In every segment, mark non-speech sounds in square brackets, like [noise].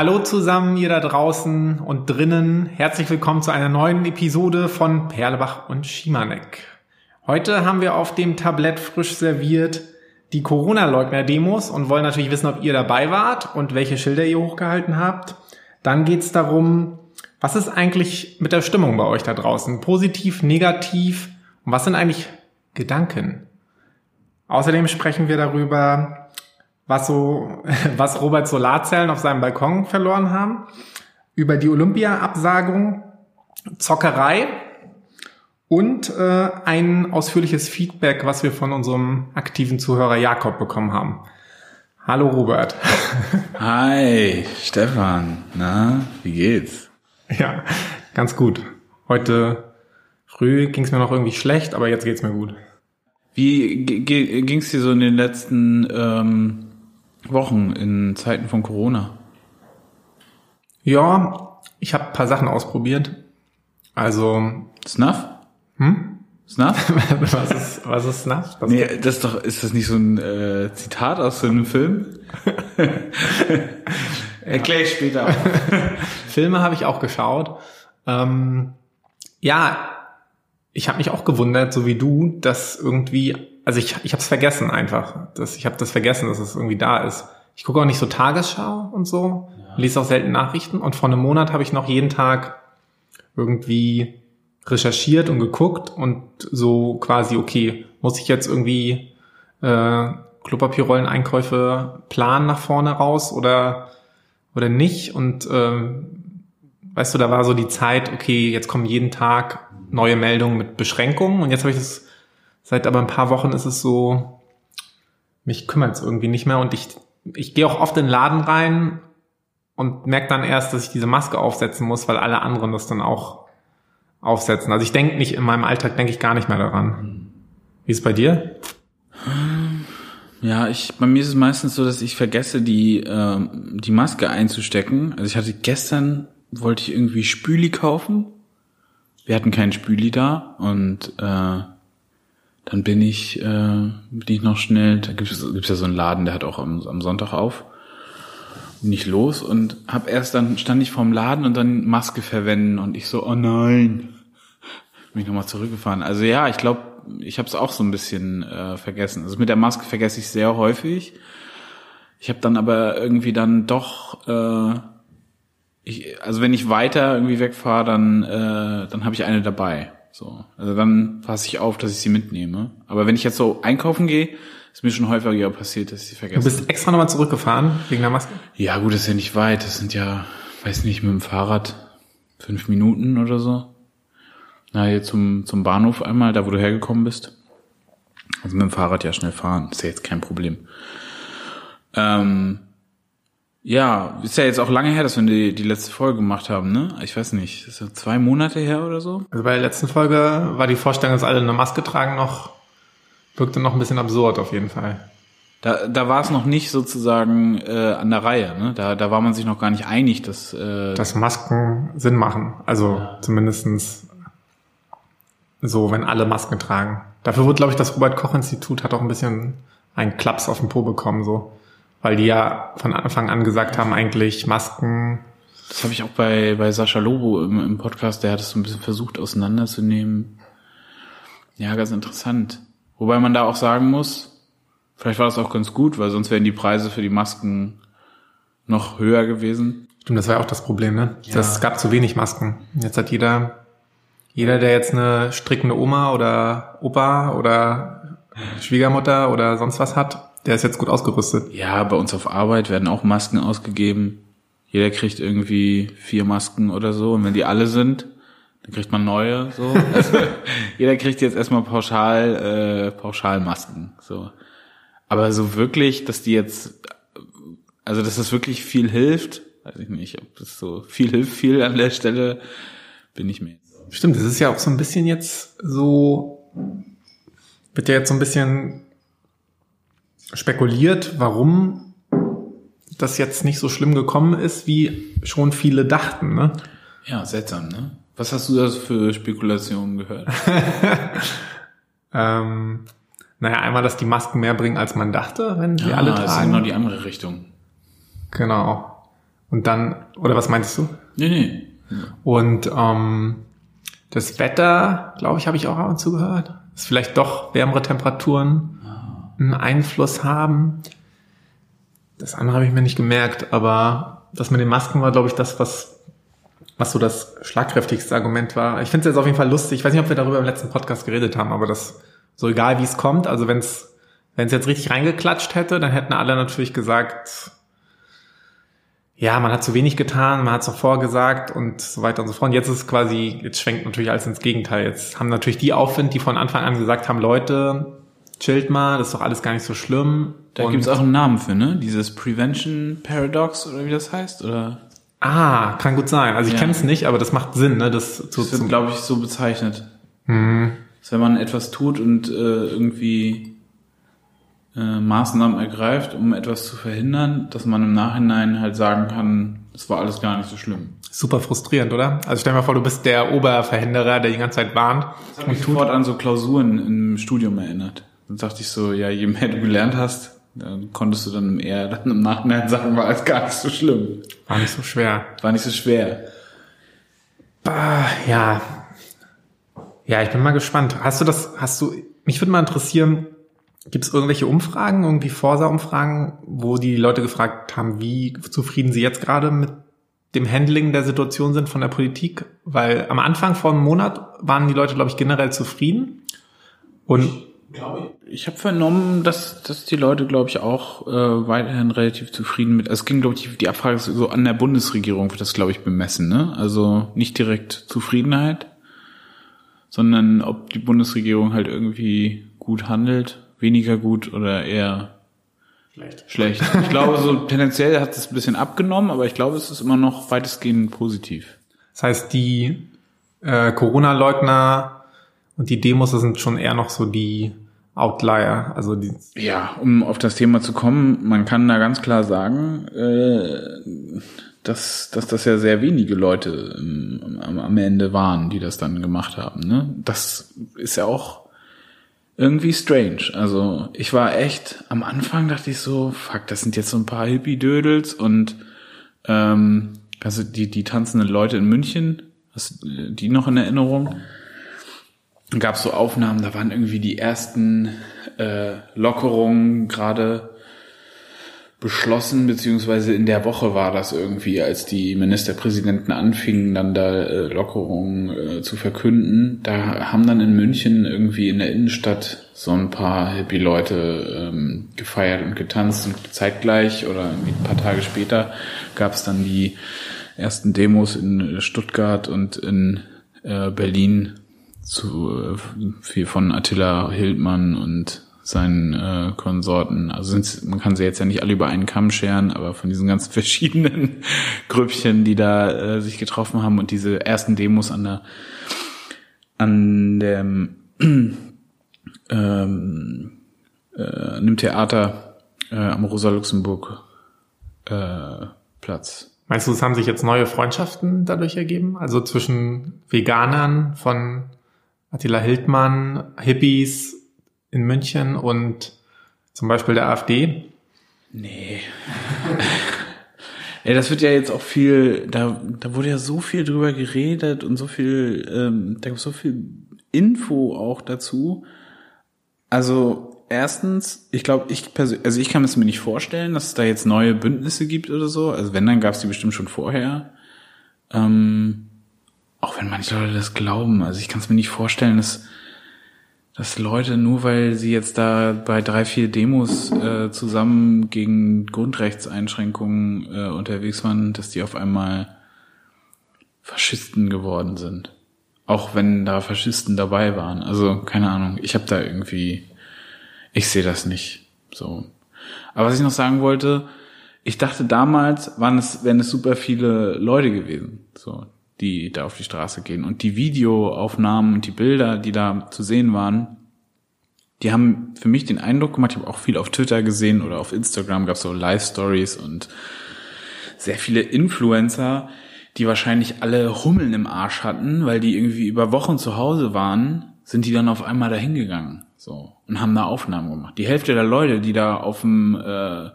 Hallo zusammen, ihr da draußen und drinnen. Herzlich willkommen zu einer neuen Episode von Perlebach und Schimanek. Heute haben wir auf dem Tablett frisch serviert die Corona-Leugner-Demos und wollen natürlich wissen, ob ihr dabei wart und welche Schilder ihr hochgehalten habt. Dann geht's darum, was ist eigentlich mit der Stimmung bei euch da draußen? Positiv, negativ? Und was sind eigentlich Gedanken? Außerdem sprechen wir darüber, was so, [laughs] was Robert Solarzellen auf seinem Balkon verloren haben, über die Olympia-Absagung, Zockerei und äh, ein ausführliches Feedback, was wir von unserem aktiven Zuhörer Jakob bekommen haben. Hallo Robert. [laughs] Hi Stefan, na, wie geht's? Ja, ganz gut. Heute früh ging es mir noch irgendwie schlecht, aber jetzt geht's mir gut. Wie ging's dir so in den letzten ähm, Wochen in Zeiten von Corona? Ja, ich habe paar Sachen ausprobiert. Also Snuff? Hm? Snuff? [laughs] was ist was ist Snuff? Das nee, das ist doch ist das nicht so ein äh, Zitat aus so einem Film? [laughs] Erkläre ich später. [laughs] Filme habe ich auch geschaut. Ähm, ja, ich habe mich auch gewundert, so wie du, dass irgendwie also ich, ich habe es vergessen einfach. Das, ich habe das vergessen, dass es irgendwie da ist. Ich gucke auch nicht so Tagesschau und so, ja. lese auch selten Nachrichten. Und vor einem Monat habe ich noch jeden Tag irgendwie recherchiert und geguckt und so quasi, okay, muss ich jetzt irgendwie äh, Klopapierrollen-Einkäufe planen nach vorne raus oder, oder nicht? Und ähm, weißt du, da war so die Zeit, okay, jetzt kommen jeden Tag neue Meldungen mit Beschränkungen und jetzt habe ich das Seit aber ein paar Wochen ist es so, mich kümmert es irgendwie nicht mehr und ich, ich gehe auch oft in den Laden rein und merke dann erst, dass ich diese Maske aufsetzen muss, weil alle anderen das dann auch aufsetzen. Also ich denke nicht, in meinem Alltag denke ich gar nicht mehr daran. Wie ist es bei dir? Ja, ich, bei mir ist es meistens so, dass ich vergesse, die, äh, die Maske einzustecken. Also ich hatte gestern, wollte ich irgendwie Spüli kaufen. Wir hatten keinen Spüli da und äh, dann bin ich, äh, bin ich noch schnell, da gibt es, ja so einen Laden, der hat auch am, am Sonntag auf. Bin ich los und hab erst dann stand ich vorm Laden und dann Maske verwenden und ich so, oh nein. Bin ich nochmal zurückgefahren. Also ja, ich glaube, ich habe es auch so ein bisschen äh, vergessen. Also mit der Maske vergesse ich sehr häufig. Ich habe dann aber irgendwie dann doch, äh, ich, also wenn ich weiter irgendwie wegfahre, dann, äh, dann habe ich eine dabei. So. Also dann passe ich auf, dass ich sie mitnehme. Aber wenn ich jetzt so einkaufen gehe, ist mir schon häufiger passiert, dass ich sie vergesse. Du bist extra nochmal zurückgefahren wegen der Maske? Ja, gut, das ist ja nicht weit. Das sind ja, weiß nicht, mit dem Fahrrad fünf Minuten oder so. Na, hier zum, zum Bahnhof einmal, da wo du hergekommen bist. Also mit dem Fahrrad ja schnell fahren. Ist ja jetzt kein Problem. Ähm, ja, ist ja jetzt auch lange her, dass wir die, die letzte Folge gemacht haben, ne? Ich weiß nicht, ist ja zwei Monate her oder so? Also bei der letzten Folge war die Vorstellung, dass alle eine Maske tragen, noch, wirkte noch ein bisschen absurd auf jeden Fall. Da, da war es noch nicht sozusagen äh, an der Reihe, ne? Da, da war man sich noch gar nicht einig, dass äh, dass Masken Sinn machen. Also ja. zumindestens so, wenn alle Masken tragen. Dafür wurde, glaube ich, das Robert Koch Institut hat auch ein bisschen einen Klaps auf den Po bekommen, so weil die ja von Anfang an gesagt haben, eigentlich Masken. Das habe ich auch bei, bei Sascha Lobo im, im Podcast, der hat es so ein bisschen versucht auseinanderzunehmen. Ja, ganz interessant. Wobei man da auch sagen muss, vielleicht war das auch ganz gut, weil sonst wären die Preise für die Masken noch höher gewesen. Stimmt, das war ja auch das Problem, ne? Ja. Es gab zu wenig Masken. Jetzt hat jeder, jeder, der jetzt eine strickende Oma oder Opa oder Schwiegermutter oder sonst was hat, der ist jetzt gut ausgerüstet. Ja, bei uns auf Arbeit werden auch Masken ausgegeben. Jeder kriegt irgendwie vier Masken oder so. Und wenn die alle sind, dann kriegt man neue. So. [laughs] Also, jeder kriegt jetzt erstmal pauschal, äh, pauschal Masken. So. Aber so wirklich, dass die jetzt, also dass das wirklich viel hilft, weiß ich nicht, ob das so viel hilft, viel an der Stelle, bin ich mir. Stimmt, das ist ja auch so ein bisschen jetzt so, wird ja jetzt so ein bisschen spekuliert, warum das jetzt nicht so schlimm gekommen ist, wie schon viele dachten. Ne? Ja, seltsam, ne? Was hast du da für Spekulationen gehört? [laughs] ähm, naja, einmal, dass die Masken mehr bringen, als man dachte, wenn sie ja, alle tragen. Das ist genau die andere Richtung. Genau. Und dann, oder was meinst du? Nee, nee. Und ähm, das Wetter, glaube ich, habe ich auch ab und zu gehört, dass vielleicht doch wärmere Temperaturen einen Einfluss haben. Das andere habe ich mir nicht gemerkt, aber das mit den Masken war, glaube ich, das, was, was so das schlagkräftigste Argument war. Ich finde es jetzt auf jeden Fall lustig. Ich weiß nicht, ob wir darüber im letzten Podcast geredet haben, aber das so egal wie es kommt, also wenn es wenn es jetzt richtig reingeklatscht hätte, dann hätten alle natürlich gesagt, ja, man hat zu wenig getan, man hat es doch vorgesagt und so weiter und so fort. Und jetzt ist quasi, jetzt schwenkt natürlich alles ins Gegenteil. Jetzt haben natürlich die Aufwind, die von Anfang an gesagt haben, Leute, chillt mal, das ist doch alles gar nicht so schlimm. Da Und- gibt's auch einen Namen für, ne? Dieses Prevention Paradox oder wie das heißt? Oder Ah, kann gut sein. Also ich Ja. kenne es nicht, aber das macht Sinn, ne? Das zu, das wird, glaube ich, so bezeichnet. Mhm. Dass wenn man etwas tut und äh, irgendwie äh, Maßnahmen ergreift, um etwas zu verhindern, dass man im Nachhinein halt sagen kann, es war alles gar nicht so schlimm. super frustrierend, oder? Also stell dir mal vor, du bist der Oberverhinderer, der die ganze Zeit warnt Das hat mich sofort an so Klausuren im Studium erinnert. Dann dachte ich so, ja, je mehr du gelernt hast, dann konntest du dann eher dann im Nachhinein sagen, war alles gar nicht so schlimm. war nicht so schwer. War nicht so schwer. Ah, ja. Ja, ich bin mal gespannt. Hast du das, hast du, mich würde mal interessieren, gibt es irgendwelche Umfragen, irgendwie Forsa-Umfragen, wo die Leute gefragt haben, wie zufrieden sie jetzt gerade mit dem Handling der Situation sind von der Politik? Weil am Anfang vor einem Monat waren die Leute, glaube ich, generell zufrieden. Und Ich habe vernommen, dass, dass die Leute, glaube ich, auch äh, weiterhin relativ zufrieden mit. Also es ging, glaube ich, die, die Abfrage ist so an der Bundesregierung wird das, glaube ich, bemessen. Ne? Also nicht direkt Zufriedenheit, sondern ob die Bundesregierung halt irgendwie gut handelt, weniger gut oder eher Schlecht. schlecht. Ich glaube, so tendenziell hat es ein bisschen abgenommen, aber ich glaube, es ist immer noch weitestgehend positiv. Das heißt, die äh, Corona-Leugner und die Demos sind schon eher noch so die Outlier. Also die, Ja, um auf das Thema zu kommen, man kann da ganz klar sagen, äh, dass, dass das ja sehr wenige Leute ähm, am, am Ende waren, die das dann gemacht haben. Ne? Das ist ja auch irgendwie strange. Also ich war echt, am Anfang dachte ich so, fuck, das sind jetzt so ein paar Hippie-Dödels und ähm, also die, die tanzenden Leute in München, hast du die noch in Erinnerung? Gab es so Aufnahmen, da waren irgendwie die ersten äh, Lockerungen gerade beschlossen, beziehungsweise in der Woche war das irgendwie, als die Ministerpräsidenten anfingen, dann da äh, Lockerungen äh, zu verkünden. Da haben dann in München irgendwie in der Innenstadt so ein paar Hippie-Leute ähm, gefeiert und getanzt und zeitgleich oder ein paar Tage später gab es dann die ersten Demos in Stuttgart und in äh, Berlin zu viel von Attila Hildmann und seinen äh, Konsorten. Also sind's, man kann sie jetzt ja nicht alle über einen Kamm scheren, aber von diesen ganzen [laughs] verschiedenen Grüppchen, die da äh, sich getroffen haben und diese ersten Demos an der an dem [clears throat] ähm, äh, an Theater äh, am Rosa Luxemburg äh, Platz. meinst du, es haben sich jetzt neue Freundschaften dadurch ergeben? Also zwischen Veganern von Attila Hildmann, Hippies in München und zum Beispiel der AfD? Nee. [laughs] Ja, das wird ja jetzt auch viel, da, da wurde ja so viel drüber geredet und so viel, ähm, da gibt so viel Info auch dazu. Also erstens, ich glaube, ich persönlich, also ich kann es mir nicht vorstellen, dass es da jetzt neue Bündnisse gibt oder so. Also wenn, dann gab es die bestimmt schon vorher. Ähm, auch wenn manche Leute das glauben. Also ich kann es mir nicht vorstellen, dass dass Leute nur weil sie jetzt da bei drei, vier Demos äh, zusammen gegen Grundrechtseinschränkungen äh, unterwegs waren, dass die auf einmal Faschisten geworden sind. Auch wenn da Faschisten dabei waren. Also keine Ahnung. Ich habe da irgendwie, ich sehe das nicht so. Aber was ich noch sagen wollte, ich dachte damals waren es, wären es super viele Leute gewesen, so die da auf die Straße gehen. Und die Videoaufnahmen und die Bilder, die da zu sehen waren, die haben für mich den Eindruck gemacht, ich habe auch viel auf Twitter gesehen oder auf Instagram gab es so Live-Stories und sehr viele Influencer, die wahrscheinlich alle Hummeln im Arsch hatten, weil die irgendwie über Wochen zu Hause waren, sind die dann auf einmal dahin gegangen so und haben da Aufnahmen gemacht. Die Hälfte der Leute, die da auf dem äh,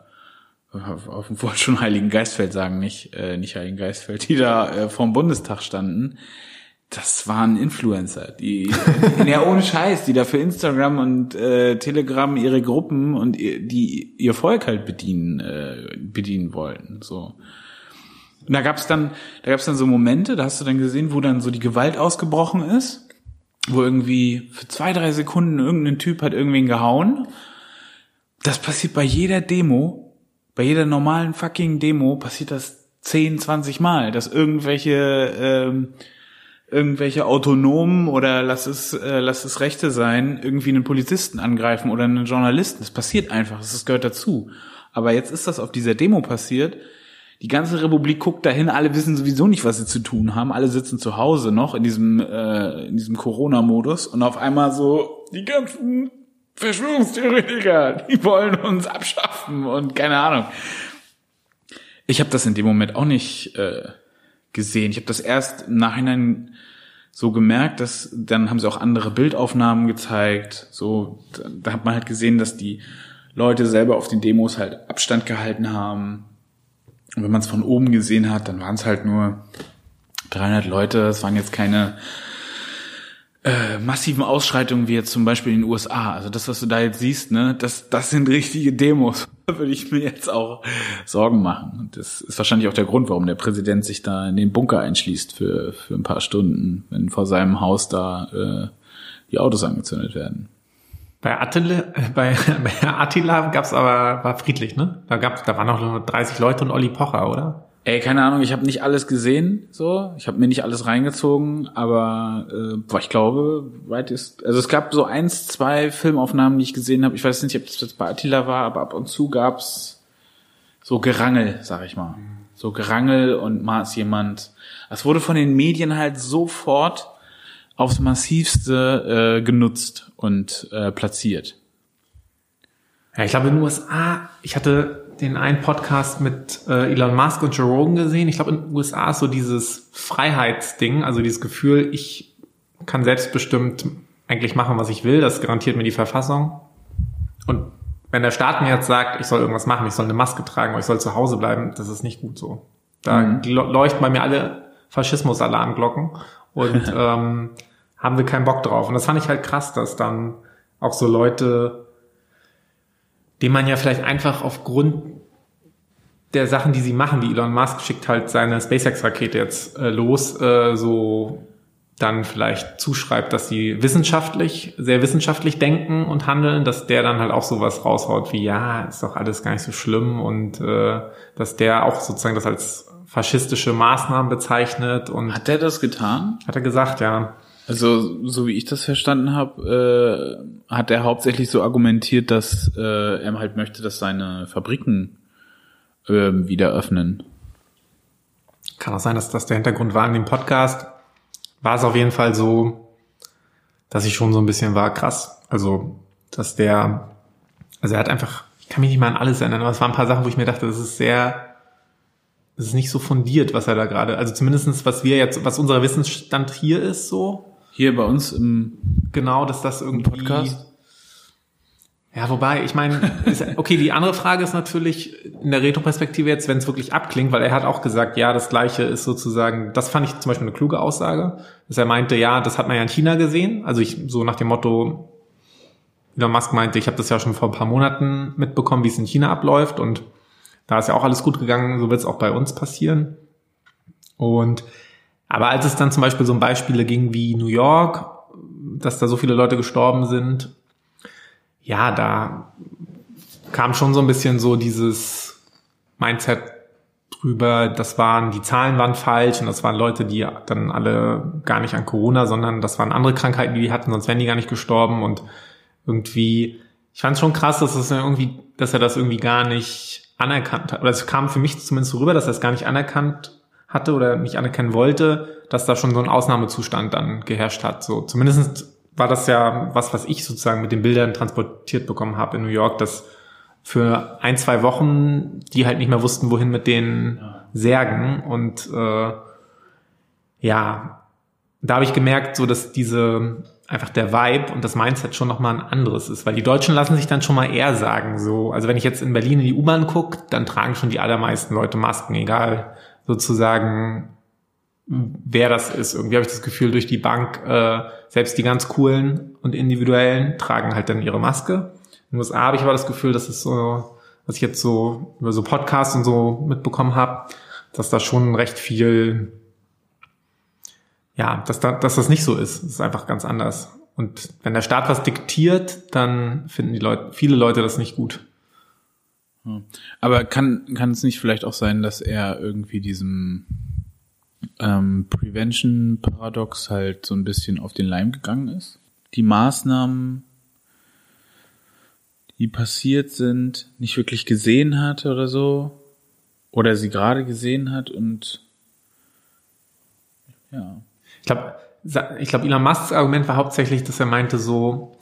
auf dem wollte schon Heiligen Geistfeld sagen, nicht, äh, nicht Heiligen Geistfeld, die da äh, vorm Bundestag standen, das waren Influencer, die, ja ohne Scheiß, die da für Instagram und äh, Telegram ihre Gruppen und ihr, die ihr Volk halt bedienen, äh, bedienen wollten. So. Und da gab's dann, da gab's dann so Momente, da hast du dann gesehen, wo dann so die Gewalt ausgebrochen ist, wo irgendwie für zwei, drei Sekunden irgendein Typ hat irgendwen gehauen. Das passiert bei jeder Demo, bei jeder normalen fucking Demo passiert das 10, 20 Mal, dass irgendwelche ähm, irgendwelche Autonomen oder lass es, äh, lass es Rechte sein, irgendwie einen Polizisten angreifen oder einen Journalisten. Das passiert einfach, das gehört dazu. Aber jetzt ist das auf dieser Demo passiert. Die ganze Republik guckt dahin, alle wissen sowieso nicht, was sie zu tun haben. Alle sitzen zu Hause noch in diesem, äh, in diesem Corona-Modus und auf einmal so, die ganzen Verschwörungstheoretiker, die wollen uns abschaffen und keine Ahnung. Ich habe das in dem Moment auch nicht äh, gesehen. Ich habe das erst im Nachhinein so gemerkt, dass dann haben sie auch andere Bildaufnahmen gezeigt. So, da, da hat man halt gesehen, dass die Leute selber auf den Demos halt Abstand gehalten haben. Und wenn man es von oben gesehen hat, dann waren es halt nur 300 Leute. Es waren jetzt keine äh, massiven Ausschreitungen wie jetzt zum Beispiel in den USA. Also das, was du da jetzt siehst, ne, das, das sind richtige Demos. Da [laughs] würde ich mir jetzt auch Sorgen machen. Das ist wahrscheinlich auch der Grund, warum der Präsident sich da in den Bunker einschließt für, für ein paar Stunden, wenn vor seinem Haus da äh, die Autos angezündet werden. Bei Attila, äh, bei, [laughs] bei Attila gab's aber, war friedlich, ne? Da gab's, da waren noch nur 30 Leute und Olli Pocher, oder? Ey, keine Ahnung, ich habe nicht alles gesehen, so. Ich habe mir nicht alles reingezogen, aber äh, ich glaube, weit ist. Also es gab so eins, zwei Filmaufnahmen, die ich gesehen habe. Ich weiß nicht, ob das jetzt bei Attila war, aber ab und zu gab's so Gerangel, sag ich mal. So Gerangel und ist jemand. Es wurde von den Medien halt sofort aufs massivste äh, genutzt und äh, platziert. Ja, ich glaube in den USA, ich hatte den einen Podcast mit äh, Elon Musk und Joe Rogan gesehen. Ich glaube, in den USA ist so dieses Freiheitsding, also dieses Gefühl, ich kann selbstbestimmt eigentlich machen, was ich will. Das garantiert mir die Verfassung. Und wenn der Staat mir jetzt sagt, ich soll irgendwas machen, ich soll eine Maske tragen oder ich soll zu Hause bleiben, das ist nicht gut so. Da mhm. leuchten bei mir alle Faschismus-Alarmglocken und [laughs] ähm, haben wir keinen Bock drauf. Und das fand ich halt krass, dass dann auch so Leute den man ja vielleicht einfach aufgrund der Sachen, die sie machen, wie Elon Musk schickt halt seine SpaceX-Rakete jetzt äh, los, äh, so dann vielleicht zuschreibt, dass sie wissenschaftlich, sehr wissenschaftlich denken und handeln, dass der dann halt auch sowas raushaut wie, ja, ist doch alles gar nicht so schlimm und äh, dass der auch sozusagen das als faschistische Maßnahmen bezeichnet und hat der das getan? Hat er gesagt, ja. Also, so wie ich das verstanden habe, äh, hat er hauptsächlich so argumentiert, dass äh, er halt möchte, dass seine Fabriken äh, wieder öffnen. Kann auch sein, dass das der Hintergrund war in dem Podcast. War es auf jeden Fall so, dass ich schon so ein bisschen war, krass. Also, dass der, also er hat einfach, ich kann mich nicht mal an alles erinnern, aber es waren ein paar Sachen, wo ich mir dachte, das ist sehr, das ist nicht so fundiert, was er da gerade, also zumindestens was wir jetzt, was unser Wissensstand hier ist, so, hier bei uns im genau, dass das irgendwie Podcast. Ja, wobei, ich meine, okay, die andere Frage ist natürlich in der Retroperspektive jetzt, wenn es wirklich abklingt, weil er hat auch gesagt, ja, das Gleiche ist sozusagen, das fand ich zum Beispiel eine kluge Aussage, dass er meinte, ja, das hat man ja in China gesehen, also ich so nach dem Motto, Elon Musk meinte, ich habe das ja schon vor ein paar Monaten mitbekommen, wie es in China abläuft und da ist ja auch alles gut gegangen, so wird es auch bei uns passieren. Und aber als es dann zum Beispiel so um Beispiele ging wie New York, dass da so viele Leute gestorben sind, ja, da kam schon so ein bisschen so dieses Mindset drüber, das waren, die Zahlen waren falsch und das waren Leute, die dann alle gar nicht an Corona, sondern das waren andere Krankheiten, die die hatten, sonst wären die gar nicht gestorben und irgendwie, ich fand es schon krass, dass es irgendwie, dass er das irgendwie gar nicht anerkannt hat, oder es kam für mich zumindest so rüber, dass er es gar nicht anerkannt hatte oder nicht anerkennen wollte, dass da schon so ein Ausnahmezustand dann geherrscht hat. So zumindest war das ja was, was ich sozusagen mit den Bildern transportiert bekommen habe in New York, dass für ein, zwei Wochen die halt nicht mehr wussten, wohin mit den Särgen. Und äh, ja, da habe ich gemerkt, so dass diese einfach der Vibe und das Mindset schon nochmal ein anderes ist. Weil die Deutschen lassen sich dann schon mal eher sagen, so, also wenn ich jetzt in Berlin in die U-Bahn gucke, dann tragen schon die allermeisten Leute Masken, egal sozusagen, wer das ist. Irgendwie habe ich das Gefühl, durch die Bank, äh, selbst die ganz coolen und individuellen tragen halt dann ihre Maske. In den USA habe ich aber das Gefühl, dass es so, was ich jetzt so über so Podcasts und so mitbekommen habe, dass da schon recht viel ja, dass, da, dass das nicht so ist. Es ist einfach ganz anders. Und wenn der Staat was diktiert, dann finden die Leute, viele Leute das nicht gut. Aber kann, kann es nicht vielleicht auch sein, dass er irgendwie diesem ähm, Prevention-Paradox halt so ein bisschen auf den Leim gegangen ist? Die Maßnahmen, die passiert sind, nicht wirklich gesehen hat oder so? Oder sie gerade gesehen hat und ja. Ich glaube, ich glaube, Elon Musks Argument war hauptsächlich, dass er meinte so,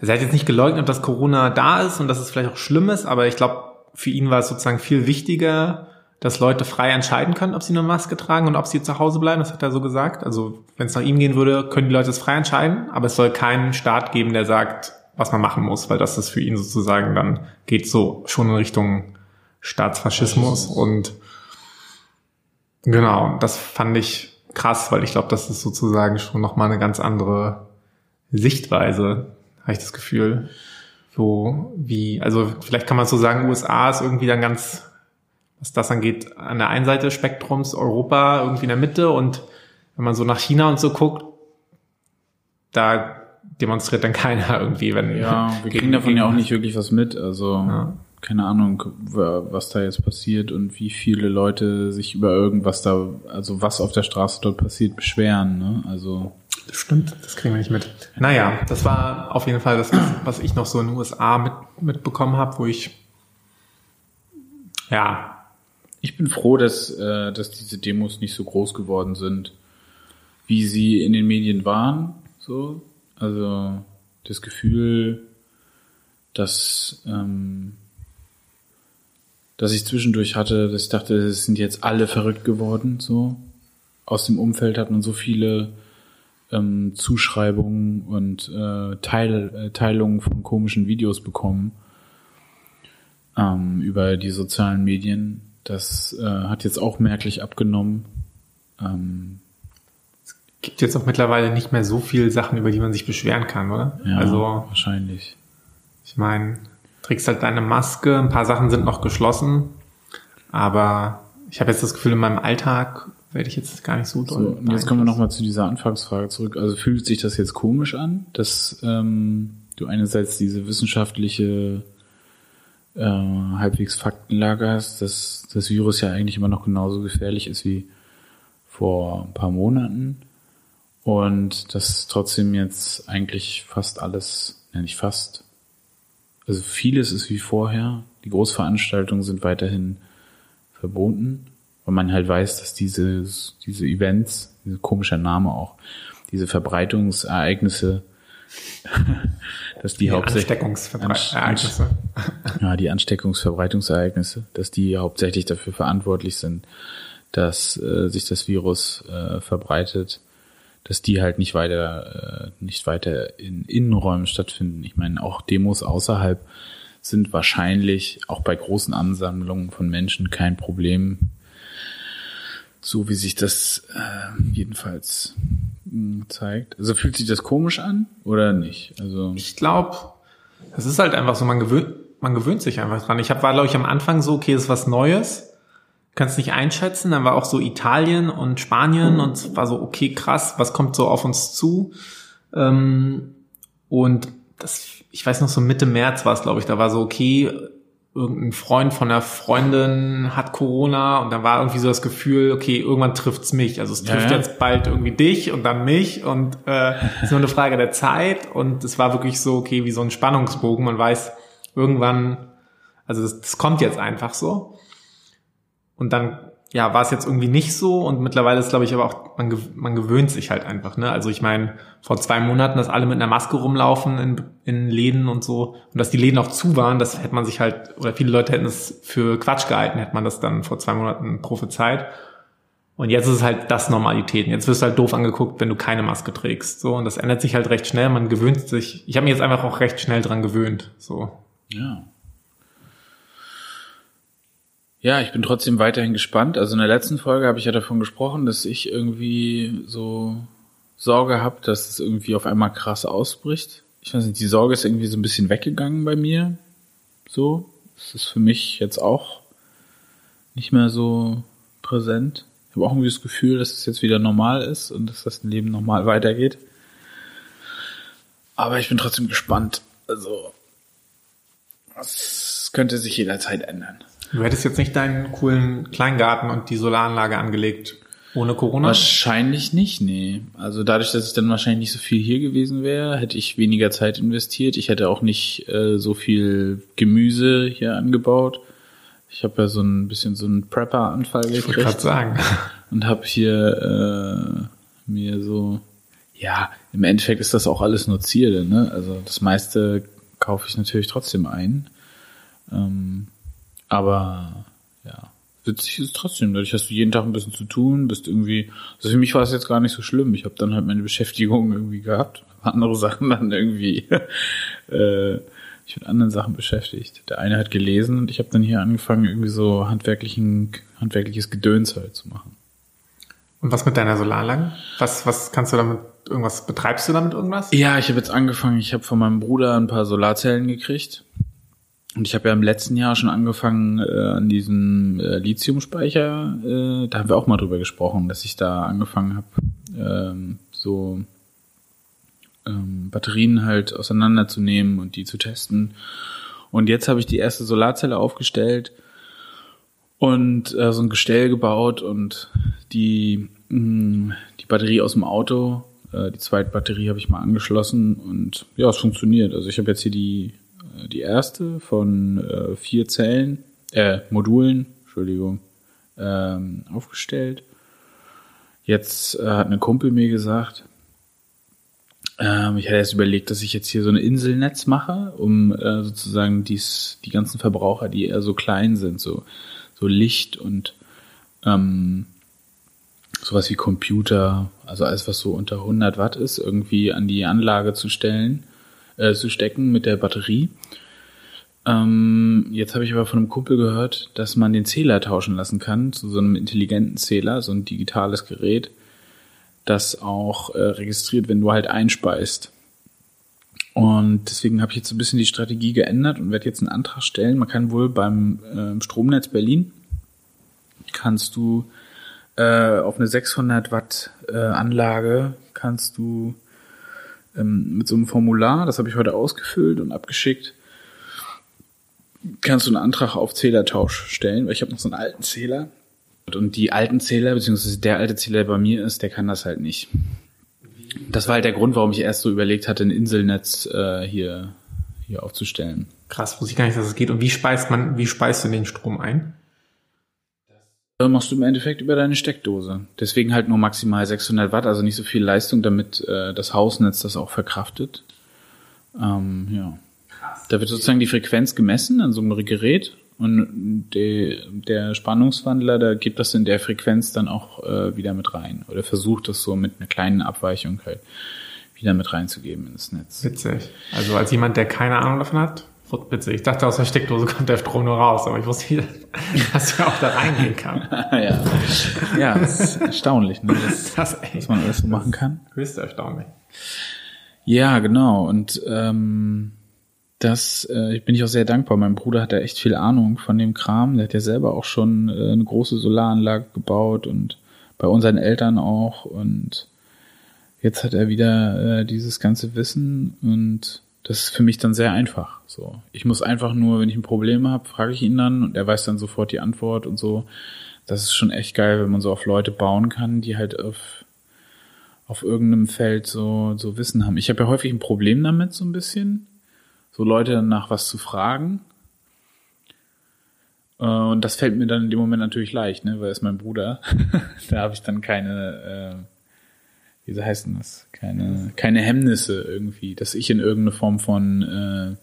also er hat jetzt nicht geleugnet, dass Corona da ist und dass es vielleicht auch schlimm ist, aber ich glaube, für ihn war es sozusagen viel wichtiger, dass Leute frei entscheiden können, ob sie eine Maske tragen und ob sie zu Hause bleiben. Das hat er so gesagt. Also wenn es nach ihm gehen würde, können die Leute es frei entscheiden, aber es soll keinen Staat geben, der sagt, was man machen muss, weil das ist für ihn sozusagen dann geht so schon in Richtung Staatsfaschismus und genau, das fand ich krass, weil ich glaube, das ist sozusagen schon nochmal eine ganz andere Sichtweise, habe ich das Gefühl. So wie, also vielleicht kann man so sagen, USA ist irgendwie dann ganz, was das angeht, an der einen Seite des Spektrums, Europa irgendwie in der Mitte und wenn man so nach China und so guckt, da demonstriert dann [laughs] keiner irgendwie, wenn. Ja, wir kriegen davon ja auch nicht wirklich was mit, also. Ja keine Ahnung, was da jetzt passiert und wie viele Leute sich über irgendwas da, also was auf der Straße dort passiert, beschweren. Ne? Also das stimmt, das kriegen wir nicht mit. Naja, das war auf jeden Fall das, was ich noch so in den USA mit, mitbekommen habe, wo ich ja. Ich bin froh, dass, äh, dass diese Demos nicht so groß geworden sind, wie sie in den Medien waren. So, also das Gefühl, dass ähm, dass ich zwischendurch hatte, dass ich dachte, es sind jetzt alle verrückt geworden, so. Aus dem Umfeld hat man so viele ähm, Zuschreibungen und äh, Teil, äh, Teilungen von komischen Videos bekommen ähm, über die sozialen Medien. Das äh, hat jetzt auch merklich abgenommen. Ähm, es gibt jetzt auch mittlerweile nicht mehr so viele Sachen, über die man sich beschweren kann, oder? Ja, also wahrscheinlich. Ich meine, trägst halt deine Maske, ein paar Sachen sind noch geschlossen, aber ich habe jetzt das Gefühl, in meinem Alltag werde ich jetzt gar nicht so doll. So, jetzt kommen wir nochmal zu dieser Anfangsfrage zurück. Also fühlt sich das jetzt komisch an, dass ähm, du einerseits diese wissenschaftliche äh, halbwegs Faktenlage hast, dass das Virus ja eigentlich immer noch genauso gefährlich ist wie vor ein paar Monaten und dass trotzdem jetzt eigentlich fast alles, ja nicht fast, also vieles ist wie vorher. Die Großveranstaltungen sind weiterhin verboten, weil man halt weiß, dass diese, diese Events, diese komischer Name auch, diese Verbreitungsereignisse, [laughs] dass die, die hauptsächlich Ansteckungsverbreitungsereignisse. [laughs] ja, die Ansteckungsverbreitungsereignisse, dass die hauptsächlich dafür verantwortlich sind, dass äh, sich das Virus äh, verbreitet dass die halt nicht weiter, äh, nicht weiter in Innenräumen stattfinden. Ich meine, auch Demos außerhalb sind wahrscheinlich auch bei großen Ansammlungen von Menschen kein Problem. So wie sich das äh, jedenfalls mh, hm, zeigt. Also fühlt sich das komisch an oder nicht? Also ich glaube, es ist halt einfach so, man gewöhnt, man gewöhnt sich einfach dran. Ich hab, war, glaube ich, am Anfang so, okay, das ist was Neues kannst nicht einschätzen. Dann war auch so Italien und Spanien und war so, okay, krass, was kommt so auf uns zu? Ähm, und das, ich weiß noch so Mitte März war es, glaube ich, da war so, okay, irgendein Freund von einer Freundin hat Corona und dann war irgendwie so das Gefühl, okay, irgendwann trifft's mich. Also es trifft ja, ja. jetzt bald irgendwie dich und dann mich und äh, es ist nur eine Frage der Zeit und es war wirklich so, okay, wie so ein Spannungsbogen. Man weiß irgendwann, also das, das kommt jetzt einfach so. Und dann, ja, war es jetzt irgendwie nicht so und mittlerweile ist, glaube ich, aber auch, man, man gewöhnt sich halt einfach, ne? Also ich meine, vor zwei Monaten, dass alle mit einer Maske rumlaufen in, in Läden und so und dass die Läden auch zu waren, das hätte man sich halt, oder viele Leute hätten es für Quatsch gehalten, hätte man das dann vor zwei Monaten prophezeit. Und jetzt ist es halt das Normalität. Jetzt wirst du halt doof angeguckt, wenn du keine Maske trägst. So, und das ändert sich halt recht schnell. Man gewöhnt sich. Ich habe mich jetzt einfach auch recht schnell dran gewöhnt. So. Ja. Ja, ich bin trotzdem weiterhin gespannt. Also in der letzten Folge habe ich ja davon gesprochen, dass ich irgendwie so Sorge habe, dass es irgendwie auf einmal krass ausbricht. Ich weiß nicht, die Sorge ist irgendwie so ein bisschen weggegangen bei mir. So. Das ist für mich jetzt auch nicht mehr so präsent. Ich habe auch irgendwie das Gefühl, dass es jetzt wieder normal ist und dass das Leben normal weitergeht. Aber ich bin trotzdem gespannt. Also, es könnte sich jederzeit ändern. Du hättest jetzt nicht deinen coolen Kleingarten und die Solaranlage angelegt ohne Corona? Wahrscheinlich nicht, nee. Also dadurch, dass ich dann wahrscheinlich nicht so viel hier gewesen wäre, hätte ich weniger Zeit investiert. Ich hätte auch nicht äh, so viel Gemüse hier angebaut. Ich habe ja so ein bisschen so einen Prepper-Anfall gekriegt. Ich wollte gerade sagen. [laughs] Und habe hier äh, mir so, ja, im Endeffekt ist das auch alles nur Ziele, ne? Also das meiste kaufe ich natürlich trotzdem ein. Ähm, aber ja, witzig ist es trotzdem. Dadurch hast du jeden Tag ein bisschen zu tun, bist irgendwie. Also für mich war es jetzt gar nicht so schlimm. Ich habe dann halt meine Beschäftigung irgendwie gehabt. [laughs] Andere Sachen dann irgendwie. [laughs] äh, ich mit anderen Sachen beschäftigt. Der eine hat gelesen und ich habe dann hier angefangen, irgendwie so handwerklichen, handwerkliches Gedöns halt zu machen. Und was mit deiner Solaranlage? Was, was kannst du damit, irgendwas, betreibst du damit irgendwas? Ja, ich habe jetzt angefangen, ich habe von meinem Bruder ein paar Solarzellen gekriegt. Und ich habe ja im letzten Jahr schon angefangen äh, an diesem äh, Lithiumspeicher, äh, da haben wir auch mal drüber gesprochen, dass ich da angefangen habe, ähm, so ähm, Batterien halt auseinanderzunehmen und die zu testen. Und jetzt habe ich die erste Solarzelle aufgestellt und äh, so ein Gestell gebaut und die, mh, mm, die Batterie aus dem Auto, äh, die zweite Batterie habe ich mal angeschlossen und ja, es funktioniert. Also ich habe jetzt hier die, die erste von äh, vier Zellen, äh, Modulen, Entschuldigung, ähm, aufgestellt. Jetzt äh, hat eine Kumpel mir gesagt, ähm, ich hatte erst überlegt, dass ich jetzt hier so ein Inselnetz mache, um äh, sozusagen dies, die ganzen Verbraucher, die eher so klein sind, so, so Licht und ähm, sowas wie Computer, also alles, was so unter 100 Watt ist, irgendwie an die Anlage zu stellen, äh, zu stecken mit der Batterie. Ähm, jetzt habe ich aber von einem Kumpel gehört, dass man den Zähler tauschen lassen kann zu so einem intelligenten Zähler, so ein digitales Gerät, das auch äh, registriert, wenn du halt einspeist. Und deswegen habe ich jetzt so ein bisschen die Strategie geändert und werde jetzt einen Antrag stellen. Man kann wohl beim äh, Stromnetz Berlin kannst du äh, auf eine 600 Watt äh, Anlage kannst du ähm, mit so einem Formular, das habe ich heute ausgefüllt und abgeschickt, kannst du einen Antrag auf Zählertausch stellen, weil ich habe noch so einen alten Zähler und die alten Zähler, beziehungsweise der alte Zähler, der bei mir ist, der kann das halt nicht. Das war halt der Grund, warum ich erst so überlegt hatte, ein Inselnetz äh, hier, hier aufzustellen. Krass, wusste ich gar nicht, dass es geht. Und wie speist man, wie speist du den Strom ein? Das machst du im Endeffekt über deine Steckdose. Deswegen halt nur maximal 600 Watt, also nicht so viel Leistung, damit äh, das Hausnetz das auch verkraftet. Ähm, ja. Da wird sozusagen die Frequenz gemessen an so einem Gerät und de, der Spannungswandler, der gibt das in der Frequenz dann auch äh, wieder mit rein. Oder versucht das so mit einer kleinen Abweichung halt wieder mit reinzugeben ins Netz. Witzig. Also als jemand, der keine Ahnung davon hat, witzig. Ich dachte, aus der Steckdose kommt der Strom nur raus, aber ich wusste nicht, [laughs] dass er auch da reingehen kann. [laughs] ja, ja ist erstaunlich, ne? [laughs] Das, das, was man alles so machen kann. Höchst erstaunlich. Ja, genau. Und ähm, das äh, bin ich auch sehr dankbar. Mein Bruder hat da echt viel Ahnung von dem Kram. Der hat ja selber auch schon äh, eine große Solaranlage gebaut und bei unseren Eltern auch. Und jetzt hat er wieder äh, dieses ganze Wissen und das ist für mich dann sehr einfach. So, ich muss einfach nur, wenn ich ein Problem habe, frage ich ihn dann und er weiß dann sofort die Antwort und so. Das ist schon echt geil, wenn man so auf Leute bauen kann, die halt auf auf irgendeinem Feld so so Wissen haben. Ich habe ja häufig ein Problem damit so ein bisschen so Leute nach was zu fragen. Äh, und das fällt mir dann in dem Moment natürlich leicht, ne, weil er ist mein Bruder. [laughs] da habe ich dann keine, äh, wie heißt denn das? Keine, keine Hemmnisse irgendwie, dass ich in irgendeine Form von, äh,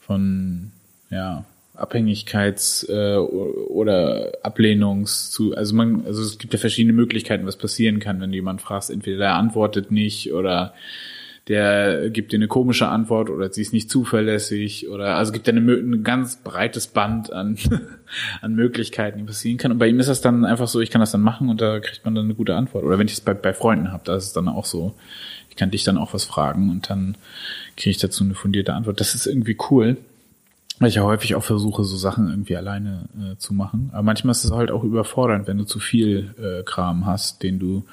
von, ja, Abhängigkeits- äh, oder Ablehnungs zu, also man, also es gibt ja verschiedene Möglichkeiten, was passieren kann, wenn du jemand fragst, entweder der antwortet nicht oder der gibt dir eine komische Antwort oder sie ist nicht zuverlässig oder also gibt ja eine, ein ganz breites Band an, [laughs] an Möglichkeiten, die passieren kann. Und bei ihm ist das dann einfach so, ich kann das dann machen und da kriegt man dann eine gute Antwort. Oder wenn ich es bei, bei Freunden habe, da ist es dann auch so, ich kann dich dann auch was fragen und dann kriege ich dazu eine fundierte Antwort. Das ist irgendwie cool. Weil ich ja häufig auch versuche, so Sachen irgendwie alleine äh, zu machen. Aber manchmal ist es halt auch überfordernd, wenn du zu viel äh, Kram hast, den du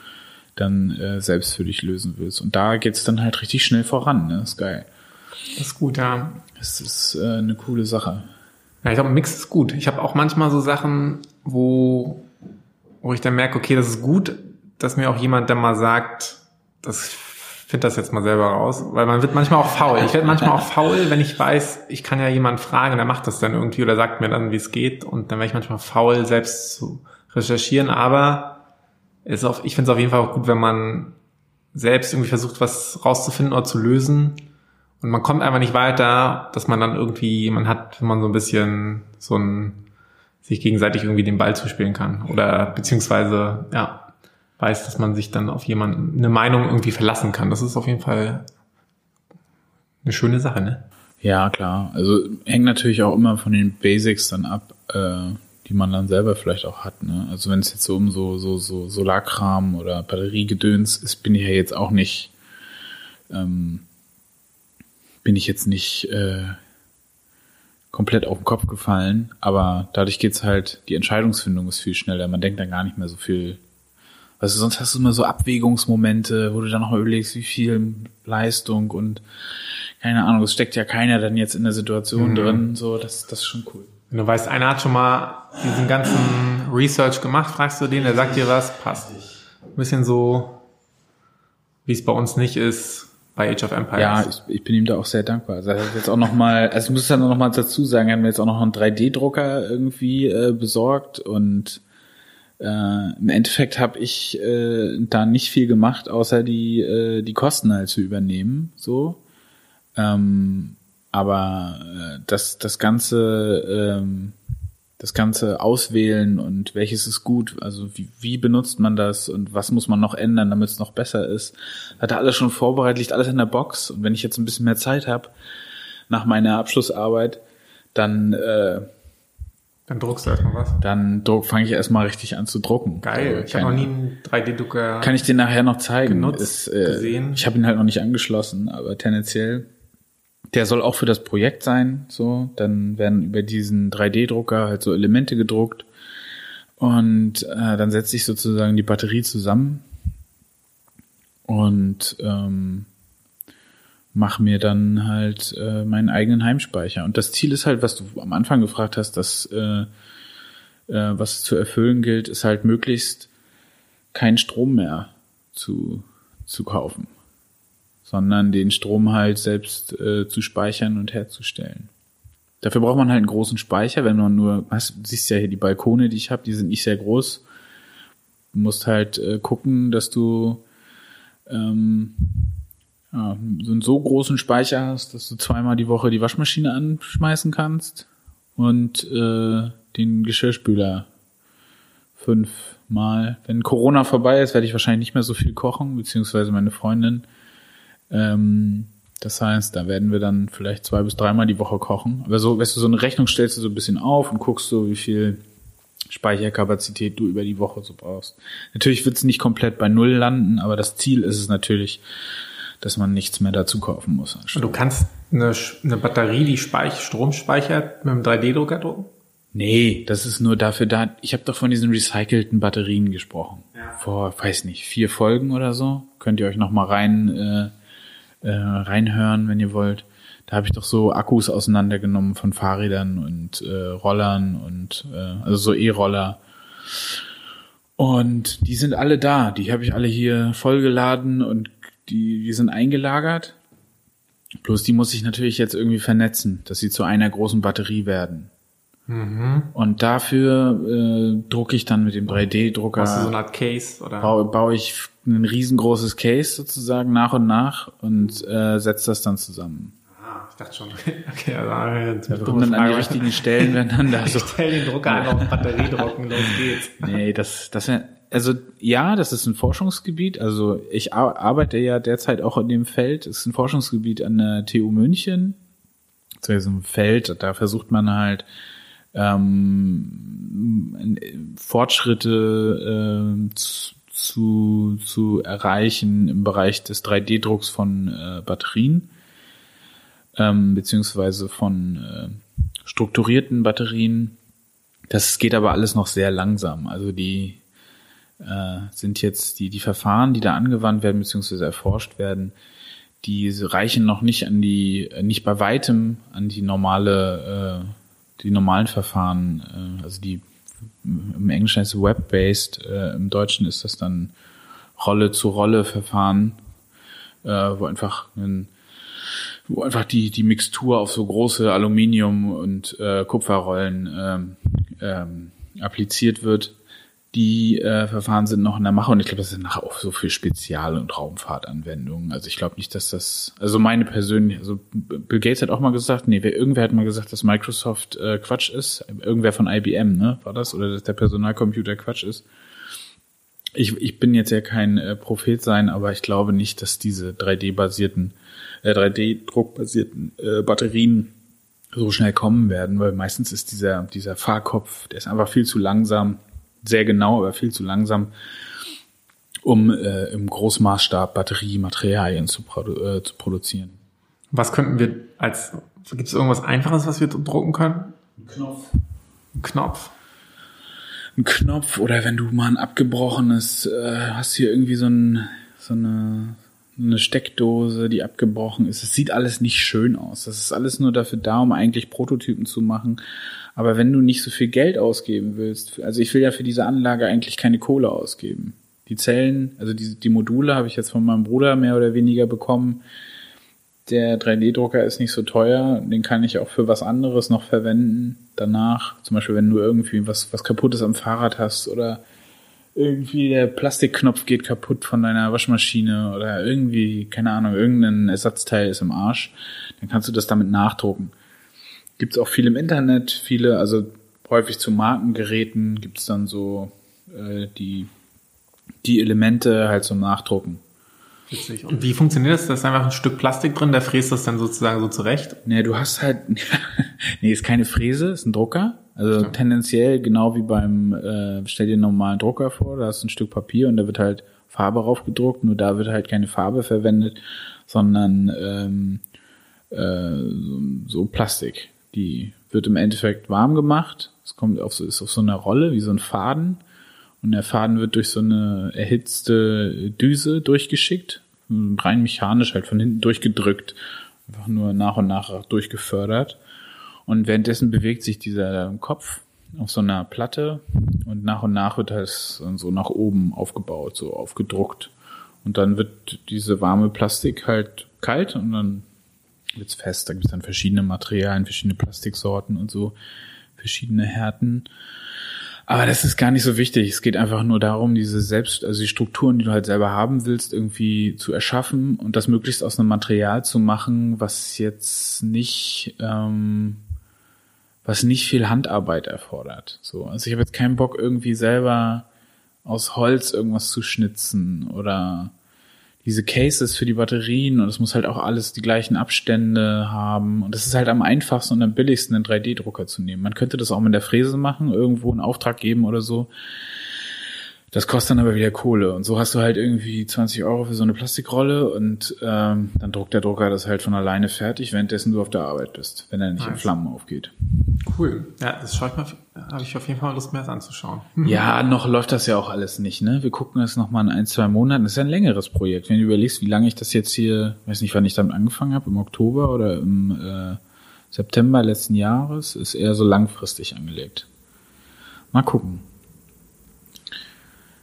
dann äh, selbst für dich lösen willst. Und da geht's dann halt richtig schnell voran. Ne? Das ist geil. Das ist gut, ja. Das ist äh, eine coole Sache. Ja, ich glaube, Mix ist gut. Ich habe auch manchmal so Sachen, wo, wo ich dann merke, okay, das ist gut, dass mir auch jemand dann mal sagt, das finde das jetzt mal selber raus, weil man wird manchmal auch faul. Ich werde manchmal auch faul, wenn ich weiß, ich kann ja jemanden fragen, der macht das dann irgendwie oder sagt mir dann, wie es geht und dann werde ich manchmal faul, selbst zu recherchieren, aber ist auf, ich finde es auf jeden Fall auch gut, wenn man selbst irgendwie versucht, was rauszufinden oder zu lösen und man kommt einfach nicht weiter, dass man dann irgendwie, man hat, wenn man so ein bisschen so ein, sich gegenseitig irgendwie den Ball zuspielen kann oder beziehungsweise, ja, weiß, dass man sich dann auf jemanden, eine Meinung irgendwie verlassen kann. Das ist auf jeden Fall eine schöne Sache, ne? Ja, klar. Also hängt natürlich auch immer von den Basics dann ab, äh, die man dann selber vielleicht auch hat. Ne? Also wenn es jetzt so um so, so, so Solarkram oder Batteriegedöns ist, bin ich ja jetzt auch nicht, ähm, bin ich jetzt nicht äh, komplett auf den Kopf gefallen, aber dadurch geht's halt, die Entscheidungsfindung ist viel schneller. Man denkt dann gar nicht mehr so viel du, sonst hast du immer so Abwägungsmomente, wo du dann nochmal überlegst, wie viel Leistung und keine Ahnung, es steckt ja keiner dann jetzt in der Situation mhm. drin, so, das, das ist schon cool. Wenn du weißt, einer hat schon mal diesen ganzen Research gemacht, fragst du den, der sagt dir was, passt. Ein bisschen so, wie es bei uns nicht ist, bei Age of Empires. Ja, ich, ich bin ihm da auch sehr dankbar. Also er hat jetzt auch noch mal, also ich muss dann noch mal dazu sagen, er hat mir jetzt auch noch einen 3D-Drucker irgendwie äh, besorgt und äh, im Endeffekt habe ich äh, da nicht viel gemacht, außer die, äh, die Kosten halt zu übernehmen. So. Ähm, aber äh, das, das ganze, ähm, das ganze Auswählen und welches ist gut, also wie, wie benutzt man das und was muss man noch ändern, damit es noch besser ist, hat er alles schon vorbereitet, liegt alles in der Box. Und wenn ich jetzt ein bisschen mehr Zeit habe nach meiner Abschlussarbeit, dann äh, dann druckst du erstmal was. Dann fange ich erstmal richtig an zu drucken. Geil. Also, ich habe noch nie einen 3D-Drucker. Kann ich dir nachher noch zeigen. Genutzt, Ist, äh, gesehen. Ich habe ihn halt noch nicht angeschlossen, aber tendenziell. Der soll auch für das Projekt sein. So, dann werden über diesen 3D-Drucker halt so Elemente gedruckt und äh, dann setze ich sozusagen die Batterie zusammen und ähm, mache mir dann halt äh, meinen eigenen Heimspeicher. Und das Ziel ist halt, was du am Anfang gefragt hast, dass äh, äh, was zu erfüllen gilt, ist halt möglichst keinen Strom mehr zu, zu kaufen, sondern den Strom halt selbst äh, zu speichern und herzustellen. Dafür braucht man halt einen großen Speicher, wenn man nur, hast, siehst ja hier die Balkone, die ich habe, die sind nicht sehr groß. Du musst halt äh, gucken, dass du ähm, ja, so einen so großen Speicher hast, dass du zweimal die Woche die Waschmaschine anschmeißen kannst und äh, den Geschirrspüler fünfmal. Wenn Corona vorbei ist, werde ich wahrscheinlich nicht mehr so viel kochen, beziehungsweise meine Freundin. Ähm, das heißt, da werden wir dann vielleicht zwei bis dreimal die Woche kochen. Aber so, weißt du, so eine Rechnung stellst du so ein bisschen auf und guckst so, wie viel Speicherkapazität du über die Woche so brauchst. Natürlich wird es nicht komplett bei Null landen, aber das Ziel ist es natürlich, dass man nichts mehr dazu kaufen muss. Du kannst eine, eine Batterie, die Speich, Strom speichert, mit einem 3D-Drucker drucken? Nee, das ist nur dafür da. Ich habe doch von diesen recycelten Batterien gesprochen. Ja. Vor, weiß nicht, vier Folgen oder so. Könnt ihr euch noch mal rein äh, äh, reinhören, wenn ihr wollt. Da habe ich doch so Akkus auseinandergenommen von Fahrrädern und äh, Rollern und äh, also so E-Roller. Und die sind alle da. Die habe ich alle hier vollgeladen und die, die sind eingelagert. Bloß die muss ich natürlich jetzt irgendwie vernetzen, dass sie zu einer großen Batterie werden. Mhm. Und dafür äh, drucke ich dann mit dem 3D-Drucker. Hast du so eine Art Case oder? Baue, baue ich ein riesengroßes Case sozusagen nach und nach und äh, setze das dann zusammen. Ah, ich dachte schon. [laughs] Okay, also, da kommen dann an die richtigen Stellen, wenn dann da [laughs] so. Ich stell den Drucker einfach auf Batterie drucken, los geht's. [laughs] Nee, das, das wäre, also ja, das ist ein Forschungsgebiet. Also ich arbeite ja derzeit auch in dem Feld. Es ist ein Forschungsgebiet an der TU München. Das ist ein Feld, da versucht man halt ähm, Fortschritte äh, zu, zu erreichen im Bereich des 3D-Drucks von äh, Batterien ähm, beziehungsweise von äh, strukturierten Batterien. Das geht aber alles noch sehr langsam. Also die äh, sind jetzt die, die Verfahren, die da angewandt werden beziehungsweise erforscht werden, die reichen noch nicht an die, nicht bei weitem an die normale, äh, die normalen Verfahren, äh, also die im Englischen ist web-based, äh, im Deutschen ist das dann Rolle-zu-Rolle-Verfahren, äh, wo einfach ein wo einfach die, die Mixtur auf so große Aluminium- und äh, Kupferrollen ähm, ähm, appliziert wird. Die äh, Verfahren sind noch in der Mache und ich glaube, das sind nachher auch so für Spezial- und Raumfahrtanwendungen. Also ich glaube nicht, dass das, also meine persönliche, also Bill Gates hat auch mal gesagt, nee, wer, irgendwer hat mal gesagt, dass Microsoft äh, Quatsch ist. Irgendwer von IBM, ne, war das? Oder dass der Personalcomputer Quatsch ist. Ich, ich bin jetzt ja kein äh, Prophet sein, aber ich glaube nicht, dass diese 3D-basierten, äh, 3D-druckbasierten äh, Batterien so schnell kommen werden, weil meistens ist dieser, dieser Fahrkopf, der ist einfach viel zu langsam sehr genau, aber viel zu langsam, um äh, im Großmaßstab Batteriematerialien zu, produ äh, zu produzieren. Was könnten wir als, gibt es irgendwas Einfaches, was wir drucken können? Ein Knopf. Ein Knopf. Ein Knopf oder wenn du mal ein abgebrochenes, äh, hast hier irgendwie so, ein, so eine, eine Steckdose, die abgebrochen ist. Es sieht alles nicht schön aus. Das ist alles nur dafür da, um eigentlich Prototypen zu machen. Aber wenn du nicht so viel Geld ausgeben willst, also ich will ja für diese Anlage eigentlich keine Kohle ausgeben. Die Zellen, also die, die Module habe ich jetzt von meinem Bruder mehr oder weniger bekommen. Der 3D-Drucker ist nicht so teuer, den kann ich auch für was anderes noch verwenden danach. Zum Beispiel, wenn du irgendwie was, was kaputtes am Fahrrad hast oder irgendwie der Plastikknopf geht kaputt von deiner Waschmaschine oder irgendwie, keine Ahnung, irgendein Ersatzteil ist im Arsch, dann kannst du das damit nachdrucken. Gibt's auch viel im Internet, viele, also häufig zu Markengeräten gibt's dann so äh, die, die Elemente halt zum Nachdrucken. Witzig. Und wie funktioniert das? Da ist einfach ein Stück Plastik drin, der fräst das dann sozusagen so zurecht? Nee, du hast halt, [laughs] nee, ist keine Fräse, ist ein Drucker. Also Stimmt. tendenziell genau wie beim, äh, stell dir einen normalen Drucker vor, da hast du ein Stück Papier und da wird halt Farbe raufgedruckt, nur da wird halt keine Farbe verwendet, sondern ähm, äh, so Plastik. Die wird im Endeffekt warm gemacht. Es kommt auf so, ist auf so einer Rolle wie so ein Faden. Und der Faden wird durch so eine erhitzte Düse durchgeschickt. Rein mechanisch halt von hinten durchgedrückt. Einfach nur nach und nach durchgefördert. Und währenddessen bewegt sich dieser Kopf auf so einer Platte und nach und nach wird das so nach oben aufgebaut, so aufgedruckt. Und dann wird diese warme Plastik halt kalt und dann wird's fest. Da gibt's dann verschiedene Materialien, verschiedene Plastiksorten und so, verschiedene Härten. Aber das ist gar nicht so wichtig. Es geht einfach nur darum, diese selbst, also die Strukturen, die du halt selber haben willst, irgendwie zu erschaffen und das möglichst aus einem Material zu machen, was jetzt nicht, ähm, was nicht viel Handarbeit erfordert. So, also ich habe jetzt keinen Bock irgendwie selber aus Holz irgendwas zu schnitzen oder diese Cases für die Batterien und es muss halt auch alles die gleichen Abstände haben. Und es ist halt am einfachsten und am billigsten, einen 3D-Drucker zu nehmen. Man könnte das auch mit der Fräse machen, irgendwo einen Auftrag geben oder so. Das kostet dann aber wieder Kohle. Und so hast du halt irgendwie 20 Euro für so eine Plastikrolle und ähm, dann druckt der Drucker das halt von alleine fertig, währenddessen du auf der Arbeit bist, wenn er nicht nice. in Flammen aufgeht. Cool. Ja, das schaue ich mal, habe ich auf jeden Fall Lust, mehr anzuschauen. [laughs] Ja, noch läuft das ja auch alles nicht, ne? Wir gucken das nochmal in ein, zwei Monaten. Das ist ja ein längeres Projekt. Wenn du überlegst, wie lange ich das jetzt hier, weiß nicht, wann ich damit angefangen habe, im Oktober oder im äh, September letzten Jahres, ist eher so langfristig angelegt. Mal gucken.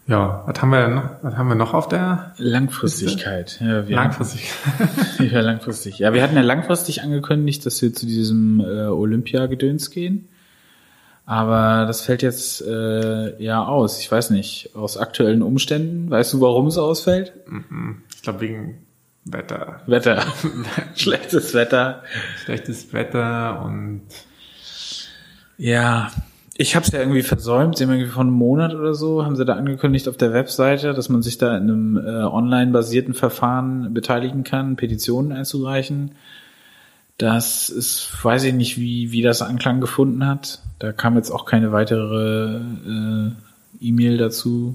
Ja, was haben wir noch, was haben wir noch auf der Langfristigkeit? Ja, langfristig. [laughs] ja, langfristig. Ja, wir hatten ja langfristig angekündigt, dass wir zu diesem äh, Olympiagedöns gehen. Aber das fällt jetzt äh, ja aus. Ich weiß nicht, aus aktuellen Umständen. Weißt du, warum es ausfällt? Ich glaube wegen Wetter. Wetter. [laughs] Schlechtes Wetter. Schlechtes Wetter und Ja, ich habe es ja irgendwie versäumt. Sie haben irgendwie vor einem Monat oder so, haben sie da angekündigt auf der Webseite, dass man sich da in einem äh, online-basierten Verfahren beteiligen kann, Petitionen einzureichen. Das ist, weiß ich nicht, wie, wie das Anklang gefunden hat. Da kam jetzt auch keine weitere äh, E-Mail dazu.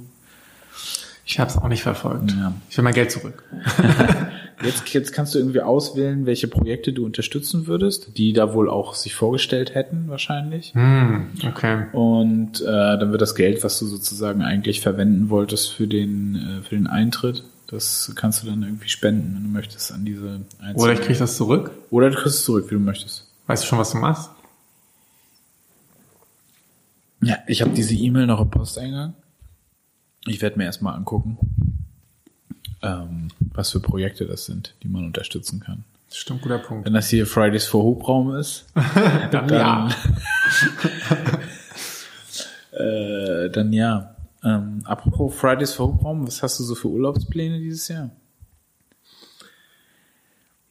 ich habe es auch nicht verfolgt. Ja. Ich will mein Geld zurück. [laughs] [laughs] Jetzt, jetzt kannst du irgendwie auswählen, welche Projekte du unterstützen würdest, die da wohl auch sich vorgestellt hätten wahrscheinlich. Hm, okay. Und äh, dann wird das Geld, was du sozusagen eigentlich verwenden wolltest für den, äh, für den Eintritt, das kannst du dann irgendwie spenden, wenn du möchtest, an diese einzelnen. Oder ich kriege das zurück. Oder du kriegst es zurück, wie du möchtest. Weißt du schon, was du machst? Ja, ich habe diese E-Mail noch im Posteingang. Ich werde mir erstmal angucken, ähm, was für Projekte das sind, die man unterstützen kann. Stimmt, guter Punkt. Wenn das hier Fridays for Hubraum ist, Dann, [laughs] dann, ja. [laughs] äh, dann ja. Ähm, apropos Fridays for Hubraum, was hast du so für Urlaubspläne dieses Jahr?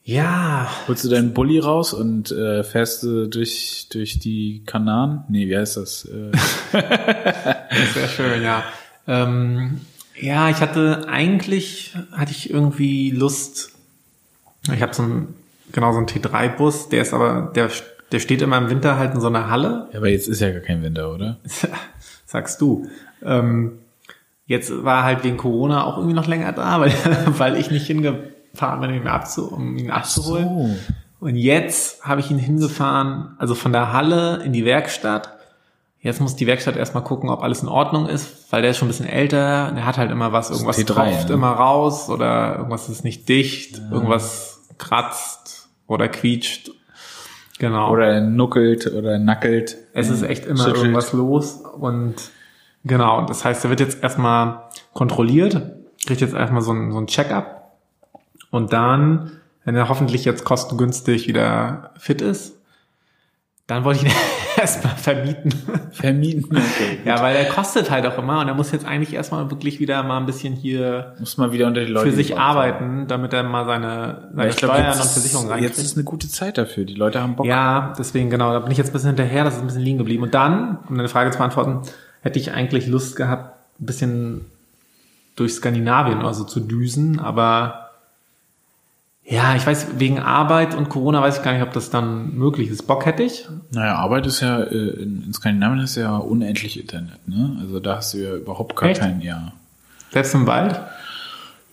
Ja, Holst du deinen Bulli raus und äh, fährst du durch, durch die Kanaren? Nee, wie heißt das? Äh, [laughs] sehr schön, ja. Ähm, ja, ich hatte eigentlich, hatte ich irgendwie Lust, ich habe so ein, genau so einen T3-Bus, der ist aber, der, der steht immer im Winter halt in so einer Halle ja, aber jetzt ist ja gar kein Winter, oder? [laughs] sagst du. Ähm, jetzt war halt wegen Corona auch irgendwie noch länger da, [laughs] weil, weil ich nicht hingefahren bin, ihn abzu, um ihn abzuholen. Und jetzt habe ich ihn hingefahren, also von der Halle in die Werkstatt. Jetzt muss die Werkstatt erstmal gucken, ob alles in Ordnung ist, weil der ist schon ein bisschen älter. Der hat halt immer was, irgendwas T3, tropft ne? immer raus oder irgendwas ist nicht dicht, irgendwas kratzt oder quietscht. Genau. Oder nuckelt oder nackelt. Es ist echt immer Schüttelt. irgendwas los und genau, das heißt, er wird jetzt erstmal kontrolliert, kriegt jetzt erstmal so ein, so ein Check-up und dann, wenn er hoffentlich jetzt kostengünstig wieder fit ist, dann wollte ich erstmal vermieten. Vermieten. Okay. [laughs] ja, weil er kostet halt auch immer und er muss jetzt eigentlich erstmal wirklich wieder mal ein bisschen hier Muss mal wieder unter die Leute für sich arbeiten, damit er mal seine, seine glaub, Steuern jetzt und Versicherungen Jetzt reinkriegt. ist eine gute Zeit dafür. Die Leute haben Bock. Ja, deswegen genau, da bin ich jetzt ein bisschen hinterher, das ist ein bisschen liegen geblieben. Und dann, um deine Frage zu beantworten, hätte ich eigentlich Lust gehabt, ein bisschen durch Skandinavien oder so zu düsen, aber ja, ich weiß, wegen Arbeit und Corona weiß ich gar nicht, ob das dann möglich ist. Bock hätte ich. Naja, Arbeit ist ja, äh, in, in Skandinavien du ja unendlich Internet, ne? Also da hast du ja überhaupt gar Echt? kein, ja. Selbst im Wald.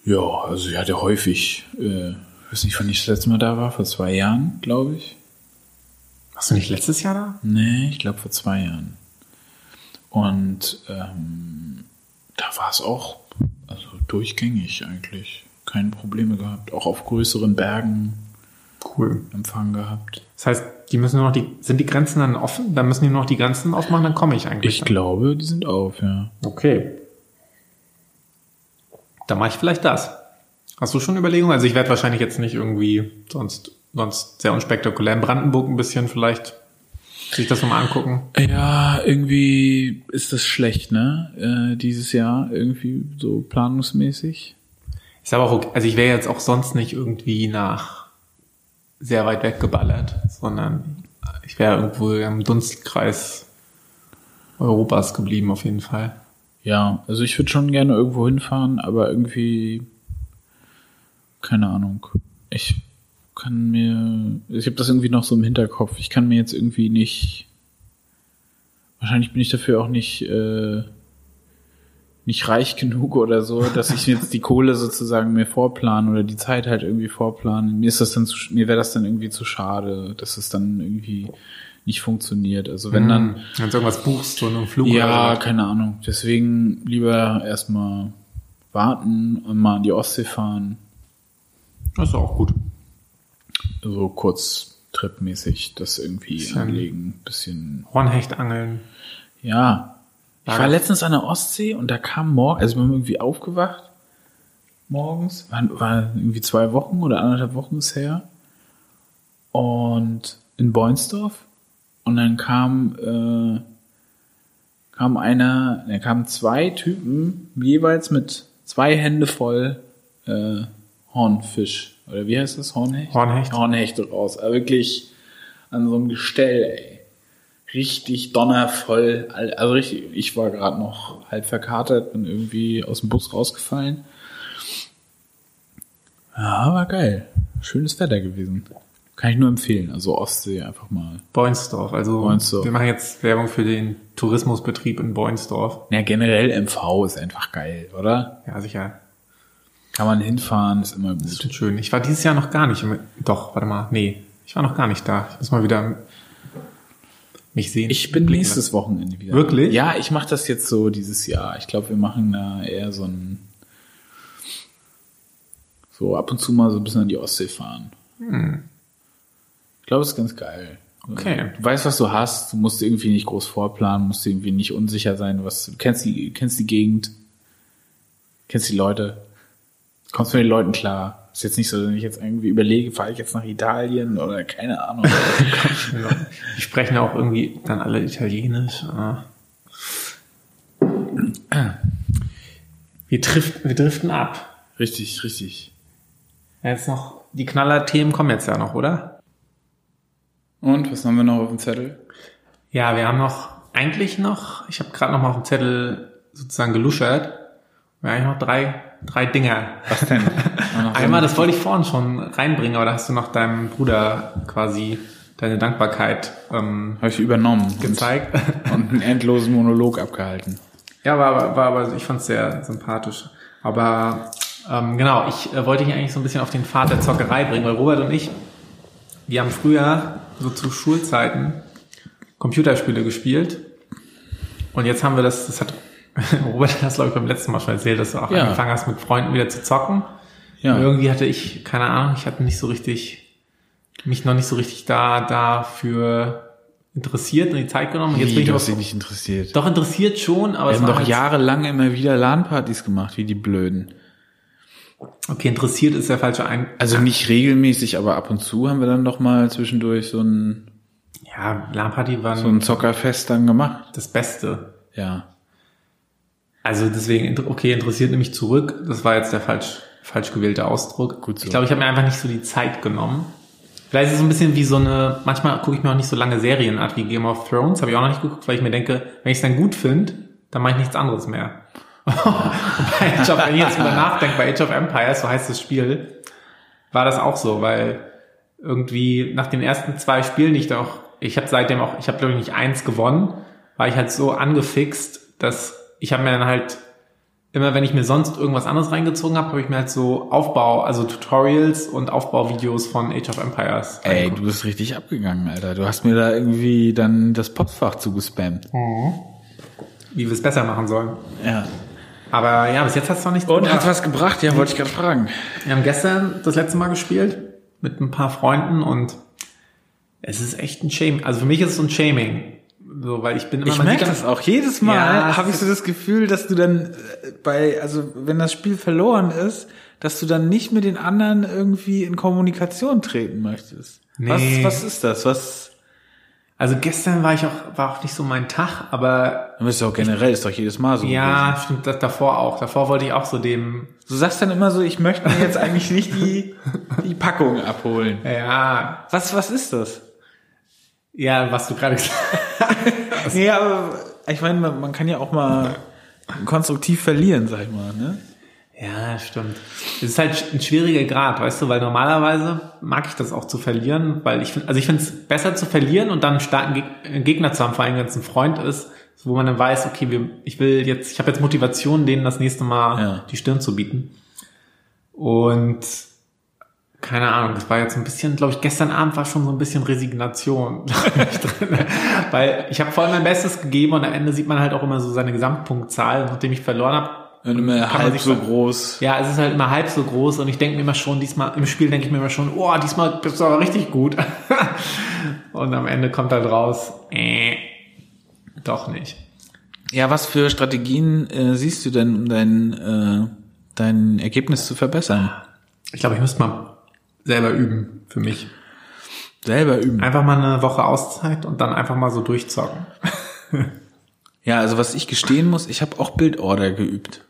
Ja, also ich hatte häufig, äh, weiß nicht, wann ich das letzte Mal da war, vor zwei Jahren, glaube ich. Warst du nicht letztes Jahr da? Nee, ich glaube vor zwei Jahren. Und ähm, da war es auch also durchgängig eigentlich. Keine Probleme gehabt. Auch auf größeren Bergen Cool. Empfang gehabt. Das heißt, die müssen nur noch die, sind die Grenzen dann offen? Dann müssen die nur noch die Grenzen aufmachen, dann komme ich eigentlich. Ich dann. glaube, die sind auf, ja. Okay. Dann mache ich vielleicht das. Hast du schon Überlegungen? Also ich werde wahrscheinlich jetzt nicht irgendwie sonst, sonst sehr unspektakulär in Brandenburg ein bisschen vielleicht sich das nochmal angucken. Ja, irgendwie ist das schlecht, ne? Äh, dieses Jahr irgendwie so planungsmäßig. Ist aber auch okay. Also ich wäre jetzt auch sonst nicht irgendwie nach sehr weit weg geballert, sondern ich wäre irgendwo im Dunstkreis Europas geblieben auf jeden Fall. Ja, also ich würde schon gerne irgendwo hinfahren, aber irgendwie keine Ahnung. Ich kann mir, ich habe das irgendwie noch so im Hinterkopf. Ich kann mir jetzt irgendwie nicht. Wahrscheinlich bin ich dafür auch nicht äh, nicht reich genug oder so, dass ich jetzt die Kohle sozusagen mir vorplanen oder die Zeit halt irgendwie vorplanen. Mir ist das dann zu, mir wäre das dann irgendwie zu schade, dass es dann irgendwie nicht funktioniert. Also wenn dann Wenn du irgendwas buchst, so einen Flug ja, keine Ahnung. Deswegen lieber erstmal warten und mal an die Ostsee fahren. Das ist auch gut. So kurz tripmäßig das irgendwie Bisschen- anlegen. Bisschen. Hornhecht angeln. Ja. Ich war letztens an der Ostsee und da kam morgen, also wir haben irgendwie aufgewacht morgens, war, war irgendwie zwei Wochen oder anderthalb Wochen ist her. Und in Boinsdorf. Und dann kam, äh, kam einer, da kamen zwei Typen, jeweils mit zwei Hände voll äh, Hornfisch Oder wie heißt das? Hornhecht? Hornhecht. Hornhechte raus. Aber wirklich an so einem Gestell, ey. Richtig donnervoll. Also richtig, ich war gerade noch halb verkatert, bin irgendwie aus dem Bus rausgefallen. Ja, war geil. Schönes Wetter gewesen. Kann ich nur empfehlen. Also Ostsee einfach mal. Boinsdorf. Also Boinsdorf. wir machen jetzt Werbung für den Tourismusbetrieb in Boinsdorf. Ja, generell MV ist einfach geil, oder? Ja, sicher. Kann man hinfahren, ist immer Das gut. ist schön. Ich war dieses Jahr noch gar nicht. Im, doch, warte mal. Nee, ich war noch gar nicht da. Ich muss mal wieder mich sehen. Ich bin nächstes Wochenende wieder. Wirklich? Ja, ich mache das jetzt so dieses Jahr. Ich glaube, wir machen da eher so ein so ab und zu mal so ein bisschen an die Ostsee fahren. Ich glaube, es ist ganz geil. Hm. Okay. Du weißt, was du hast. Du musst irgendwie nicht groß vorplanen, musst irgendwie nicht unsicher sein. Was du kennst die kennst die Gegend, kennst die Leute, kommst mit den Leuten klar. Ist jetzt nicht so, wenn ich jetzt irgendwie überlege, fahre ich jetzt nach Italien oder keine Ahnung. [laughs] Die sprechen ja auch irgendwie dann alle Italienisch. Wir, trift, wir driften ab. richtig, richtig. Jetzt noch, die Knaller-Themen kommen jetzt ja noch, oder? Und was haben wir noch auf dem Zettel? Ja, wir haben noch, eigentlich noch, ich habe gerade noch mal auf dem Zettel sozusagen geluschert. Wir haben eigentlich noch drei, drei Dinger. Was denn? [laughs] Einmal, das wollte ich vorhin schon reinbringen, aber da hast du noch deinem Bruder quasi deine Dankbarkeit ähm, Habe ich übernommen gezeigt. und, [laughs] und einen endlosen Monolog abgehalten. Ja, war, war, war aber ich fand's sehr sympathisch. Aber ähm, genau, ich äh, wollte dich eigentlich so ein bisschen auf den Pfad der Zockerei bringen, weil Robert und ich, wir haben früher so zu Schulzeiten Computerspiele gespielt. Und jetzt haben wir das, das hat [laughs] Robert hat das glaube ich beim letzten Mal schon erzählt, dass du auch Ja. angefangen hast mit Freunden wieder zu zocken. Ja. Und irgendwie hatte ich, keine Ahnung, ich hatte nicht so richtig, mich noch nicht so richtig da, dafür interessiert und die Zeit genommen. Und jetzt bin Wie, ich dich nicht interessiert. doch interessiert schon, aber Wir es haben doch halt- jahrelang immer wieder LAN-Partys gemacht, wie die Blöden. Okay, interessiert ist der falsche Ein. Also nicht regelmäßig, aber ab und zu haben wir dann doch mal zwischendurch so ein, Ja, LAN-Party war so ein Zockerfest dann gemacht. das Beste. Ja. Also deswegen, okay, interessiert nämlich zurück. Das war jetzt der falsch, falsch gewählte Ausdruck. Gut so. Ich glaube, ich habe mir einfach nicht so die Zeit genommen. Vielleicht ist es so ein bisschen wie so eine, manchmal gucke ich mir auch nicht so lange Serien an wie Game of Thrones, habe ich auch noch nicht geguckt, weil ich mir denke, wenn ich es dann gut finde, dann mache ich nichts anderes mehr. [laughs] bei Age of, wenn ich jetzt über nachdenke, bei Age of Empires, so heißt das Spiel, war das auch so, weil irgendwie nach den ersten zwei Spielen, die ich da auch, ich habe seitdem auch, ich habe glaube ich nicht eins gewonnen, war ich halt so angefixt, dass ich habe mir dann halt immer, wenn ich mir sonst irgendwas anderes reingezogen habe, habe ich mir halt so Aufbau, also Tutorials und Aufbauvideos von Age of Empires. Ey, du bist richtig abgegangen, Alter. Du hast mir da irgendwie dann das Postfach zugespammt. wie wir es besser machen sollen. Ja. Aber ja, bis jetzt hat's noch nicht. Und hat's was gebracht? Ja, wollte ich gerade fragen. Wir haben gestern das letzte Mal gespielt mit ein paar Freunden und es ist echt ein Shame. Also für mich ist es so ein Shaming. So, weil ich bin immer Ich merke das auch. Jedes Mal Ja, habe ich so das Gefühl, dass du dann äh, bei, also wenn das Spiel verloren ist, dass du dann nicht mit den anderen irgendwie in Kommunikation treten möchtest. Was, Nee. was ist das? Was? Also gestern war ich auch, war auch nicht so mein Tag, aber Du bist ja auch generell, ist doch jedes Mal so. ja, gewesen. stimmt, das davor auch. Davor wollte ich auch so dem, Du sagst dann immer so, ich möchte mir jetzt eigentlich nicht die, [laughs] die Packung abholen. ja, Was, was ist das? Ja, was du gerade gesagt hast. Nee, aber ich meine, man, man kann ja auch mal konstruktiv verlieren, sag ich mal, ne? Ja, stimmt. Es ist halt ein schwieriger Grad, weißt du, weil normalerweise mag ich das auch zu verlieren, weil ich finde, also ich finde es besser zu verlieren und dann einen starken Geg Gegner zu haben, vor allem wenn es ein Freund ist, wo man dann weiß, okay, wir, ich will jetzt, ich habe jetzt Motivation, denen das nächste Mal Ja. die Stirn zu bieten. Und keine Ahnung, das war jetzt ein bisschen, glaube ich, gestern Abend war schon so ein bisschen Resignation drin, [laughs] weil ich habe voll mein Bestes gegeben und am Ende sieht man halt auch immer so seine Gesamtpunktzahl, nachdem ich verloren habe, Und immer halb so groß. ja, es ist halt immer halb so groß und ich denke mir immer schon, diesmal im Spiel denke ich mir immer schon, oh, diesmal bist du aber richtig gut. [laughs] und am Ende kommt halt raus, äh, doch nicht. Ja, was für Strategien äh, siehst du denn, um dein, äh, dein Ergebnis zu verbessern? Ich glaube, ich müsste mal selber üben für mich. Selber üben. Einfach mal eine Woche Auszeit und dann einfach mal so durchzocken. [laughs] Ja, also was ich gestehen muss, ich habe auch Bildorder geübt.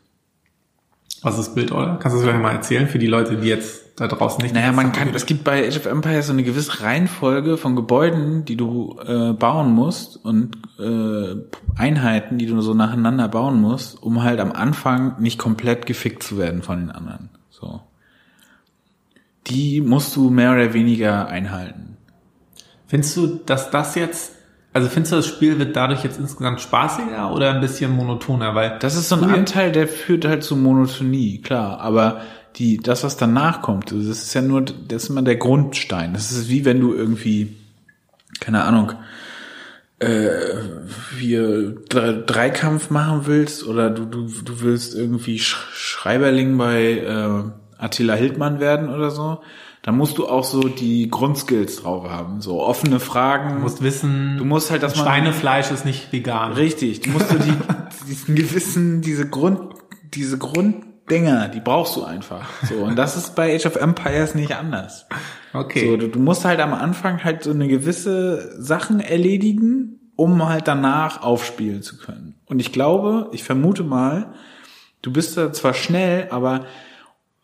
Was ist Bildorder? Kannst du das vielleicht mal erzählen für die Leute, die jetzt da draußen nicht... Naja, man kann, es gibt bei Age of Empires so eine gewisse Reihenfolge von Gebäuden, die du äh, bauen musst und äh, Einheiten, die du so nacheinander bauen musst, um halt am Anfang nicht komplett gefickt zu werden von den anderen. So. Die musst du mehr oder weniger einhalten. Findest du, dass das jetzt... Also findest du, das Spiel wird dadurch jetzt insgesamt spaßiger oder ein bisschen monotoner? Weil Das ist so ein Anteil, der führt halt zu Monotonie, klar. Aber die, das, was danach kommt, das ist ja nur, das ist immer der Grundstein. Das ist wie wenn du irgendwie, keine Ahnung, äh, wie Dre- Dreikampf machen willst oder du, du, du willst irgendwie Sch Schreiberling bei äh, Attila Hildmann werden oder so. Da musst du auch so die Grundskills drauf haben. So offene Fragen. Du musst wissen, Du musst halt, dass man- Schweinefleisch ist nicht vegan. Richtig, du musst so die, [laughs] diesen gewissen, diese Grund, diese Grunddinger, die brauchst du einfach. So, und das ist bei Age of Empires nicht anders. Okay. So, du, du musst halt am Anfang halt so eine gewisse Sachen erledigen, um halt danach aufspielen zu können. Und ich glaube, ich vermute mal, du bist da zwar schnell, aber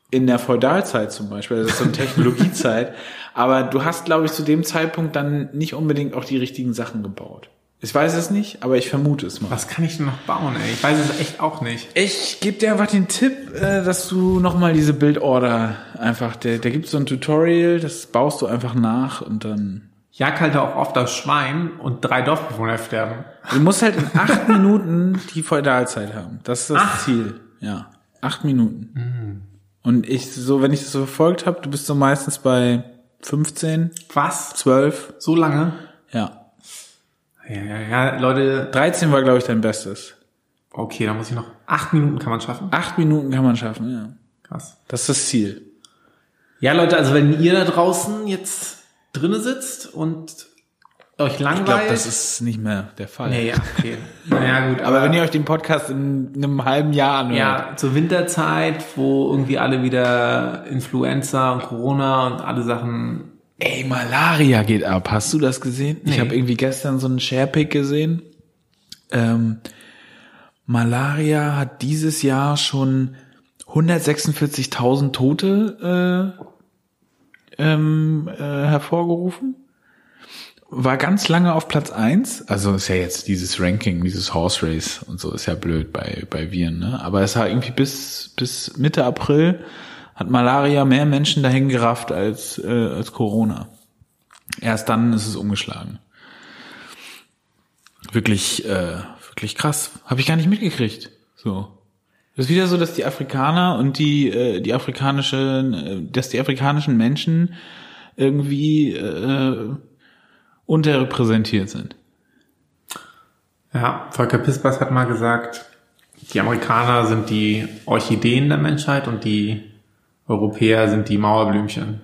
in der Feudalzeit zum Beispiel, das ist so eine Technologiezeit, [laughs] aber du hast, glaube ich, zu dem Zeitpunkt dann nicht unbedingt auch die richtigen Sachen gebaut. Ich weiß es nicht, aber ich vermute es mal. Was kann ich denn noch bauen, ey? Ich weiß es echt auch nicht. Ich gebe dir einfach den Tipp, äh, dass du nochmal diese Bildorder einfach, der, der gibt so ein Tutorial, das baust du einfach nach und dann. Jag halt auch oft das Schwein und drei Dorfbewohner sterben. Du musst halt in acht [laughs] Minuten die Feudalzeit haben. Das ist das Acht? Ziel. Ja. Acht Minuten. Und ich, so, wenn ich das so verfolgt habe, du bist so meistens bei 15, Was? 12, So lange? ja. Ja, ja, ja, Leute. 13 war, glaube ich, dein Bestes. Okay, da muss ich noch. Acht Minuten kann man schaffen. Acht Minuten kann man schaffen, ja. Krass. Das ist das Ziel. Ja, Leute, also wenn ihr da draußen jetzt drinne sitzt und euch langweilt. Ich glaube, das ist nicht mehr der Fall. Nee, ja, okay. naja, gut. Aber wenn ihr euch den Podcast in einem halben Jahr anhört, Ja, zur Winterzeit, wo irgendwie alle wieder Influenza und Corona und alle Sachen. Ey, Malaria geht ab. Hast du das gesehen? Ich Nee. habe irgendwie gestern so einen Sharepick gesehen. Ähm, Malaria hat dieses Jahr schon 146.000 Tote äh, ähm, äh, hervorgerufen. War ganz lange auf Platz eins. Also ist ja jetzt dieses Ranking, dieses Horse Race und so ist ja blöd bei, bei Viren, ne? Aber es war irgendwie bis, bis Mitte April hat Malaria mehr Menschen dahin gerafft als, äh, als Corona. Erst dann ist es umgeschlagen. Wirklich, äh, wirklich krass. Habe ich gar nicht mitgekriegt. So. Das ist wieder so, dass die Afrikaner und die, äh, die afrikanischen, äh, dass die afrikanischen Menschen irgendwie äh, unterrepräsentiert sind. Ja, Volker Pispers hat mal gesagt, die Amerikaner sind die Orchideen der Menschheit und die Europäer sind die Mauerblümchen.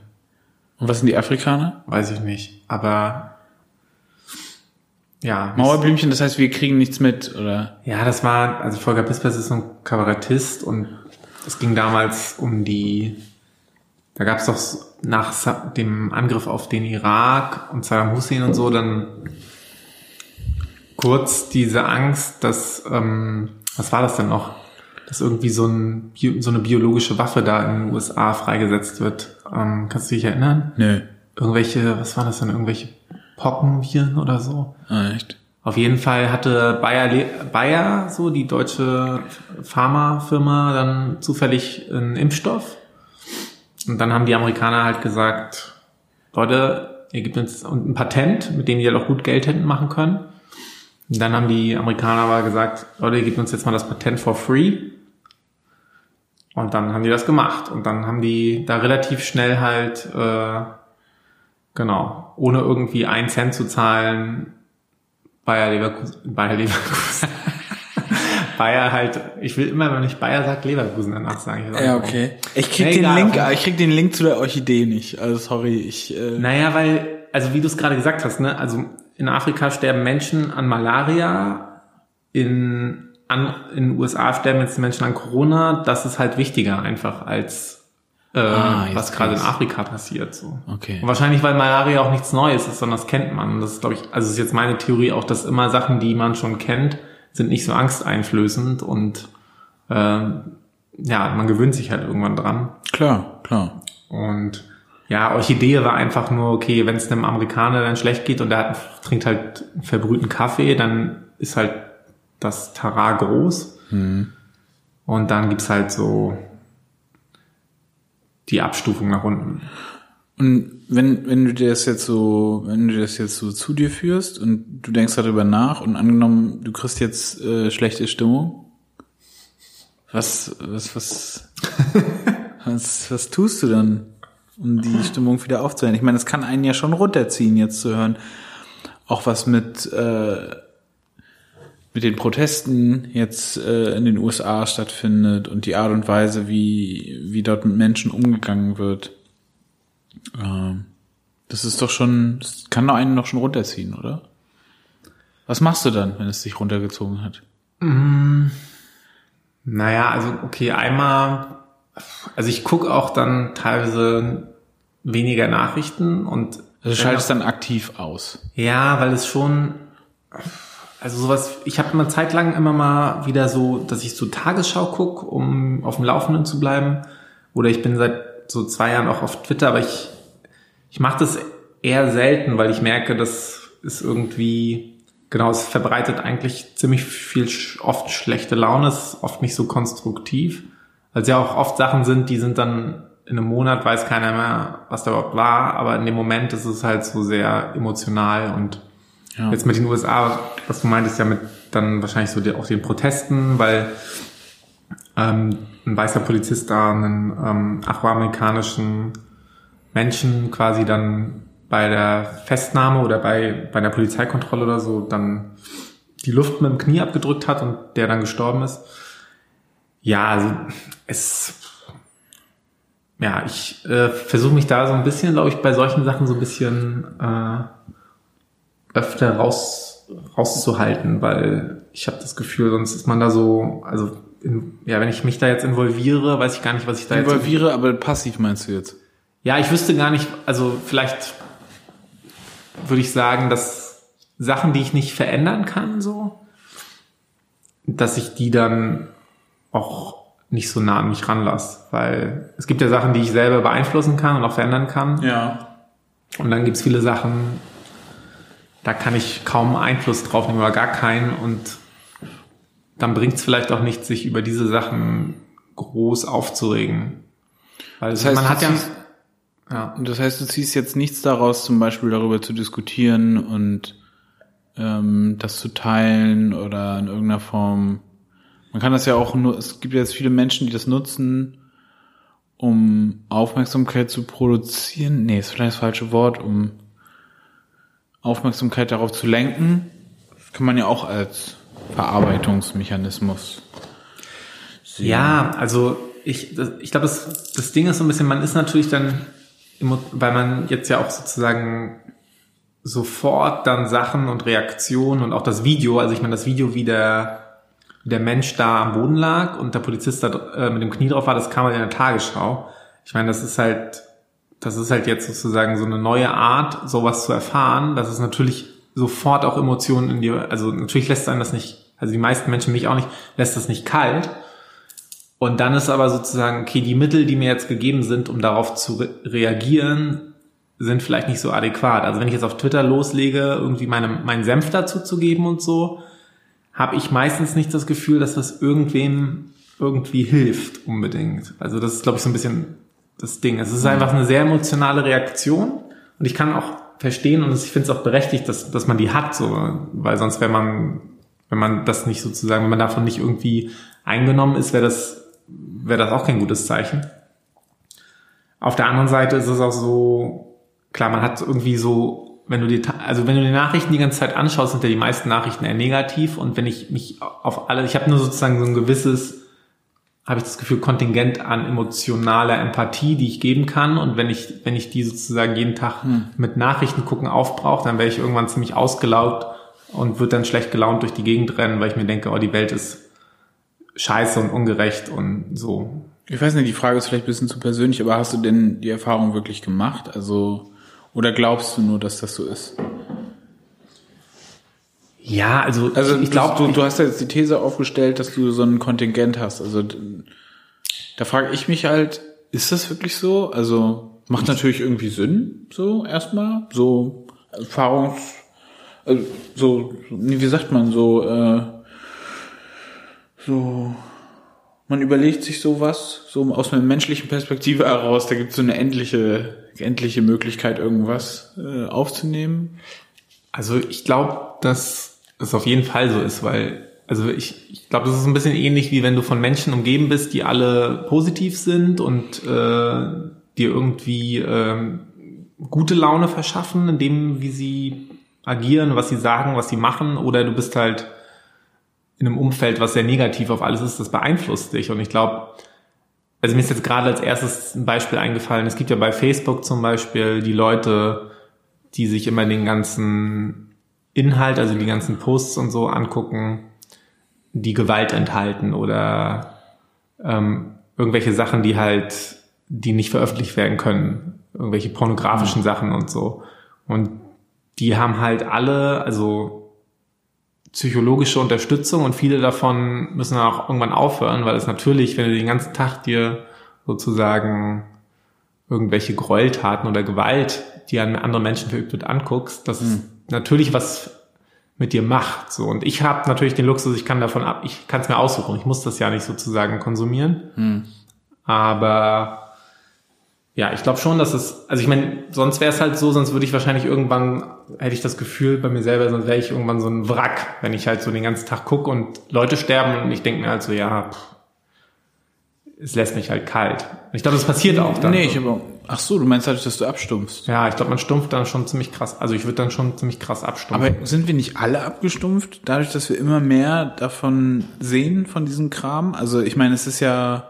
Und was sind die Afrikaner? Weiß ich nicht. Aber ja. Mauerblümchen, das heißt, wir kriegen nichts mit, oder? Ja, das war, also Volker Pispers ist so ein Kabarettist und es ging damals um die, da gab es doch nach dem Angriff auf den Irak und Saddam Hussein und so dann kurz diese Angst, dass, ähm, was war das denn noch? Dass irgendwie so, ein, so eine biologische Waffe da in den USA freigesetzt wird. Ähm, kannst du dich erinnern? Nö. Irgendwelche, was war das denn? Irgendwelche Pockenviren oder so? Ah, echt? Auf jeden Fall hatte Bayer, Bayer, so die deutsche Pharmafirma, dann zufällig einen Impfstoff. Und dann haben die Amerikaner halt gesagt, Leute, ihr gebt uns ein Patent, mit dem die halt auch gut Geld hätten machen können. Und dann haben die Amerikaner aber gesagt, Leute, ihr gebt uns jetzt mal das Patent for free. Und dann haben die das gemacht. Und dann haben die da relativ schnell halt, äh, genau, ohne irgendwie einen Cent zu zahlen, Bayer Leverkusen, Bayer Leverkusen. [laughs] Bayer halt, ich will immer, wenn ich Bayer sage, Leverkusen danach sagen. Ich weiß Ja, okay. Ich krieg Nee, den egal, Link, ich krieg den Link zu der Orchidee nicht. Also sorry, ich. Äh, Naja, weil, also wie du es gerade gesagt hast, ne, also in Afrika sterben Menschen an Malaria, in, an, in den USA sterben jetzt Menschen an Corona, das ist halt wichtiger einfach als äh, Ah, was gerade in. Afrika passiert. So. Okay. Und wahrscheinlich, weil Malaria auch nichts Neues ist, sondern das kennt man. Das ist, glaube ich, also ist jetzt meine Theorie auch, dass immer Sachen, die man schon kennt, sind nicht so angsteinflößend und ähm, ja, man gewöhnt sich halt irgendwann dran. Klar, klar. Und ja, Orchidee war einfach nur, okay, wenn es einem Amerikaner dann schlecht geht und der hat, trinkt halt verbrühten Kaffee, dann ist halt das Tarar groß. Und dann gibt's halt so die Abstufung nach unten. Und wenn, wenn du dir das jetzt so, wenn du das jetzt so zu dir führst und du denkst darüber nach und angenommen, du kriegst jetzt äh, schlechte Stimmung, was, was, was, [laughs] was, was tust du dann, um die Stimmung wieder aufzuhören? Ich meine, es kann einen ja schon runterziehen, jetzt zu hören, auch was mit, äh, mit den Protesten jetzt äh, in den USA stattfindet und die Art und Weise, wie, wie dort mit Menschen umgegangen wird. Ähm, das ist doch schon, das kann doch einen noch schon runterziehen, oder? Was machst du dann, wenn es dich runtergezogen hat? Naja, also okay, einmal, also ich gucke auch dann teilweise weniger Nachrichten und Also schaltest dann aktiv aus. Ja, weil es schon, also sowas, ich habe eine Zeit lang immer mal wieder so, dass ich so Tagesschau guck, um auf dem Laufenden zu bleiben. Oder ich bin seit so zwei Jahren auch auf Twitter, aber ich, ich mache das eher selten, weil ich merke, das ist irgendwie, genau, es verbreitet eigentlich ziemlich viel, oft schlechte Laune, ist oft nicht so konstruktiv. Weil es ja auch oft Sachen sind, die sind dann in einem Monat, weiß keiner mehr, was da überhaupt war, aber in dem Moment ist es halt so sehr emotional und Ja. Jetzt mit den USA, was du meintest, ja mit dann wahrscheinlich so die, auch den Protesten, weil ähm, ein weißer Polizist da einen ähm, afroamerikanischen Menschen quasi dann bei der Festnahme oder bei, bei der Polizeikontrolle oder so dann die Luft mit dem Knie abgedrückt hat und der dann gestorben ist. Ja, also es ja, ich äh, versuche mich da so ein bisschen, glaube ich, bei solchen Sachen so ein bisschen äh, öfter raus, rauszuhalten, weil ich habe das Gefühl, sonst ist man da so, also ja, wenn ich mich da jetzt involviere, weiß ich gar nicht, was ich da jetzt. Involviere, aber passiv meinst du jetzt? Ja, ich wüsste gar nicht, also vielleicht würde ich sagen, dass Sachen, die ich nicht verändern kann, so, dass ich die dann auch nicht so nah an mich ranlasse, weil es gibt ja Sachen, die ich selber beeinflussen kann und auch verändern kann. Ja. Und dann gibt's viele Sachen, da kann ich kaum Einfluss drauf nehmen oder gar keinen. Und dann bringt's vielleicht auch nicht, sich über diese Sachen groß aufzuregen. Weil Das heißt, man hat ja, ja, Das heißt, du ziehst jetzt nichts daraus, zum Beispiel darüber zu diskutieren und ähm, das zu teilen oder in irgendeiner Form. Man kann das ja auch nur, es gibt ja jetzt viele Menschen, die das nutzen, um Aufmerksamkeit zu produzieren. Nee, ist vielleicht das falsche Wort, um Aufmerksamkeit darauf zu lenken. Das kann man ja auch als Verarbeitungsmechanismus sehen. Ja, also ich, ich glaube, das, das Ding ist so ein bisschen, man ist natürlich dann, weil man jetzt ja auch sozusagen sofort dann Sachen und Reaktionen und auch das Video, also ich meine, das Video, wie der, der Mensch da am Boden lag und der Polizist da äh, mit dem Knie drauf war, das kam halt in der Tagesschau. Ich meine, das ist halt, das ist halt jetzt sozusagen so eine neue Art, sowas zu erfahren. Das ist natürlich sofort auch Emotionen in dir, also natürlich lässt einen das nicht, also die meisten Menschen mich auch nicht, lässt das nicht kalt. Und dann ist aber sozusagen, okay, die Mittel, die mir jetzt gegeben sind, um darauf zu re reagieren, sind vielleicht nicht so adäquat. Also wenn ich jetzt auf Twitter loslege, irgendwie meine, meinen Senf dazu zu geben und so, habe ich meistens nicht das Gefühl, dass das irgendwem irgendwie hilft unbedingt. Also das ist, glaube ich, so ein bisschen das Ding. Es ist einfach eine sehr emotionale Reaktion und ich kann auch verstehen und ich finde es auch berechtigt, dass, dass man die hat, so, weil sonst wäre man, wenn man das nicht sozusagen, wenn man davon nicht irgendwie eingenommen ist, wäre das, wäre das auch kein gutes Zeichen. Auf der anderen Seite ist es auch so, klar, man hat irgendwie so, wenn du die, also wenn du die Nachrichten die ganze Zeit anschaust, sind ja die meisten Nachrichten eher negativ und wenn ich mich auf alle, ich habe nur sozusagen so ein gewisses, habe ich das Gefühl, Kontingent an emotionaler Empathie, die ich geben kann und wenn ich, wenn ich die sozusagen jeden Tag mit Nachrichten gucken aufbrauche, dann wäre ich irgendwann ziemlich ausgelaugt und wird dann schlecht gelaunt durch die Gegend rennen, weil ich mir denke, oh, die Welt ist scheiße und ungerecht und so. Ich weiß nicht, die Frage ist vielleicht ein bisschen zu persönlich, aber hast du denn die Erfahrung wirklich gemacht? Also, oder glaubst du nur, dass das so ist? Ja, also, Also ich glaube, du, du hast ja jetzt die These aufgestellt, dass du so ein Kontingent hast. Also Da frage ich mich halt, ist das wirklich so? Also macht natürlich irgendwie Sinn, so erstmal, so Erfahrungs, also, so, wie sagt man, so, äh, so, man überlegt sich sowas, so aus einer menschlichen Perspektive heraus, da gibt es so eine endliche, endliche Möglichkeit, irgendwas äh, aufzunehmen. Also ich glaube, dass es auf jeden Fall so ist, weil also ich, ich glaube, das ist ein bisschen ähnlich wie wenn du von Menschen umgeben bist, die alle positiv sind und äh, dir irgendwie ähm, gute Laune verschaffen, in dem, wie sie agieren, was sie sagen, was sie machen, oder du bist halt in einem Umfeld, was sehr negativ auf alles ist, das beeinflusst dich. Und ich glaube, also mir ist jetzt gerade als erstes ein Beispiel eingefallen. Es gibt ja bei Facebook zum Beispiel die Leute, die sich immer den ganzen Inhalt, also die ganzen Posts und so angucken, die Gewalt enthalten oder ähm, irgendwelche Sachen, die halt, die nicht veröffentlicht werden können, irgendwelche pornografischen mhm. Sachen und so. Und die haben halt alle, also psychologische Unterstützung und viele davon müssen dann auch irgendwann aufhören, weil es natürlich, wenn du den ganzen Tag dir sozusagen irgendwelche Gräueltaten oder Gewalt, die an andere Menschen verübt wird, anguckst, das mhm. Natürlich was mit dir macht. So und ich habe natürlich den Luxus, ich kann davon ab, ich kann es mir aussuchen. Ich muss das ja nicht sozusagen konsumieren, mhm. aber ja, ich glaube schon, dass es, also ich meine, sonst wäre es halt so, sonst würde ich wahrscheinlich irgendwann, hätte ich das Gefühl bei mir selber, sonst wäre ich irgendwann so ein Wrack, wenn ich halt so den ganzen Tag gucke und Leute sterben und ich denke mir halt so, ja, pff, es lässt mich halt kalt. Und ich glaube, das passiert auch dann. Nee, ich aber, ach so, du meinst halt, dass du abstumpfst. Ja, ich glaube, man stumpft dann schon ziemlich krass, also ich würde dann schon ziemlich krass abstumpfen. Aber sind wir nicht alle abgestumpft, dadurch, dass wir immer mehr davon sehen, von diesem Kram? Also ich meine, es ist ja,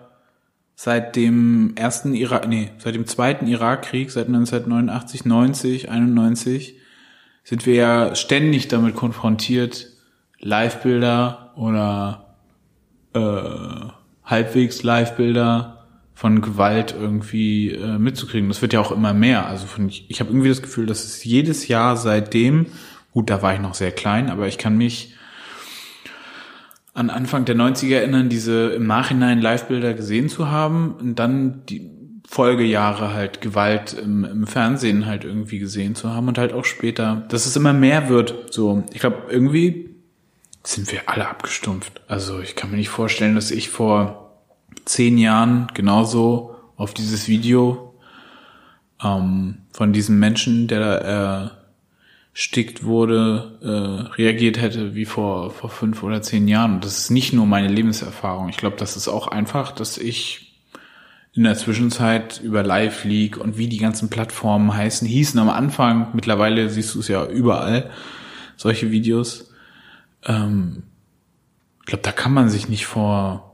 seit dem ersten Irak, nee, seit dem zweiten Irakkrieg, seit 1989, 90, 91, sind wir ja ständig damit konfrontiert, Live-Bilder oder äh, halbwegs Live-Bilder von Gewalt irgendwie äh, mitzukriegen. Das wird ja auch immer mehr. Also von, ich, ich habe irgendwie das Gefühl, dass es jedes Jahr seitdem, gut, da war ich noch sehr klein, aber ich kann mich an Anfang der 90er erinnern, diese im Nachhinein Live-Bilder gesehen zu haben und dann die Folgejahre halt Gewalt im, im, Fernsehen halt irgendwie gesehen zu haben und halt auch später, dass es immer mehr wird. So, ich glaube, irgendwie sind wir alle abgestumpft. Also ich kann mir nicht vorstellen, dass ich vor zehn Jahren genauso auf dieses Video ähm, von diesem Menschen, der da erstickt wurde, äh, reagiert hätte wie vor, vor fünf oder zehn Jahren. Und das ist nicht nur meine Lebenserfahrung. Ich glaube, das ist auch einfach, dass ich in der Zwischenzeit über Live League und wie die ganzen Plattformen heißen, hießen am Anfang, mittlerweile siehst du es ja überall, solche Videos. Ähm, ich glaube, da kann man sich nicht vor,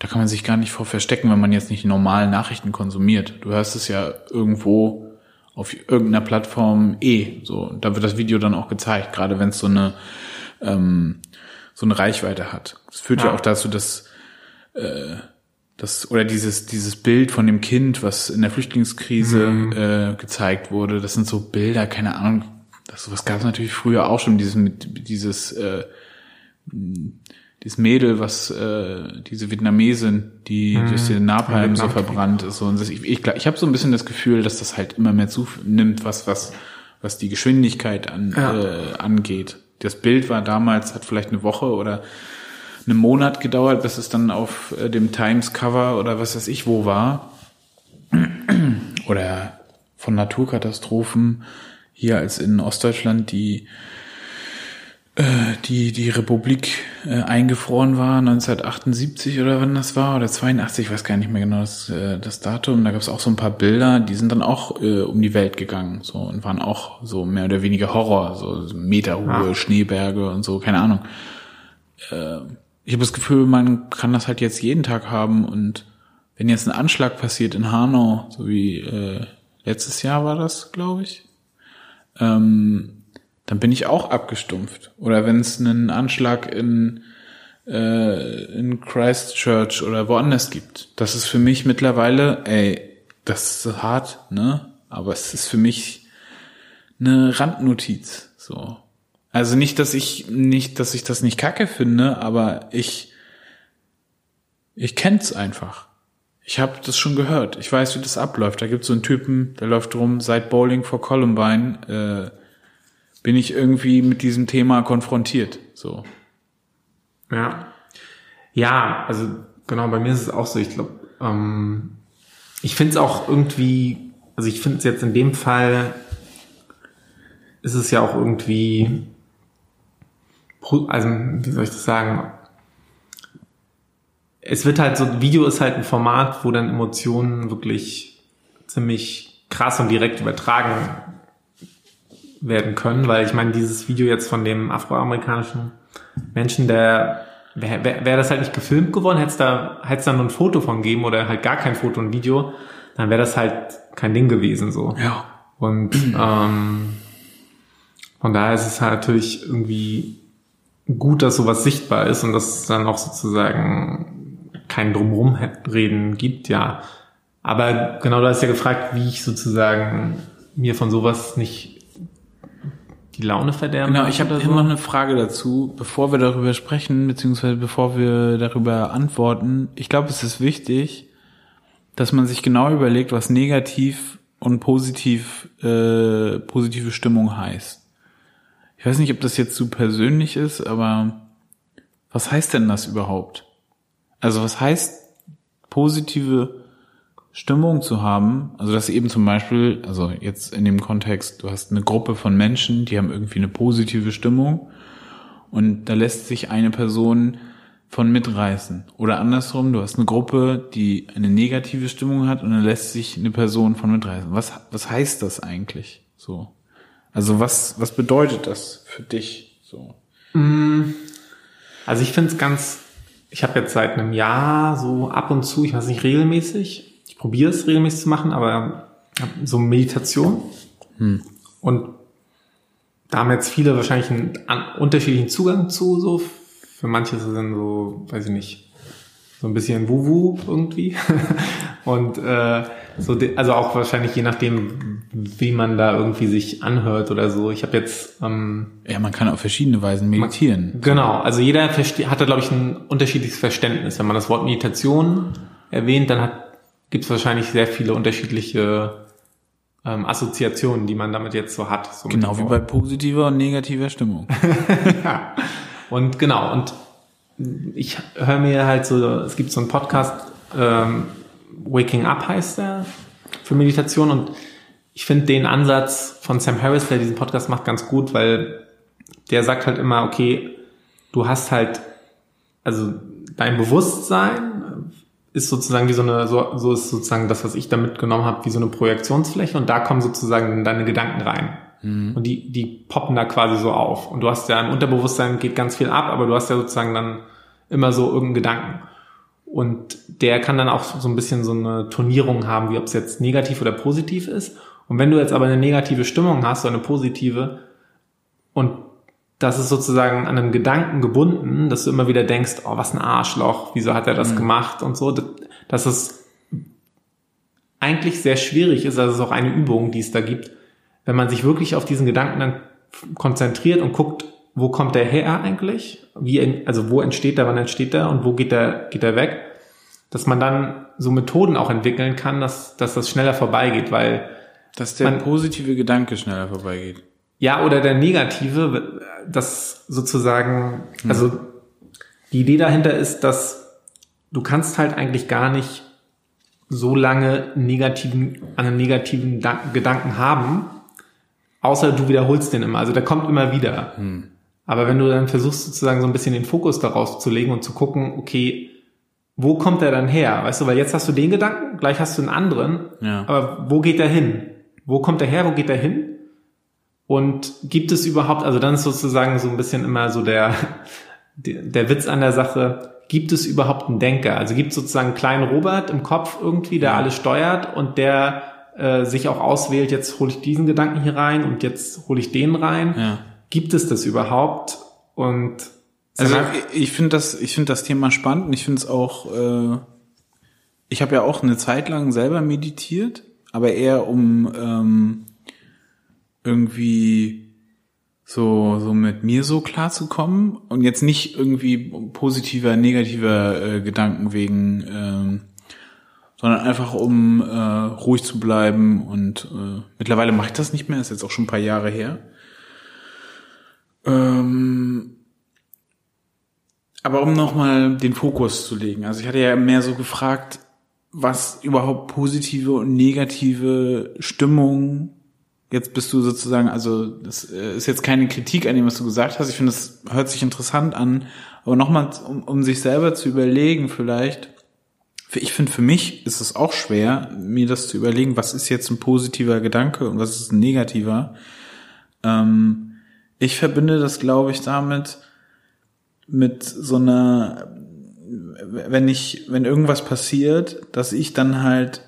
da kann man sich gar nicht vor verstecken, wenn man jetzt nicht normal Nachrichten konsumiert. Du hörst es ja irgendwo auf irgendeiner Plattform eh. So, da wird das Video dann auch gezeigt, gerade wenn es so eine ähm, so eine Reichweite hat. Das führt ja, ja auch dazu, dass äh, das oder dieses dieses Bild von dem Kind, was in der Flüchtlingskrise mhm. äh, gezeigt wurde, das sind so Bilder, keine Ahnung. Das sowas gab es natürlich früher auch schon. Dieses mit dieses äh, dieses Mädel, was äh, diese Vietnamesin, die mhm. durch den Napalm so verbrannt ist. So. Und ich ich, ich habe so ein bisschen das Gefühl, dass das halt immer mehr zunimmt, was was was die Geschwindigkeit an, ja. äh, angeht. Das Bild war damals, hat vielleicht eine Woche oder einen Monat gedauert, bis es dann auf äh, dem Times Cover oder was weiß ich wo war. oder von Naturkatastrophen hier als in Ostdeutschland die die, die Republik äh, eingefroren war, 1978 oder wann das war, oder 82, ich weiß gar nicht mehr genau das, äh, das Datum. Da gab es auch so ein paar Bilder, die sind dann auch äh, um die Welt gegangen so und waren auch so mehr oder weniger Horror, so meterhohe ah. Schneeberge und so, keine Ahnung. Äh, ich habe das Gefühl, man kann das halt jetzt jeden Tag haben und wenn jetzt ein Anschlag passiert in Hanau, so wie äh, letztes Jahr war das, glaube ich, ähm, dann bin ich auch abgestumpft. Oder wenn es einen Anschlag in, äh, in Christchurch oder woanders gibt. Das ist für mich mittlerweile, ey, das ist hart, ne? Aber es ist für mich eine Randnotiz, so. Also nicht, dass ich nicht, dass ich das nicht kacke finde, aber ich ich kenn's einfach. Ich habe das schon gehört. Ich weiß, wie das abläuft. Da gibt es so einen Typen, der läuft rum, seit Bowling for Columbine äh, bin ich irgendwie mit diesem Thema konfrontiert. So. Ja. Ja, also genau, bei mir ist es auch so. Ich glaube, ähm, ich finde es auch irgendwie, also ich finde es jetzt in dem Fall, ist es ja auch irgendwie, also wie soll ich das sagen? Es wird halt so, Video ist halt ein Format, wo dann Emotionen wirklich ziemlich krass und direkt übertragen werden können, weil ich meine, dieses Video jetzt von dem afroamerikanischen Menschen, der wäre wär, wär das halt nicht gefilmt geworden, hätte es da, hätte es da nur ein Foto von geben oder halt gar kein Foto und Video, dann wäre das halt kein Ding gewesen so. Ja. Und [clears throat] ähm, von daher ist es halt natürlich irgendwie gut, dass sowas sichtbar ist und dass es dann auch sozusagen kein Drumrumreden gibt, ja. Aber genau, du hast ja gefragt, wie ich sozusagen mir von sowas nicht die Laune verderben. Genau, ich habe so. immer noch eine Frage dazu, bevor wir darüber sprechen, beziehungsweise bevor wir darüber antworten. Ich glaube, es ist wichtig, dass man sich genau überlegt, was negativ und positiv äh, positive Stimmung heißt. Ich weiß nicht, ob das jetzt zu persönlich ist, aber was heißt denn das überhaupt? Also was heißt positive Stimmung zu haben, also dass eben zum Beispiel, also jetzt in dem Kontext, du hast eine Gruppe von Menschen, die haben irgendwie eine positive Stimmung und da lässt sich eine Person von mitreißen. Oder andersrum, du hast eine Gruppe, die eine negative Stimmung hat und dann lässt sich eine Person von mitreißen. Was, was heißt das eigentlich so? Also was, was bedeutet das für dich so? Mm. Also ich finde es ganz, ich habe jetzt seit einem Jahr so ab und zu, ich weiß nicht regelmäßig, probiere es regelmäßig zu machen, aber so Meditation. Hm. Und da haben jetzt viele wahrscheinlich einen unterschiedlichen Zugang zu, so. Für manche sind so, weiß ich nicht, so ein bisschen Wuhu irgendwie. [laughs] Und äh, so, also auch wahrscheinlich je nachdem, wie man da irgendwie sich anhört oder so. Ich habe jetzt ähm, ja, man kann auf verschiedene Weisen meditieren. Man, genau, also jeder hat da glaube ich ein unterschiedliches Verständnis. Wenn man das Wort Meditation erwähnt, dann hat gibt es wahrscheinlich sehr viele unterschiedliche ähm, Assoziationen, die man damit jetzt so hat. So genau wie bei positiver und negativer Stimmung. [laughs] ja. Und genau, und ich höre mir halt so, es gibt so einen Podcast, ähm, Waking Up heißt der, für Meditation und ich finde den Ansatz von Sam Harris, der diesen Podcast macht, ganz gut, weil der sagt halt immer, okay, du hast halt, also dein Bewusstsein ist sozusagen wie so eine, so, so ist sozusagen das, was ich da mitgenommen habe, wie so eine Projektionsfläche und da kommen sozusagen deine Gedanken rein. Mhm. Und die, die poppen da quasi so auf. Und du hast ja im Unterbewusstsein geht ganz viel ab, aber du hast ja sozusagen dann immer so irgendeinen Gedanken. Und der kann dann auch so ein bisschen so eine Turnierung haben, wie ob es jetzt negativ oder positiv ist. Und wenn du jetzt aber eine negative Stimmung hast, oder eine positive, und das ist sozusagen an einem Gedanken gebunden, dass du immer wieder denkst, oh, was ein Arschloch, wieso hat er das mhm. gemacht und so, dass es eigentlich sehr schwierig ist, also es ist auch eine Übung, die es da gibt, wenn man sich wirklich auf diesen Gedanken dann konzentriert und guckt, wo kommt der her eigentlich? Wie, also wo entsteht der, wann entsteht der und wo geht der, geht der weg? Dass man dann so Methoden auch entwickeln kann, dass, dass das schneller vorbeigeht, weil dass der man, positive Gedanke schneller vorbeigeht. Ja, oder der negative, das sozusagen, hm. also die Idee dahinter ist, dass du kannst halt eigentlich gar nicht so lange negativen, einen negativen Gedanken haben, außer du wiederholst den immer. Also der kommt immer wieder. Hm. Aber wenn du dann versuchst sozusagen so ein bisschen den Fokus darauf zu legen und zu gucken, okay, wo kommt der dann her? Weißt du, weil jetzt hast du den Gedanken, gleich hast du einen anderen, ja. aber wo geht der hin? Wo kommt der her? Wo geht der hin? Und gibt es überhaupt, also dann ist sozusagen so ein bisschen immer so der, der Witz an der Sache, gibt es überhaupt einen Denker? Also gibt es sozusagen einen kleinen Robert im Kopf irgendwie, der alles steuert und der äh, sich auch auswählt, jetzt hole ich diesen Gedanken hier rein und jetzt hole ich den rein. Ja. Gibt es das überhaupt? Und also ich, ich finde das, ich finde das Thema spannend und ich finde es auch, äh, ich habe ja auch eine Zeit lang selber meditiert, aber eher um ähm, irgendwie so, so mit mir so klar zu kommen und jetzt nicht irgendwie positiver, negativer äh, Gedanken wegen ähm, sondern einfach um äh, ruhig zu bleiben und äh, mittlerweile mache ich das nicht mehr, ist jetzt auch schon ein paar Jahre her. Ähm, aber um nochmal den Fokus zu legen, also ich hatte ja mehr so gefragt, was überhaupt positive und negative Stimmung jetzt bist du sozusagen, also das äh, ist jetzt keine Kritik an dem, was du gesagt hast. Ich finde, das hört sich interessant an. Aber nochmal, um, um sich selber zu überlegen, vielleicht, ich finde, für mich ist es auch schwer, mir das zu überlegen, was ist jetzt ein positiver Gedanke und was ist ein negativer. Ähm, ich verbinde das, glaube ich, damit, mit so einer, wenn ich, wenn irgendwas passiert, dass ich dann halt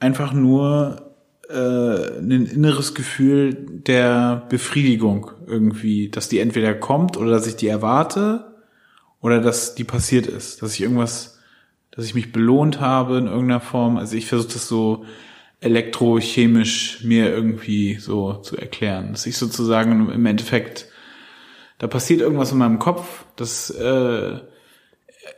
einfach nur äh, ein inneres Gefühl der Befriedigung irgendwie, dass die entweder kommt oder dass ich die erwarte oder dass die passiert ist, dass ich irgendwas, dass ich mich belohnt habe in irgendeiner Form. Also ich versuche das so elektrochemisch mir irgendwie so zu erklären, dass ich sozusagen im Endeffekt da passiert irgendwas in meinem Kopf, das äh,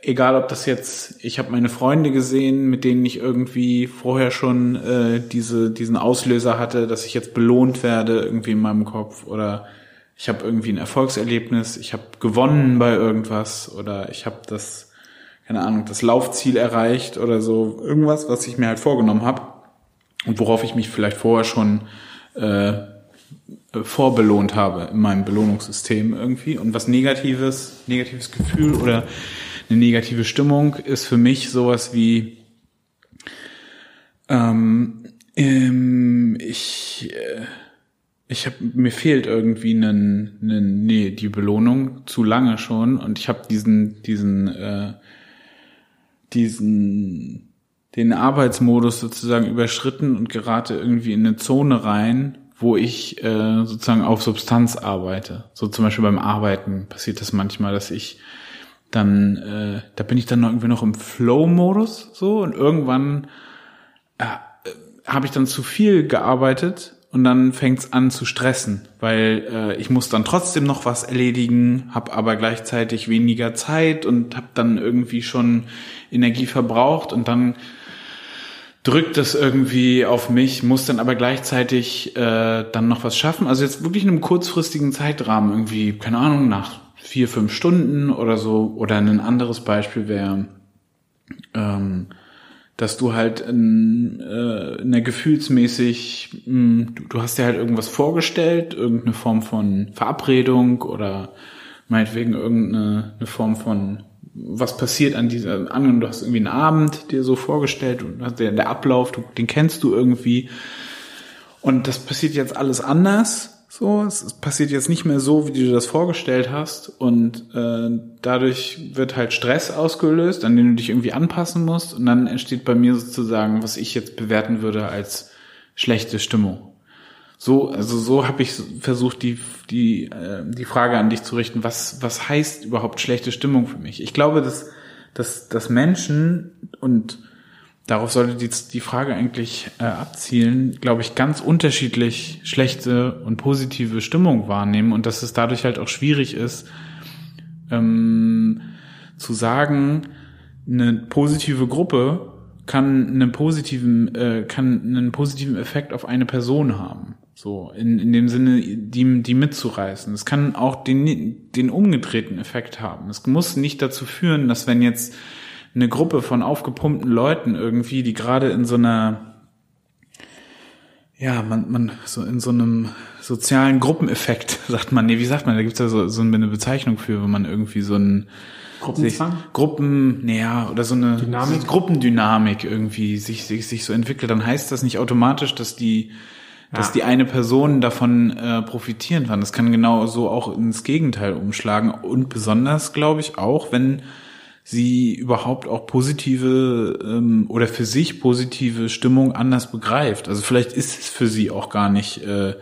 egal ob das jetzt, ich habe meine Freunde gesehen, mit denen ich irgendwie vorher schon äh, diese, diesen Auslöser hatte, dass ich jetzt belohnt werde irgendwie in meinem Kopf. Oder ich habe irgendwie ein Erfolgserlebnis, ich habe gewonnen bei irgendwas. Oder ich habe das, keine Ahnung, das Laufziel erreicht oder so, irgendwas, was ich mir halt vorgenommen habe und worauf ich mich vielleicht vorher schon äh, vorbelohnt habe in meinem Belohnungssystem irgendwie. Und was negatives, negatives Gefühl oder eine negative Stimmung ist für mich sowas wie ähm, ähm, ich äh, ich habe mir fehlt irgendwie einen, einen nee die Belohnung zu lange schon und ich habe diesen diesen äh, diesen den Arbeitsmodus sozusagen überschritten und gerate irgendwie in eine Zone rein, wo ich äh, sozusagen auf Substanz arbeite. So zum Beispiel beim Arbeiten passiert das manchmal, dass ich dann, äh, da bin ich dann noch irgendwie noch im Flow-Modus so und irgendwann äh, habe ich dann zu viel gearbeitet und dann fängt's an zu stressen, weil äh, ich muss dann trotzdem noch was erledigen, habe aber gleichzeitig weniger Zeit und habe dann irgendwie schon Energie verbraucht und dann drückt es irgendwie auf mich, muss dann aber gleichzeitig äh, dann noch was schaffen. Also jetzt wirklich in einem kurzfristigen Zeitrahmen irgendwie, keine Ahnung, nach vier, fünf Stunden oder so. Oder ein anderes Beispiel wäre, ähm, dass du halt in, äh, in der gefühlsmäßig, mh, du, du hast dir halt irgendwas vorgestellt, irgendeine Form von Verabredung oder meinetwegen irgendeine eine Form von was passiert an dieser, angenommen, du hast irgendwie einen Abend dir so vorgestellt und der, der Ablauf, du, den kennst du irgendwie. Und das passiert jetzt alles anders so, es passiert jetzt nicht mehr so, wie du das vorgestellt hast und äh, dadurch wird halt Stress ausgelöst, an den du dich irgendwie anpassen musst und dann entsteht bei mir sozusagen, was ich jetzt bewerten würde als schlechte Stimmung. So, also so habe ich versucht, die die äh, die Frage an dich zu richten, was was heißt überhaupt schlechte Stimmung für mich? Ich glaube, dass dass dass Menschen und darauf sollte die, die Frage eigentlich äh, abzielen, glaube ich, ganz unterschiedlich schlechte und positive Stimmung wahrnehmen und dass es dadurch halt auch schwierig ist, ähm, zu sagen, eine positive Gruppe kann einen positiven, äh, kann einen positiven Effekt auf eine Person haben. So, in, in dem Sinne, die, die mitzureißen. Es kann auch den, den umgedrehten Effekt haben. Es muss nicht dazu führen, dass wenn jetzt eine Gruppe von aufgepumpten Leuten irgendwie, die gerade in so einer, ja, man, man, so in so einem sozialen Gruppeneffekt, [laughs] sagt man, nee, wie sagt man, da gibt's ja so, so eine Bezeichnung für, wenn man irgendwie so ein Gruppenzwang? Sich, Gruppen, naja, oder so eine Dynamik? So Gruppendynamik irgendwie sich, sich, sich so entwickelt, dann heißt das nicht automatisch, dass die, dass Ja. die eine Person davon äh, profitieren kann. Das kann genau so auch ins Gegenteil umschlagen. Und besonders, glaube ich, auch, wenn sie überhaupt auch positive ähm, oder für sich positive Stimmung anders begreift. Also vielleicht ist es für sie auch gar nicht äh,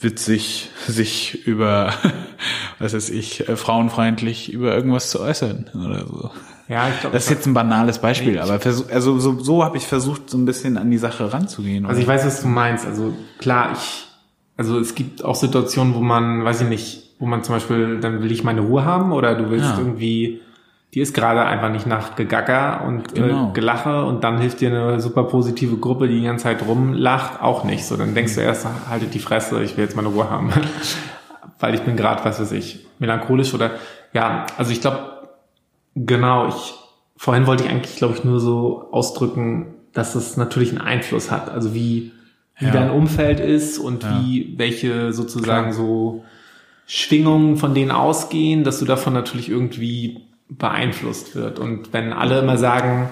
witzig, sich über, [laughs] was weiß ich, äh, frauenfeindlich über irgendwas zu äußern oder so. Ja, ich glaube, Das ist jetzt ein banales Beispiel, ich- aber versuch, also so, so habe ich versucht, so ein bisschen an die Sache ranzugehen. Also ich weiß, was du meinst. Also klar, ich, also es gibt auch Situationen, wo man, weiß ich nicht, wo man zum Beispiel, dann will ich meine Ruhe haben oder du willst Ja. irgendwie, die ist gerade einfach nicht nach Gegacker und Genau. äh, Gelache und dann hilft dir eine super positive Gruppe, die die ganze Zeit rumlacht, auch nicht. So, dann denkst du erst, haltet die Fresse, ich will jetzt meine Ruhe haben. [laughs] Weil ich bin gerade, was weiß ich, melancholisch oder ja, also ich glaube, genau, ich vorhin wollte ich eigentlich, glaube ich, nur so ausdrücken, dass es natürlich einen Einfluss hat. Also wie, wie Ja. dein Umfeld ist und wie welche sozusagen so Schwingungen von denen ausgehen, dass du davon natürlich irgendwie beeinflusst wird. Und wenn alle immer sagen,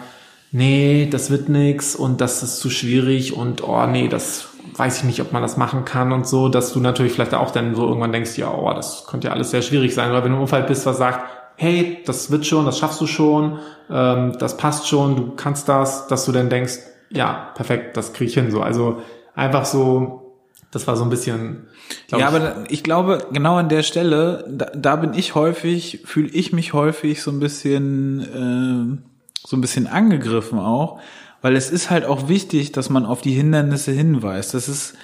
nee, das wird nix und das ist zu schwierig und oh nee, das weiß ich nicht, ob man das machen kann und so, dass du natürlich vielleicht auch dann so irgendwann denkst, ja, oh, das könnte ja alles sehr schwierig sein. Oder wenn du im Umfeld bist, was sagt, hey, das wird schon, das schaffst du schon, ähm, das passt schon, du kannst das, dass du dann denkst, ja, perfekt, das krieg ich hin so. Also einfach so, das war so ein bisschen. ja, ich, aber ich glaube, genau an der Stelle, da, da bin ich häufig, fühle ich mich häufig so ein bisschen, äh, so ein bisschen angegriffen auch, weil es ist halt auch wichtig, dass man auf die Hindernisse hinweist. Das ist,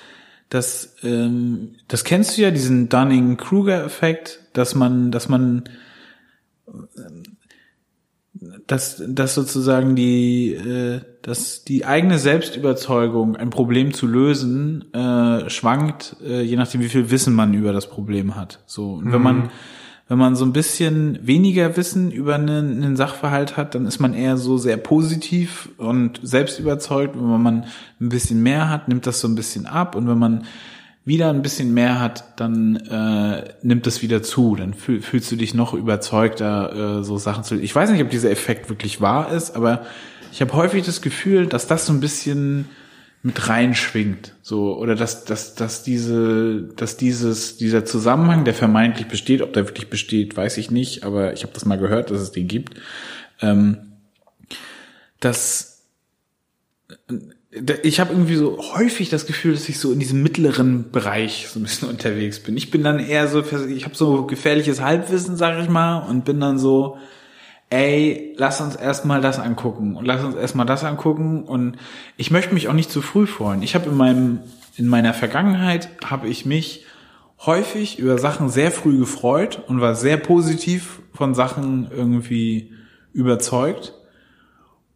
das, ähm, das kennst du ja, diesen Dunning-Kruger-Effekt, dass man, dass man, dass, dass sozusagen die, äh, dass die eigene Selbstüberzeugung, ein Problem zu lösen, äh, schwankt, äh, je nachdem, wie viel Wissen man über das Problem hat. So, und wenn man, wenn man so ein bisschen weniger Wissen über einen, einen Sachverhalt hat, dann ist man eher so sehr positiv und selbstüberzeugt. Und wenn man ein bisschen mehr hat, nimmt das so ein bisschen ab. Und wenn man wieder ein bisschen mehr hat, dann äh, nimmt es wieder zu. Dann fühl, fühlst du dich noch überzeugter, äh, so Sachen zu. Ich weiß nicht, ob dieser Effekt wirklich wahr ist, aber ich habe häufig das Gefühl, dass das so ein bisschen mit reinschwingt, so oder dass dass dass diese dass dieses dieser Zusammenhang, der vermeintlich besteht, ob der wirklich besteht, weiß ich nicht, aber ich habe das mal gehört, dass es den gibt, ähm, dass ich habe irgendwie so häufig das Gefühl, dass ich so in diesem mittleren Bereich so ein bisschen [laughs] unterwegs bin. Ich bin dann eher so, ich habe so gefährliches Halbwissen, sag ich mal, und bin dann so, ey, lass uns erstmal das angucken und lass uns erstmal das angucken und ich möchte mich auch nicht zu früh freuen. Ich habe in meinem in meiner Vergangenheit habe ich mich häufig über Sachen sehr früh gefreut und war sehr positiv von Sachen irgendwie überzeugt.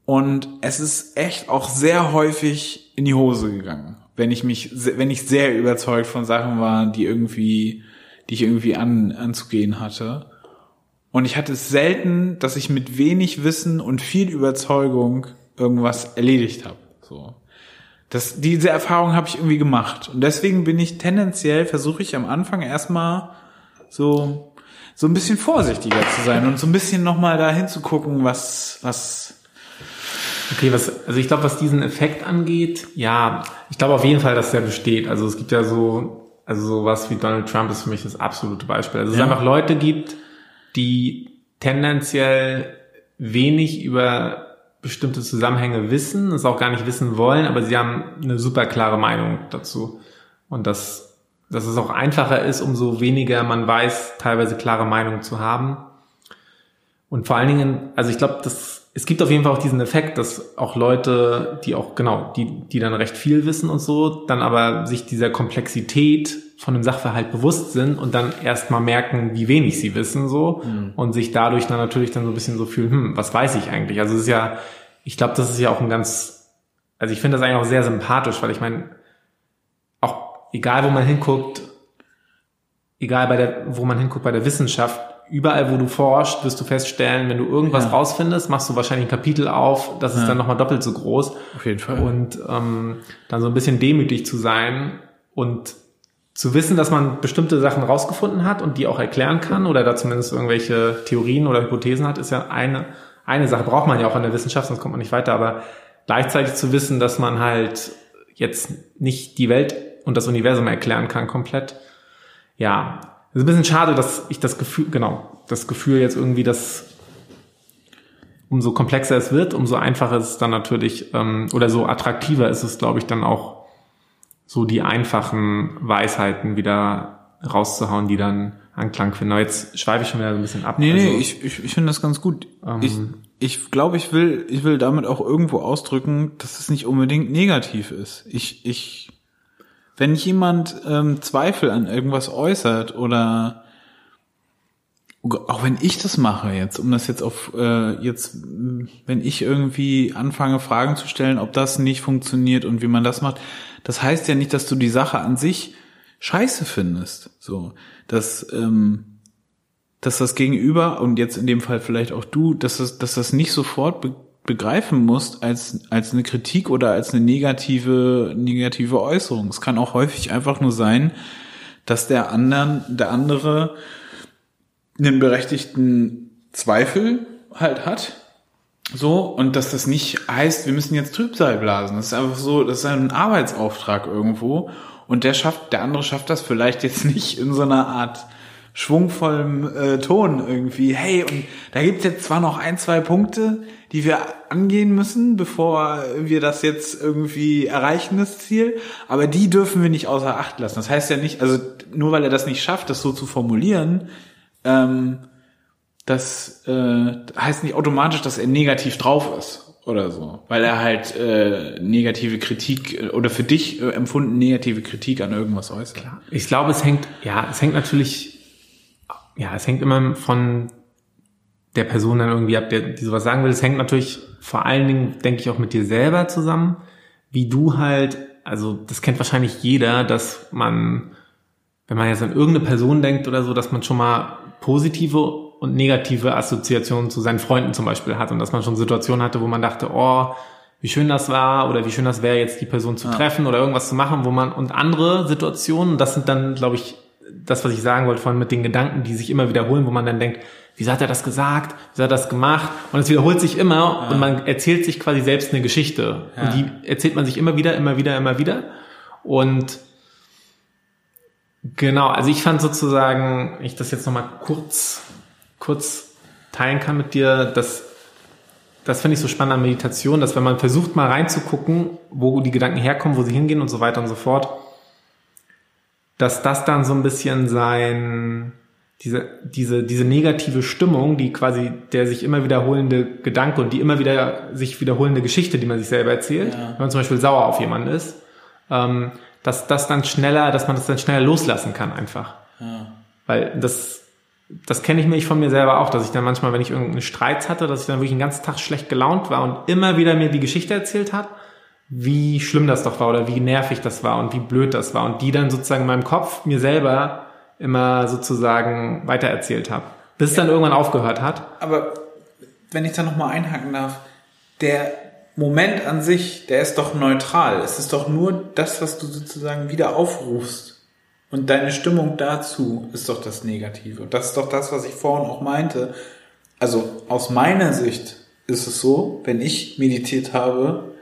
Und es ist echt auch sehr häufig in die Hose gegangen, wenn ich mich, wenn ich sehr überzeugt von Sachen war, die irgendwie, die ich irgendwie an, anzugehen hatte. Und ich hatte es selten, dass ich mit wenig Wissen und viel Überzeugung irgendwas erledigt habe. So. Das, diese Erfahrung habe ich irgendwie gemacht. Und deswegen bin ich tendenziell, versuche ich am Anfang erstmal so, so ein bisschen vorsichtiger zu sein und so ein bisschen nochmal da hinzugucken, was, was, Okay, was, also ich glaube, was diesen Effekt angeht, ja, ich glaube auf jeden Fall, dass der besteht. Also es gibt ja so, also sowas wie Donald Trump ist für mich das absolute Beispiel. Also es Ja. einfach Leute gibt, die tendenziell wenig über bestimmte Zusammenhänge wissen, es auch gar nicht wissen wollen, aber sie haben eine super klare Meinung dazu. Und dass, dass es auch einfacher ist, umso weniger man weiß, teilweise klare Meinung zu haben. Und vor allen Dingen, also ich glaube, das, es gibt auf jeden Fall auch diesen Effekt, dass auch Leute, die auch, genau, die, die dann recht viel wissen und so, dann aber sich dieser Komplexität von dem Sachverhalt bewusst sind und dann erst mal merken, wie wenig sie wissen, so, und sich dadurch dann natürlich dann so ein bisschen so fühlen, hm, was weiß ich eigentlich? Also es ist ja, ich glaube, das ist ja auch ein ganz, also ich finde das eigentlich auch sehr sympathisch, weil ich meine, auch egal wo man hinguckt, egal bei der, wo man hinguckt bei der Wissenschaft, überall wo du forschst, wirst du feststellen, wenn du irgendwas Ja. rausfindest, machst du wahrscheinlich ein Kapitel auf, das ist Ja. dann nochmal doppelt so groß. auf jeden Fall. Und ähm, dann so ein bisschen demütig zu sein und zu wissen, dass man bestimmte Sachen rausgefunden hat und die auch erklären kann oder da zumindest irgendwelche Theorien oder Hypothesen hat, ist ja eine, eine Sache, braucht man ja auch in der Wissenschaft, sonst kommt man nicht weiter, aber gleichzeitig zu wissen, dass man halt jetzt nicht die Welt und das Universum erklären kann komplett. Ja, ist ein bisschen schade, dass ich das Gefühl, genau, das Gefühl jetzt irgendwie, dass umso komplexer es wird, umso einfacher ist es dann natürlich, ähm, oder so attraktiver ist es, glaube ich, dann auch so die einfachen Weisheiten wieder rauszuhauen, die dann Anklang finden. Aber jetzt schweife ich schon wieder so ein bisschen ab. Nee, nee, Also, ich, ich, ich finde das ganz gut. Ähm, ich ich glaube, ich will, ich will damit auch irgendwo ausdrücken, dass es nicht unbedingt negativ ist. Ich, ich, wenn jemand ähm, Zweifel an irgendwas äußert oder auch wenn ich das mache jetzt, um das jetzt auf äh, jetzt, wenn ich irgendwie anfange, Fragen zu stellen, ob das nicht funktioniert und wie man das macht, das heißt ja nicht, dass du die Sache an sich scheiße findest. So, dass, ähm, dass das Gegenüber, und jetzt in dem Fall vielleicht auch du, dass das, dass das nicht sofort be begreifen musst als, als eine Kritik oder als eine negative, negative Äußerung. Es kann auch häufig einfach nur sein, dass der anderen, der andere einen berechtigten Zweifel halt hat. So, und dass das nicht heißt, wir müssen jetzt Trübsal blasen. Das ist einfach so, das ist ein Arbeitsauftrag irgendwo. Und der schafft, der andere schafft das vielleicht jetzt [laughs] nicht in so einer Art schwungvollem äh, Ton irgendwie. Hey, und da gibt's jetzt zwar noch ein, zwei Punkte, die wir angehen müssen, bevor wir das jetzt irgendwie erreichen, das Ziel, aber die dürfen wir nicht außer Acht lassen. Das heißt ja nicht, also nur weil er das nicht schafft, das so zu formulieren, ähm, das äh, heißt nicht automatisch, dass er negativ drauf ist oder so, weil er halt äh, negative Kritik äh, oder für dich äh, empfunden negative Kritik an irgendwas äußert. Klar. Ich glaube, es hängt, ja, es hängt natürlich, ja, es hängt immer von der Person dann irgendwie ab, der die sowas sagen will. Es hängt natürlich vor allen Dingen, denke ich, auch mit dir selber zusammen, wie du halt, also das kennt wahrscheinlich jeder, dass man, wenn man jetzt an irgendeine Person denkt oder so, dass man schon mal positive und negative Assoziationen zu seinen Freunden zum Beispiel hat und dass man schon Situationen hatte, wo man dachte, oh, wie schön das war oder wie schön das wäre, jetzt die Person zu ja. treffen oder irgendwas zu machen, wo man und andere Situationen, das sind dann, glaube ich, das, was ich sagen wollte vorhin mit den Gedanken, die sich immer wiederholen, wo man dann denkt, wieso hat er das gesagt, wieso hat er das gemacht und es wiederholt sich immer ja. und man erzählt sich quasi selbst eine Geschichte ja. und die erzählt man sich immer wieder, immer wieder, immer wieder und Genau, also ich fand sozusagen, ich das jetzt nochmal kurz, kurz teilen kann mit dir, dass das finde ich so spannend an Meditation, dass wenn man versucht mal reinzugucken, wo die Gedanken herkommen, wo sie hingehen und so weiter und so fort, dass das dann so ein bisschen sein, diese, diese, diese negative Stimmung, die quasi der sich immer wiederholende Gedanke und die immer wieder sich wiederholende Geschichte, die man sich selber erzählt, ja. wenn man zum Beispiel sauer auf jemanden ist, ähm, dass das dann schneller, dass man das dann schneller loslassen kann einfach. Ja. Weil das, das kenne ich mich von mir selber auch, dass ich dann manchmal, wenn ich irgendeinen Streit hatte, dass ich dann wirklich den ganzen Tag schlecht gelaunt war und immer wieder mir die Geschichte erzählt hat, wie schlimm das doch war oder wie nervig das war und wie blöd das war und die dann sozusagen in meinem Kopf mir selber immer sozusagen weitererzählt habe, bis es dann irgendwann aufgehört hat. Aber wenn ich da nochmal einhaken darf, der Moment an sich, der ist doch neutral. Es ist doch nur das, was du sozusagen wieder aufrufst. Und deine Stimmung dazu ist doch das Negative. Und das ist doch das, was ich vorhin auch meinte. Also aus meiner Sicht ist es so, wenn ich meditiert habe,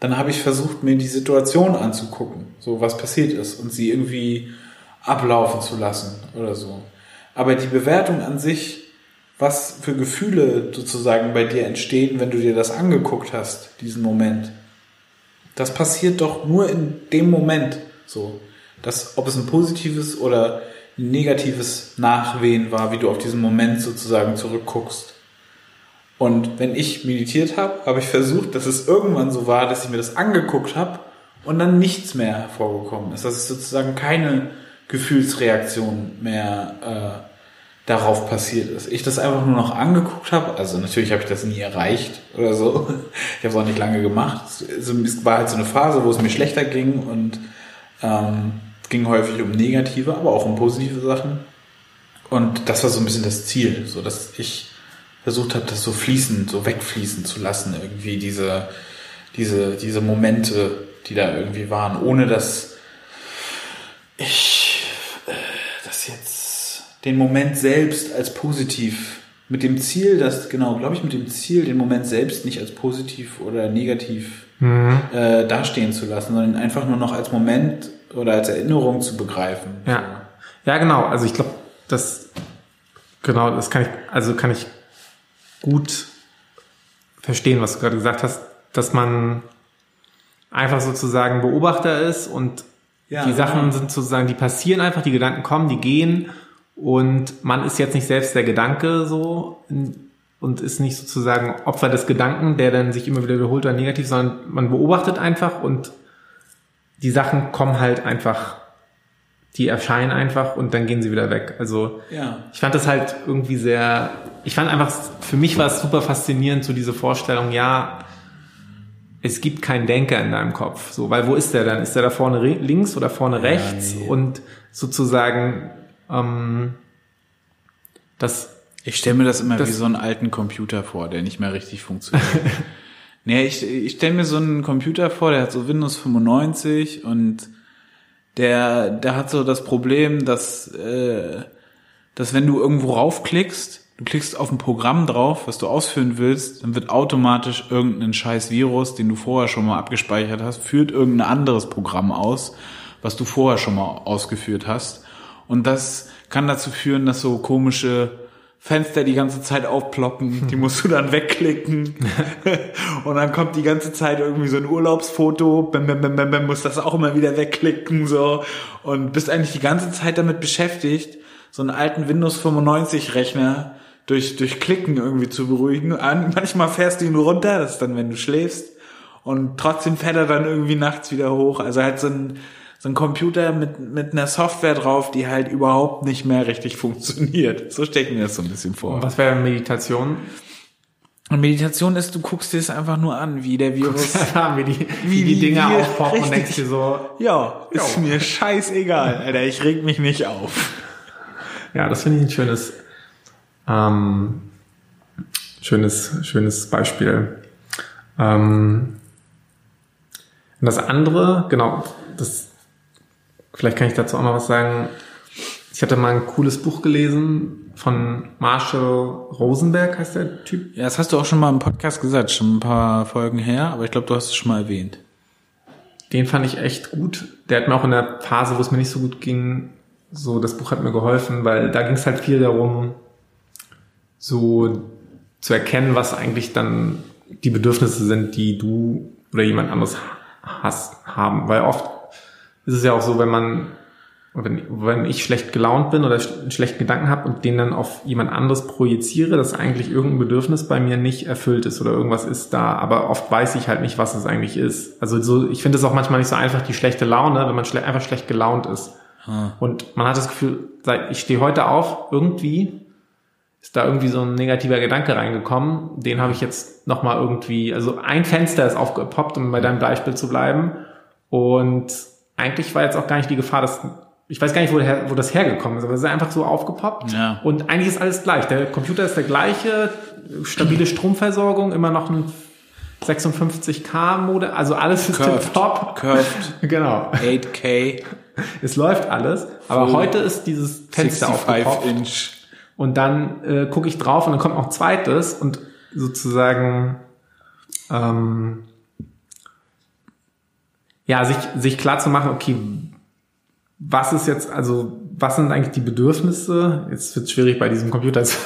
dann habe ich versucht, mir die Situation anzugucken, so was passiert ist und sie irgendwie ablaufen zu lassen oder so. Aber die Bewertung an sich was für Gefühle sozusagen bei dir entstehen, wenn du dir das angeguckt hast, diesen Moment. Das passiert doch nur in dem Moment so. Das, ob es ein positives oder ein negatives Nachwehen war, wie du auf diesen Moment sozusagen zurückguckst. Und wenn ich meditiert habe, habe ich versucht, dass es irgendwann so war, dass ich mir das angeguckt habe und dann nichts mehr hervorgekommen ist. Dass es sozusagen keine Gefühlsreaktion mehr äh, darauf passiert ist. Ich das einfach nur noch angeguckt habe, also natürlich habe ich das nie erreicht oder so. [laughs] Ich habe es auch nicht lange gemacht. Es war halt so eine Phase, wo es mir schlechter ging und ähm, ging häufig um negative, aber auch um positive Sachen. Und das war so ein bisschen das Ziel, so dass ich versucht habe, das so fließen, so wegfließen zu lassen, irgendwie diese, diese, diese Momente, die da irgendwie waren, ohne dass ich äh, das jetzt den Moment selbst als positiv mit dem Ziel, das genau, glaube ich, mit dem Ziel, den Moment selbst nicht als positiv oder negativ mhm. äh, dastehen zu lassen, sondern einfach nur noch als Moment oder als Erinnerung zu begreifen. Ja, ja, genau. Also ich glaube, das genau, das kann ich, also kann ich gut verstehen, was du gerade gesagt hast, dass man einfach sozusagen Beobachter ist und ja, die Sachen genau. sind sozusagen, die passieren einfach, die Gedanken kommen, die gehen und man ist jetzt nicht selbst der Gedanke so und ist nicht sozusagen Opfer des Gedanken, der dann sich immer wieder wiederholt oder negativ, sondern man beobachtet einfach und die Sachen kommen halt einfach die erscheinen einfach und dann gehen sie wieder weg. Also Ja. ich fand das halt irgendwie sehr, ich fand einfach, für mich war es super faszinierend, so diese Vorstellung, ja, es gibt keinen Denker in deinem Kopf. So, weil wo ist der dann? Ist der da vorne links oder vorne rechts? nee. Und sozusagen, ähm, das, Ich stelle mir das immer Das- wie so einen alten Computer vor, der nicht mehr richtig funktioniert. [laughs] nee, ich, ich stelle mir so einen Computer vor, der hat so Windows 95 und der, der hat so das Problem, dass, äh, dass wenn du irgendwo raufklickst, du klickst auf ein Programm drauf, was du ausführen willst, dann wird automatisch irgendein scheiß Virus, den du vorher schon mal abgespeichert hast, führt irgendein anderes Programm aus, was du vorher schon mal ausgeführt hast. Und das kann dazu führen, dass so komische Fenster die ganze Zeit aufploppen, die musst du dann wegklicken. [laughs] und dann kommt die ganze Zeit irgendwie so ein Urlaubsfoto, bam, bam, bam, bam, bam, musst das auch immer wieder wegklicken, so. Und bist eigentlich die ganze Zeit damit beschäftigt, so einen alten Windows 95 Rechner durch, durch Klicken irgendwie zu beruhigen. An- Manchmal fährst du ihn runter, das ist dann, wenn du schläfst. Und trotzdem fährt er dann irgendwie nachts wieder hoch. Also halt so ein, so ein Computer mit, mit einer Software drauf, die halt überhaupt nicht mehr richtig funktioniert. So stelle ich mir das so ein bisschen vor. was wäre Meditation? Und Meditation ist, du guckst dir es einfach nur an, wie der Virus. wie die, wie Wie die Dinger wir- aufpoppen und denkst dir so, ja, ist mir scheißegal, Alter, ich reg mich nicht auf. Ja, das finde ich ein schönes, ähm, schönes, schönes Beispiel. Ähm, und das andere, genau, das, vielleicht kann ich dazu auch noch was sagen. Ich hatte mal ein cooles Buch gelesen von Marshall Rosenberg, heißt der Typ. Ja, das hast du auch schon mal im Podcast gesagt, schon ein paar Folgen her, aber ich glaube, du hast es schon mal erwähnt. Den fand ich echt gut. Der hat mir auch in der Phase, wo es mir nicht so gut ging, so das Buch hat mir geholfen, weil da ging es halt viel darum, so zu erkennen, was eigentlich dann die Bedürfnisse sind, die du oder jemand anderes hast, haben. Weil oft ist es ja auch so, wenn man, wenn, wenn ich schlecht gelaunt bin oder sch- einen schlechten Gedanken habe und den dann auf jemand anderes projiziere, dass eigentlich irgendein Bedürfnis bei mir nicht erfüllt ist oder irgendwas ist da, aber oft weiß ich halt nicht, was es eigentlich ist. Also so, ich finde es auch manchmal nicht so einfach, die schlechte Laune, wenn man schle einfach schlecht gelaunt ist. Und man hat das Gefühl, seit ich stehe heute auf, irgendwie ist da irgendwie so ein negativer Gedanke reingekommen. Den habe ich jetzt nochmal irgendwie, also ein Fenster ist aufgepoppt, um bei deinem Beispiel zu bleiben. Und eigentlich war jetzt auch gar nicht die Gefahr, dass, ich weiß gar nicht, wo, wo das hergekommen ist, aber es ist einfach so aufgepoppt. Ja. Und eigentlich ist alles gleich. Der Computer ist der gleiche, stabile [clears throat] Stromversorgung, immer noch ein 56K-Mode, also alles ist Curved. top. Curved, [laughs] Genau. 8K, [laughs] Es läuft alles, aber Full heute ist dieses Fenster aufgepoppt 65 Inch. und dann äh, gucke ich drauf und dann kommt noch zweites und sozusagen ähm, ja sich sich klar zu machen, okay, was ist jetzt also was sind eigentlich die Bedürfnisse? Jetzt wird es schwierig bei diesem Computer zu,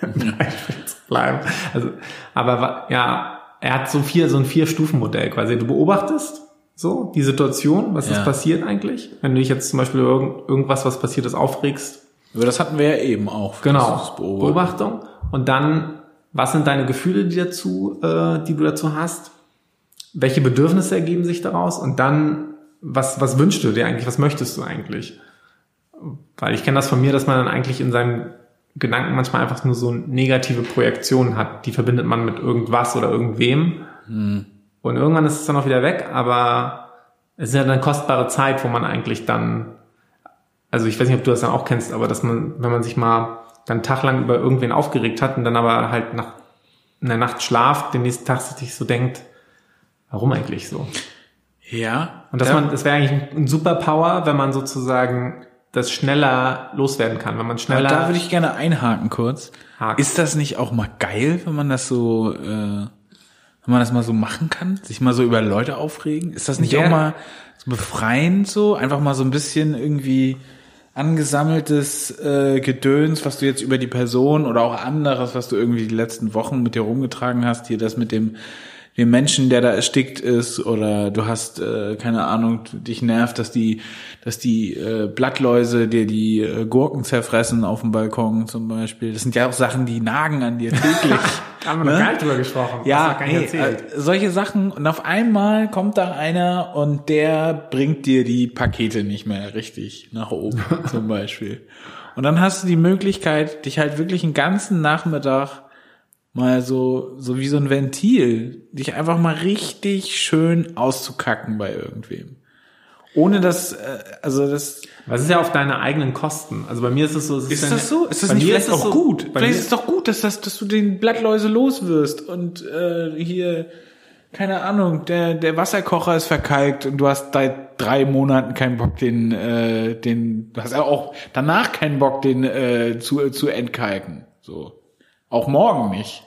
[laughs] zu bleiben. Also, aber ja, er hat so vier so ein vier Stufen Modell quasi. Du beobachtest so die Situation, was Ja. ist passiert eigentlich? Wenn du dich jetzt zum Beispiel über irgend, irgendwas, was passiert ist, aufregst, Aber das hatten wir ja eben auch. Genau. Beobachtung. Und dann, was sind deine Gefühle, die dazu, äh, die du dazu hast? Welche Bedürfnisse ergeben sich daraus? Und dann, was, was wünschst du dir eigentlich? Was möchtest du eigentlich? Weil ich kenne das von mir, dass man dann eigentlich in seinen Gedanken manchmal einfach nur so negative Projektionen hat. Die verbindet man mit irgendwas oder irgendwem. Und irgendwann ist es dann auch wieder weg, aber es ist ja eine kostbare Zeit, wo man eigentlich dann also ich weiß nicht, ob du das dann auch kennst, aber dass man, wenn man sich mal dann einen Tag lang über irgendwen aufgeregt hat und dann aber halt nach in der Nacht schlaft, den nächsten Tag sich so denkt, warum eigentlich so? Ja. Und dass da, man, das wäre eigentlich ein, Superpower, wenn man sozusagen das schneller loswerden kann, wenn man aber schneller. da würde ich gerne einhaken kurz. Haken. Ist das nicht auch mal geil, wenn man das so, äh, wenn man das mal so machen kann? Sich mal so über Leute aufregen? Ist das nicht Ja. auch mal so befreiend so? Einfach mal so ein bisschen irgendwie angesammeltes äh, Gedöns, was du jetzt über die Person oder auch anderes, was du irgendwie die letzten Wochen mit dir rumgetragen hast, hier das mit dem den Menschen, der da erstickt ist, oder du hast, äh, keine Ahnung, dich nervt, dass die, dass die äh, Blattläuse dir die äh, Gurken zerfressen auf dem Balkon zum Beispiel. Das sind ja auch Sachen, die nagen an dir täglich. [laughs] [laughs] Haben wir noch gar nicht drüber gesprochen. Ja, nee, äh, solche Sachen und auf einmal kommt da einer und der bringt dir die Pakete nicht mehr richtig nach oben [laughs] zum Beispiel. Und dann hast du die Möglichkeit, dich halt wirklich einen ganzen Nachmittag mal so, so wie so ein Ventil, dich einfach mal richtig schön auszukacken bei irgendwem. Ohne dass, äh, also das, Was ist ja auf deine eigenen Kosten? Also bei mir ist es so. es ist dann- das so? Ist das bei nicht mir vielleicht ist es auch so- gut? Bei Vielleicht mir, ist es doch gut, dass, das, dass du den Blattläuse los wirst und äh, hier, keine Ahnung, der, der Wasserkocher ist verkalkt und du hast seit drei Monaten keinen Bock, den, äh, den, du hast ja auch danach keinen Bock, den äh, zu, zu entkalken. So. Auch morgen nicht.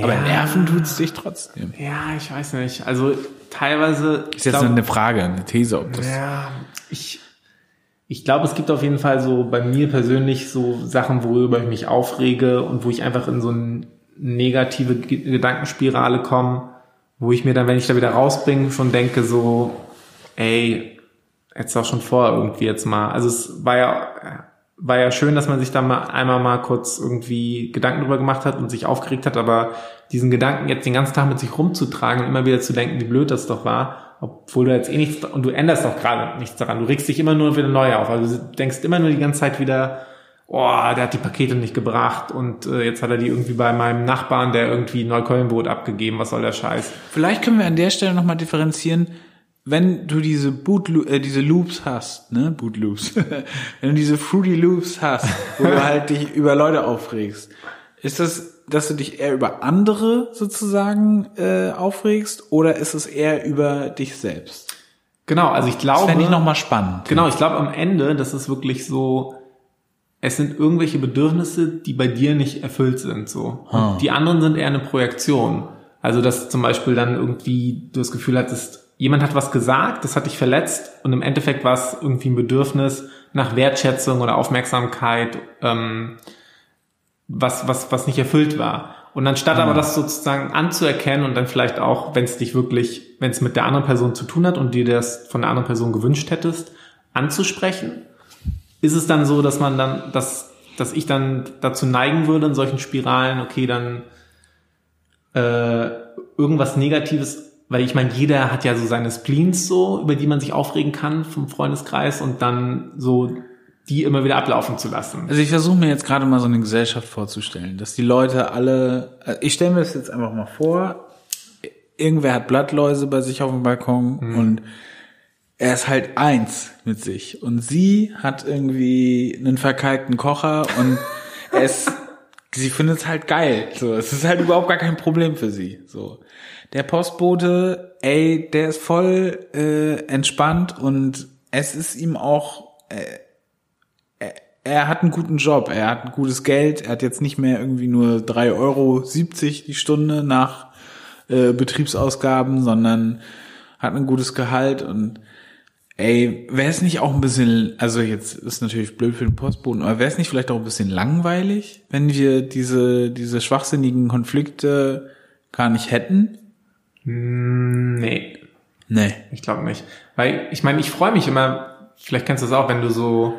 Aber nerven tut's dich trotzdem. ja, ich weiß nicht. Also teilweise. Ist jetzt eine Frage, eine These, ob das. Ja, ich, ich glaube, es gibt auf jeden Fall so bei mir persönlich so Sachen, worüber ich mich aufrege und wo ich einfach in so eine negative Ge- Gedankenspirale komme, wo ich mir dann, wenn ich da wieder rausbringe, schon denke so, ey, jetzt auch schon vor irgendwie jetzt mal. Also es war ja, war ja schön, dass man sich da mal einmal mal kurz irgendwie Gedanken drüber gemacht hat und sich aufgeregt hat, aber diesen Gedanken jetzt den ganzen Tag mit sich rumzutragen und immer wieder zu denken, wie blöd das doch war, obwohl du jetzt eh nichts, und du änderst doch gerade nichts daran. Du regst dich immer nur wieder neu auf. Also du denkst immer nur die ganze Zeit wieder, oh, der hat die Pakete nicht gebracht und äh, jetzt hat er die irgendwie bei meinem Nachbarn, der irgendwie Neukölln-Boot abgegeben. Was soll der Scheiß? Vielleicht können wir an der Stelle nochmal differenzieren, wenn du diese Boot, äh, diese Loops hast, ne, Boot Loops, [laughs] wenn du diese Fruity Loops hast, wo du halt dich [laughs] über Leute aufregst, ist das, dass du dich eher über andere sozusagen äh, aufregst oder ist es eher über dich selbst? Genau, also ich Das glaube. fände ich nochmal spannend. Genau, ich glaube am Ende, das ist wirklich so, es sind irgendwelche Bedürfnisse, die bei dir nicht erfüllt sind, so. Ah. die anderen sind eher eine Projektion. Also, dass zum Beispiel dann irgendwie du das Gefühl hattest, jemand hat was gesagt, das hat dich verletzt und im Endeffekt war es irgendwie ein Bedürfnis nach Wertschätzung oder Aufmerksamkeit, ähm, was, was, was nicht erfüllt war. Und anstatt aber das sozusagen anzuerkennen und dann vielleicht auch, wenn es dich wirklich, wenn es mit der anderen Person zu tun hat und dir das von der anderen Person gewünscht hättest, anzusprechen, ist es dann so, dass man dann, dass, dass ich dann dazu neigen würde in solchen Spiralen, okay, dann äh, irgendwas Negatives, weil ich meine, jeder hat ja so seine Spleens so, über die man sich aufregen kann vom Freundeskreis und dann so die immer wieder ablaufen zu lassen. Also ich versuche mir jetzt gerade mal so eine Gesellschaft vorzustellen, dass die Leute alle, äh, ich stelle mir das jetzt einfach mal vor, irgendwer hat Blattläuse bei sich auf dem Balkon und er ist halt eins mit sich und sie hat irgendwie einen verkalkten Kocher und [laughs] ist, sie findet es halt geil, so, es ist halt überhaupt gar kein Problem für sie, so. Der Postbote, ey, der ist voll äh, entspannt und es ist ihm auch er hat einen guten Job, er hat ein gutes Geld, er hat jetzt nicht mehr irgendwie nur 3,70 Euro die Stunde nach äh, Betriebsausgaben, sondern hat ein gutes Gehalt und ey, wäre es nicht auch ein bisschen, also jetzt ist natürlich blöd für den Postboten, aber wäre es nicht vielleicht auch ein bisschen langweilig, wenn wir diese, diese schwachsinnigen Konflikte gar nicht hätten? Nee, Nee. ich glaube nicht. Weil ich meine, ich freue mich immer, vielleicht kennst du das auch, wenn du so,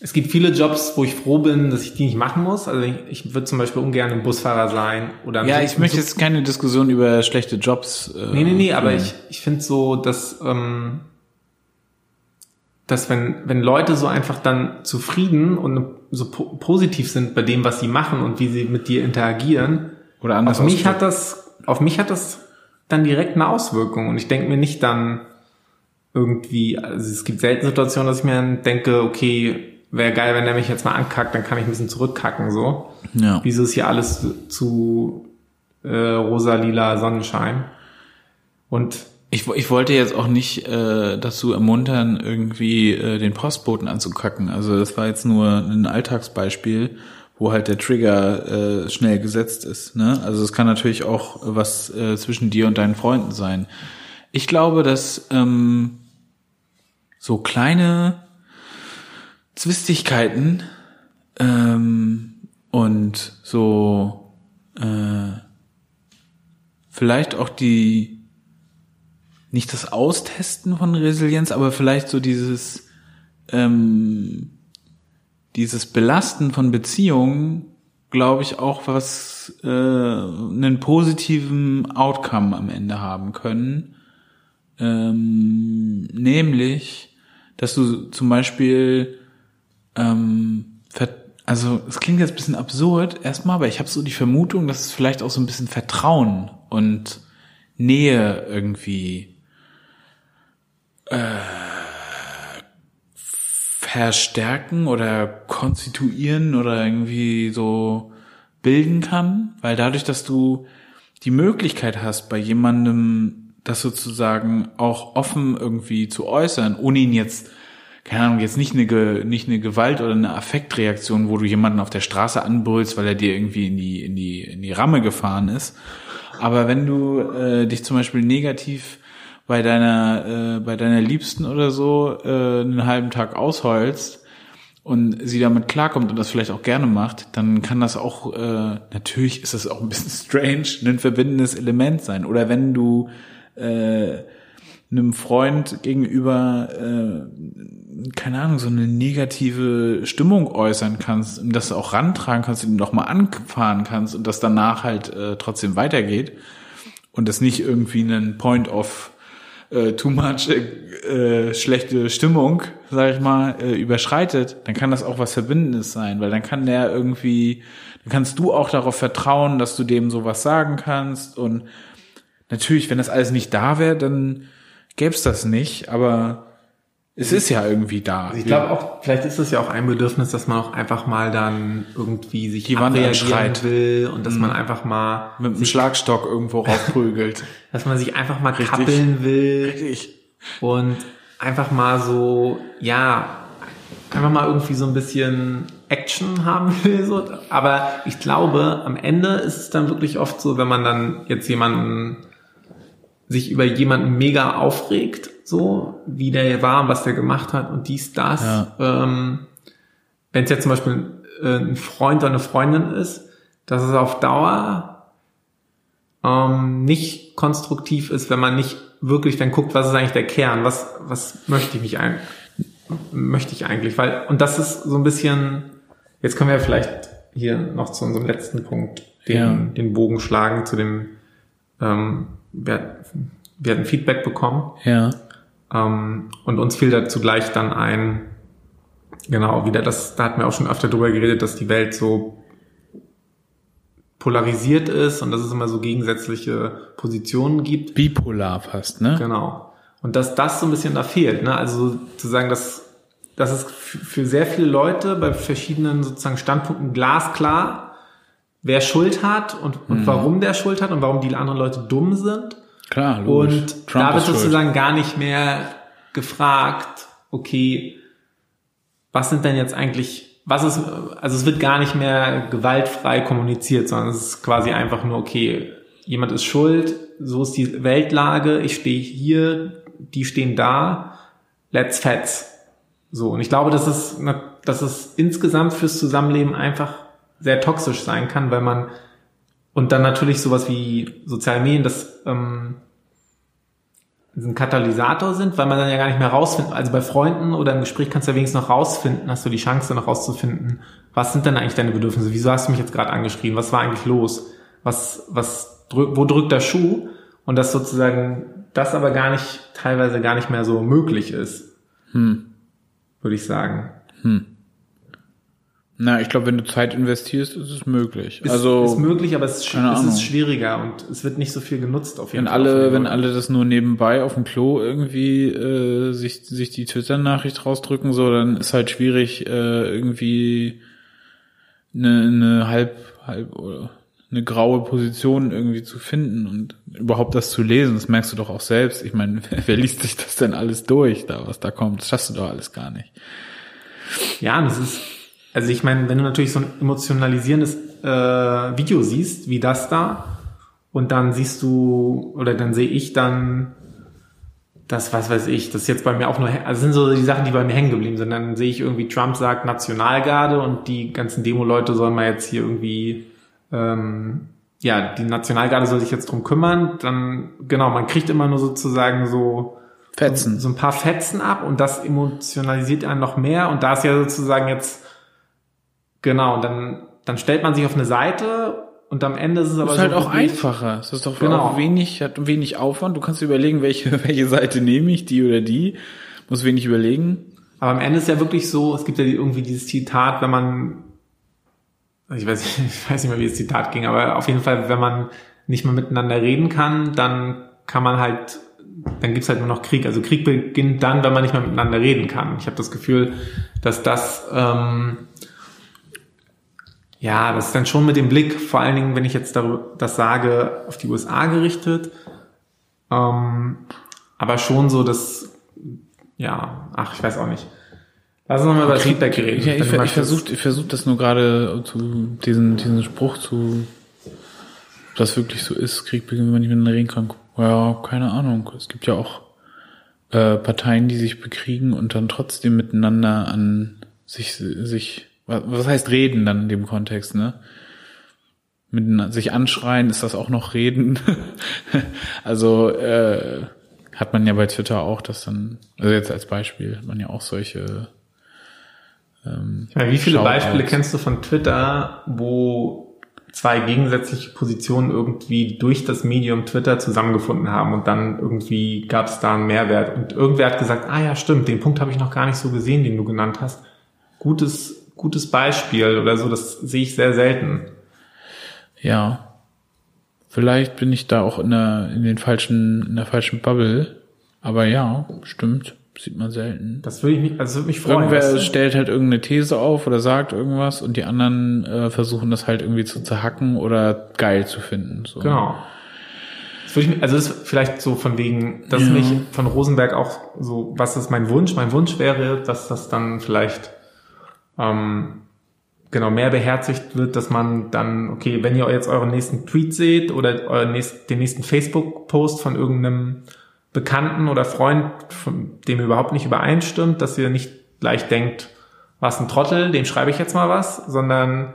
es gibt viele Jobs, wo ich froh bin, dass ich die nicht machen muss. Also ich, ich würde zum Beispiel ungern ein Busfahrer sein oder ein Ja, ich möchte jetzt keine Diskussion über schlechte Jobs. Äh, Nee, nee, nee, aber ich, ich finde so, dass, ähm, dass wenn, wenn Leute so einfach dann zufrieden und so po positiv sind bei dem, was sie machen und wie sie mit dir interagieren, Oder anders auf mich hat das, auf mich hat das dann direkt eine Auswirkung und ich denke mir nicht dann irgendwie, also es gibt selten Situationen, dass ich mir dann denke, okay, wäre geil, wenn der mich jetzt mal ankackt, dann kann ich ein bisschen zurückkacken, so. Ja. Wieso ist hier alles zu äh, rosa-lila Sonnenschein? Und Ich, ich wollte jetzt auch nicht äh, dazu ermuntern, irgendwie äh, den Postboten anzukacken. Also das war jetzt nur ein Alltagsbeispiel, wo halt der Trigger äh, schnell gesetzt ist. Ne? Also es kann natürlich auch was äh, zwischen dir und deinen Freunden sein. Ich glaube, dass ähm, so kleine Zwistigkeiten ähm, und so äh, vielleicht auch die, nicht das Austesten von Resilienz, aber vielleicht so dieses, ähm, dieses Belasten von Beziehungen, glaube ich, auch was äh, einen positiven Outcome am Ende haben können. Ähm, nämlich, dass du zum Beispiel ähm, also es klingt jetzt ein bisschen absurd erstmal, aber ich habe so die Vermutung, dass es vielleicht auch so ein bisschen Vertrauen und Nähe irgendwie äh, verstärken oder konstituieren oder irgendwie so bilden kann, weil dadurch, dass du die Möglichkeit hast, bei jemandem das sozusagen auch offen irgendwie zu äußern, ohne ihn jetzt keine Ahnung, jetzt nicht eine, nicht eine Gewalt oder eine Affektreaktion, wo du jemanden auf der Straße anbrüllst, weil er dir irgendwie in die, in die, in die Ramme gefahren ist. Aber wenn du äh, dich zum Beispiel negativ bei deiner, äh, bei deiner Liebsten oder so äh, einen halben Tag ausheulst und sie damit klarkommt und das vielleicht auch gerne macht, dann kann das auch, äh, natürlich ist das auch ein bisschen [laughs] strange, ein verbindendes Element sein. Oder wenn du äh, einem Freund gegenüber, äh, keine Ahnung, so eine negative Stimmung äußern kannst und das auch rantragen kannst und noch mal anfahren kannst und das danach halt äh, trotzdem weitergeht und das nicht irgendwie einen Point of äh, too much äh, schlechte Stimmung, sag ich mal, äh, überschreitet, dann kann das auch was Verbindendes sein, weil dann kann der irgendwie, dann kannst du auch darauf vertrauen, dass du dem sowas sagen kannst und natürlich, wenn das alles nicht da wäre, dann gäbe es das nicht, aber es ist ja irgendwie da. Also ich glaube auch, vielleicht ist es ja auch ein Bedürfnis, dass man auch einfach mal dann irgendwie sich die Wand anschreit will und dass mhm. man einfach mal mit einem Schlagstock irgendwo raufprügelt. [laughs] dass man sich einfach mal Richtig. kappeln will. Richtig. Und einfach mal so, ja, einfach mal irgendwie so ein bisschen Action haben [laughs] will. So. Aber ich glaube, am Ende ist es dann wirklich oft so, wenn man dann jetzt jemanden sich über jemanden mega aufregt, so wie der war, was der gemacht hat und dies, das. Ja. Ähm, Wenn es jetzt zum Beispiel äh, ein Freund oder eine Freundin ist, dass es auf Dauer ähm, nicht konstruktiv ist, wenn man nicht wirklich dann guckt, was ist eigentlich der Kern, was, was möchte ich mich ein, möchte ich eigentlich, weil, und das ist so ein bisschen, jetzt können wir vielleicht hier noch zu unserem letzten Punkt den, ja. den Bogen schlagen zu dem ähm, wir, wir hatten Feedback bekommen. Ja. Ähm, und uns fiel dazu gleich dann ein, genau, wieder das, da hatten wir auch schon öfter drüber geredet, dass die Welt so polarisiert ist und dass es immer so gegensätzliche Positionen gibt. Bipolar fast, ne? Genau. Und dass das so ein bisschen da fehlt, ne? Also zu sagen, dass, dass es für sehr viele Leute bei verschiedenen sozusagen Standpunkten glasklar wer Schuld hat und, und mhm. warum der Schuld hat und warum die anderen Leute dumm sind. Klar, logisch. Und Trump da wird sozusagen gar nicht mehr gefragt, okay, was sind denn jetzt eigentlich, was ist, also es wird gar nicht mehr gewaltfrei kommuniziert, sondern es ist quasi einfach nur, okay, jemand ist schuld, so ist die Weltlage, ich stehe hier, die stehen da, let's fetz. So, und ich glaube, das ist, das ist insgesamt fürs Zusammenleben einfach sehr toxisch sein kann, weil man und dann natürlich sowas wie soziale Medien, das ähm, ein Katalysator sind, weil man dann ja gar nicht mehr rausfinden, also bei Freunden oder im Gespräch kannst du ja wenigstens noch rausfinden, hast du die Chance noch rauszufinden, was sind denn eigentlich deine Bedürfnisse, wieso hast du mich jetzt gerade angeschrien, was war eigentlich los, was, was, wo drückt der Schuh und dass sozusagen das aber gar nicht, teilweise gar nicht mehr so möglich ist, hm. würde ich sagen. Hm. Na, ich glaube, wenn du Zeit investierst, ist es möglich. Ist, also ist möglich, aber es, ist, es ist schwieriger und es wird nicht so viel genutzt auf jeden wenn Fall. Alle, wenn alle das nur nebenbei auf dem Klo irgendwie äh, sich sich die Twitter-Nachricht rausdrücken, so, dann ist halt schwierig äh, irgendwie eine, eine halb halb oder eine graue Position irgendwie zu finden und überhaupt das zu lesen. Das merkst du doch auch selbst. Ich meine, [laughs] wer, wer liest sich das denn alles durch, da was da kommt? Das schaffst du doch alles gar nicht. Ja, das ist also ich meine, wenn du natürlich so ein emotionalisierendes äh, Video siehst, wie das da, und dann siehst du, oder dann sehe ich dann, das, was weiß ich, das ist jetzt bei mir auch nur, also sind so die Sachen, die bei mir hängen geblieben sind. Dann sehe ich irgendwie, Trump sagt Nationalgarde und die ganzen Demo-Leute sollen mal jetzt hier irgendwie ähm, ja, die Nationalgarde soll sich jetzt drum kümmern, dann, genau, man kriegt immer nur sozusagen so, Fetzen. so, so ein paar Fetzen ab und das emotionalisiert einen noch mehr und da ist ja sozusagen jetzt, genau, und dann, dann stellt man sich auf eine Seite und am Ende ist es aber ist halt so auch wirklich- einfacher. Es ist doch Genau. auch wenig, hat wenig Aufwand. Du kannst dir überlegen, welche, [laughs] welche Seite nehme ich, die oder die. Muss wenig überlegen. Aber am Ende ist ja wirklich so, es gibt ja irgendwie dieses Zitat, wenn man, ich weiß, [laughs] ich weiß nicht mehr, wie das Zitat ging, aber auf jeden Fall, wenn man nicht mehr miteinander reden kann, dann kann man halt, dann gibt's halt nur noch Krieg. Also Krieg beginnt dann, wenn man nicht mehr miteinander reden kann. Ich habe das Gefühl, dass das, ähm, ja, das ist dann schon mit dem Blick, vor allen Dingen, wenn ich jetzt darüber, das sage, auf die USA gerichtet, ähm, aber schon so, dass, ja, ach, ich weiß auch nicht. Lass uns nochmal über das Feedback reden. Ja, ich, ver- ich versuche ich versuch das nur gerade zu diesen, diesen Spruch zu, ob das wirklich so ist, Krieg beginnt, wenn man nicht miteinander reden kann. Ja, keine Ahnung. Es gibt ja auch äh, Parteien, die sich bekriegen und dann trotzdem miteinander an sich, sich, was, heißt reden dann in dem Kontext, ne? Miteinander, sich anschreien, ist das auch noch reden? [laughs] also, äh, hat man ja bei Twitter auch das dann, also jetzt als Beispiel, hat man ja auch solche Ich meine, wie viele Shoutouts. Beispiele kennst du von Twitter, wo zwei gegensätzliche Positionen irgendwie durch das Medium Twitter zusammengefunden haben und dann irgendwie gab es da einen Mehrwert und irgendwer hat gesagt, ah ja, stimmt, den Punkt habe ich noch gar nicht so gesehen, den du genannt hast. Gutes, gutes Beispiel oder so, das sehe ich sehr selten. Ja. Vielleicht bin ich da auch in der, in den falschen, in der falschen Bubble. Aber ja, stimmt. Sieht man selten. Das würde ich mich, also würde mich freuen. Irgendwer stellt halt irgendeine These auf oder sagt irgendwas und die anderen äh, versuchen das halt irgendwie zu zerhacken oder geil zu finden. So. Genau. Das würde ich, also das ist vielleicht so von wegen, dass Ja. mich von Rosenberg auch so, was ist mein Wunsch? Mein Wunsch wäre, dass das dann vielleicht ähm, genau mehr beherzigt wird, dass man dann, okay, wenn ihr jetzt euren nächsten Tweet seht oder euren nächsten, den nächsten Facebook-Post von irgendeinem Bekannten oder Freund, von dem ihr überhaupt nicht übereinstimmt, dass ihr nicht gleich denkt, was ein Trottel, dem schreibe ich jetzt mal was, sondern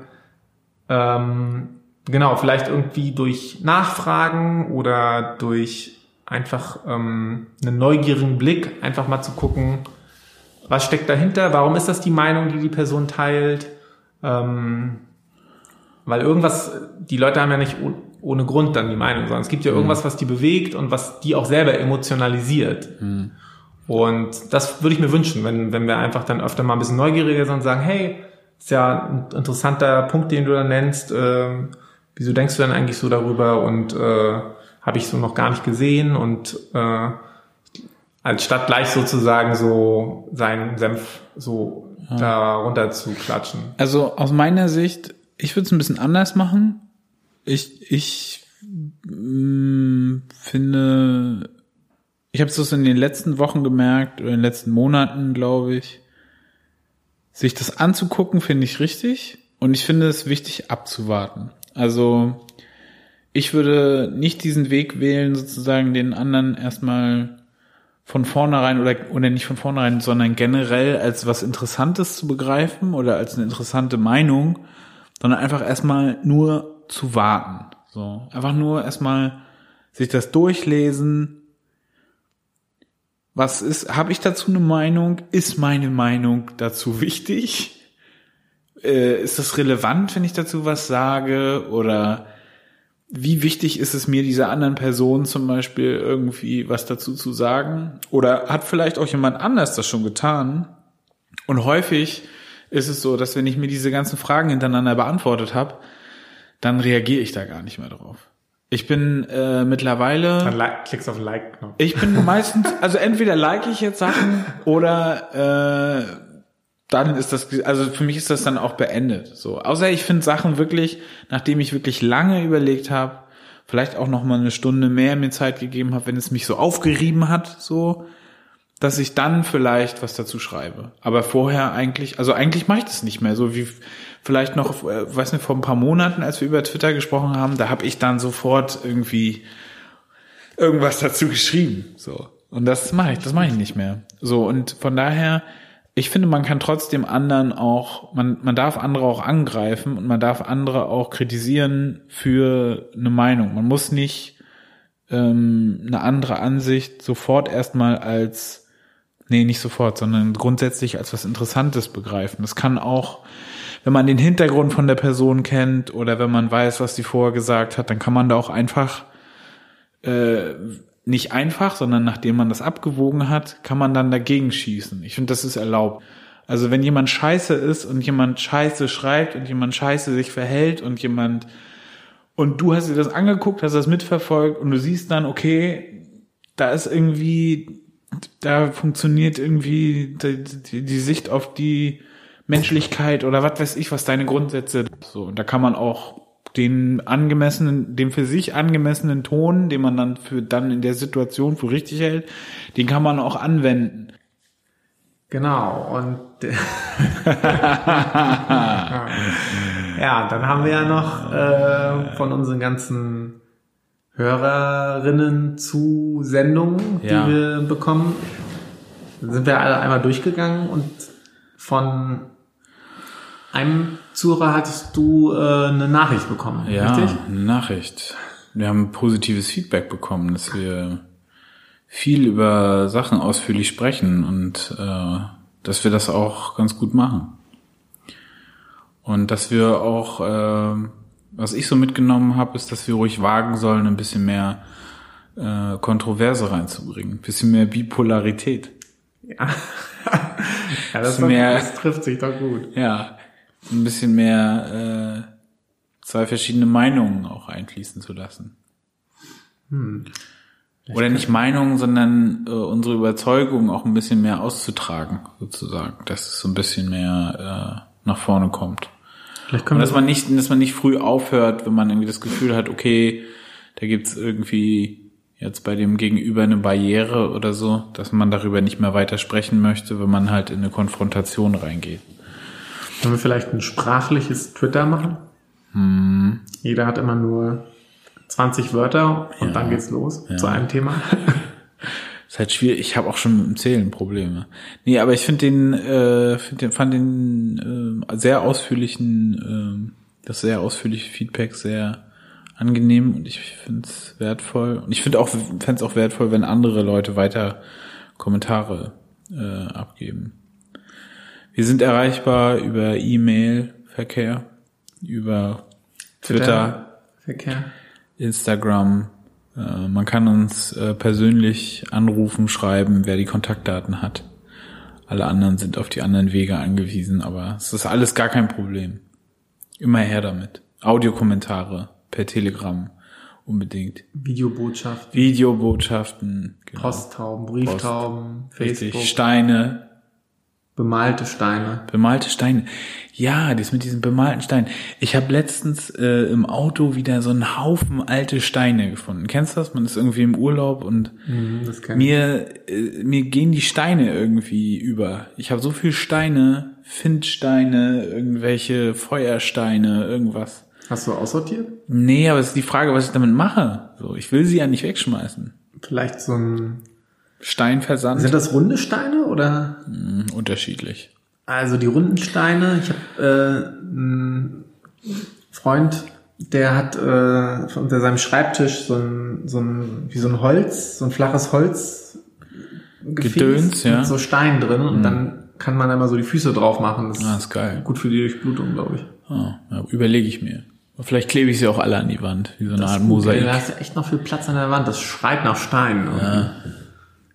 ähm, genau, vielleicht irgendwie durch Nachfragen oder durch einfach ähm, einen neugierigen Blick einfach mal zu gucken, was steckt dahinter, warum ist das die Meinung, die die Person teilt, ähm, weil irgendwas, die Leute haben ja nicht oh- ohne Grund dann die Meinung, sondern es gibt ja irgendwas, was die bewegt und was die auch selber emotionalisiert. Und das würde ich mir wünschen, wenn, wenn wir einfach dann öfter mal ein bisschen neugieriger sind und sagen, hey, ist ja ein interessanter Punkt, den du da nennst. Ähm, wieso denkst du denn eigentlich so darüber? Und äh, habe ich so noch gar nicht gesehen. Und äh, als statt gleich sozusagen so seinen Senf so da runter zu klatschen. Also aus meiner Sicht, ich würde es ein bisschen anders machen. Ich, ich mh, finde, ich habe es so in den letzten Wochen gemerkt, oder in den letzten Monaten, glaube ich, sich das anzugucken, finde ich richtig. Und ich finde es wichtig abzuwarten. Also ich würde nicht diesen Weg wählen, sozusagen den anderen erstmal von vornherein oder, oder nicht von vornherein, sondern generell als was Interessantes zu begreifen oder als eine interessante Meinung, sondern einfach erstmal nur zu warten. So, einfach nur erstmal sich das durchlesen. Was ist, habe ich dazu eine Meinung? Ist meine Meinung dazu wichtig? Äh, ist das relevant, wenn ich dazu was sage? Oder wie wichtig ist es mir, dieser anderen Person zum Beispiel irgendwie was dazu zu sagen? Oder hat vielleicht auch jemand anders das schon getan? Und häufig ist es so, dass wenn ich mir diese ganzen Fragen hintereinander beantwortet habe, dann reagiere ich da gar nicht mehr drauf. Ich bin äh, mittlerweile. Dann like, klickst auf Like-Knopf. Ich bin meistens, also entweder like ich jetzt Sachen oder äh, dann ist das, also für mich ist das dann auch beendet. So, außer ich finde Sachen wirklich, nachdem ich wirklich lange überlegt habe, vielleicht auch noch mal eine Stunde mehr mir Zeit gegeben habe, wenn es mich so aufgerieben hat, so, dass ich dann vielleicht was dazu schreibe. Aber vorher eigentlich, also eigentlich mache ich das nicht mehr. So wie vielleicht noch, äh, weiß nicht, vor ein paar Monaten, als wir über Twitter gesprochen haben, da habe ich dann sofort irgendwie irgendwas dazu geschrieben. So. Und das mache ich, das mache ich nicht mehr. So, und von daher ich finde, man kann trotzdem anderen auch, man, man darf andere auch angreifen und man darf andere auch kritisieren für eine Meinung. Man muss nicht ähm, eine andere Ansicht sofort erstmal als, nee, nicht sofort, sondern grundsätzlich als was Interessantes begreifen. Das kann auch, wenn man den Hintergrund von der Person kennt oder wenn man weiß, was sie vorher gesagt hat, dann kann man da auch einfach äh, nicht einfach, sondern nachdem man das abgewogen hat, kann man dann dagegen schießen. Ich finde, das ist erlaubt. Also wenn jemand scheiße ist und jemand scheiße schreibt und jemand scheiße sich verhält und jemand und du hast dir das angeguckt, hast das mitverfolgt und du siehst dann, okay, da ist irgendwie, da funktioniert irgendwie die, die, die Sicht auf die Menschlichkeit oder was weiß ich, was deine Grundsätze so. Und da kann man auch den angemessenen, den für sich angemessenen Ton, den man dann für dann in der Situation für richtig hält, den kann man auch anwenden. Genau, und [laughs] ja, dann haben wir ja noch äh, von unseren ganzen Hörerinnen zu Sendungen, die Ja. wir bekommen, Dann sind wir alle einmal durchgegangen und von einem Zuhörer hattest du äh, eine Nachricht bekommen, Ja, richtig? eine Nachricht. Wir haben positives Feedback bekommen, dass wir viel über Sachen ausführlich sprechen und äh, dass wir das auch ganz gut machen. Und dass wir auch, äh, was ich so mitgenommen habe, ist, dass wir ruhig wagen sollen, ein bisschen mehr äh, Kontroverse reinzubringen, ein bisschen mehr Bipolarität. Ja, [laughs] ja das, Ist mehr- das trifft sich doch gut. Ja, ein bisschen mehr äh, zwei verschiedene Meinungen auch einfließen zu lassen. Oder nicht Meinungen, sondern äh, unsere Überzeugung auch ein bisschen mehr auszutragen, sozusagen, dass es so ein bisschen mehr äh, nach vorne kommt. Vielleicht Und dass man nicht, dass man nicht früh aufhört, wenn man irgendwie das Gefühl hat, okay, da gibt's irgendwie jetzt bei dem Gegenüber eine Barriere oder so, dass man darüber nicht mehr weiter sprechen möchte, wenn man halt in eine Konfrontation reingeht. Können wir vielleicht ein sprachliches Twitter machen? Hm. Jeder hat immer nur 20 Wörter und dann geht's los zu einem Thema. [laughs] Ist halt schwierig. Ich habe auch schon mit dem Zählen Probleme. Nee, aber ich finde den, äh, find den, fand den äh, sehr ausführlichen, äh, das sehr ausführliche Feedback sehr angenehm und ich finde es wertvoll. Und ich finde auch, fände es auch wertvoll, wenn andere Leute weiter Kommentare äh, abgeben. Wir sind erreichbar über E-Mail-Verkehr, über Twitter Verkehr. Instagram. Äh, man kann uns äh, persönlich anrufen, schreiben, wer die Kontaktdaten hat. Alle anderen sind auf die anderen Wege angewiesen, aber es ist alles gar kein Problem. Immer her damit. Audiokommentare per Telegram unbedingt. Videobotschaft, Videobotschaften, genau. Posttauben, Brieftauben, Richtig. Facebook, Steine, bemalte Steine. Bemalte Steine. Ja, das mit diesen bemalten Steinen. Ich habe letztens äh, im Auto wieder so einen Haufen alte Steine gefunden. Kennst du das? Man ist irgendwie im Urlaub und Mhm, mir äh, mir gehen die Steine irgendwie über. Ich habe so viel Steine, Findsteine, irgendwelche Feuersteine, irgendwas. Hast du aussortiert? Nee, aber es ist die Frage, was ich damit mache. So, ich will sie ja nicht wegschmeißen. Vielleicht so ein... Steinversand. Sind das runde Steine oder... Hm, unterschiedlich. Also die runden Steine, ich habe äh, einen Freund, der hat äh, unter seinem Schreibtisch so ein, so ein, wie so ein Holz, so ein flaches Holz Gedöns, ja. mit so Steinen drin und dann kann man da immer so die Füße drauf machen. Das Ah, ist geil. gut für die Durchblutung, glaube ich. Ah, ja, überlege ich mir. Vielleicht klebe ich sie auch alle an die Wand, wie so eine Art Mosaik. Du hast ja echt noch viel Platz an der Wand. Das schreit nach Stein. Ganz,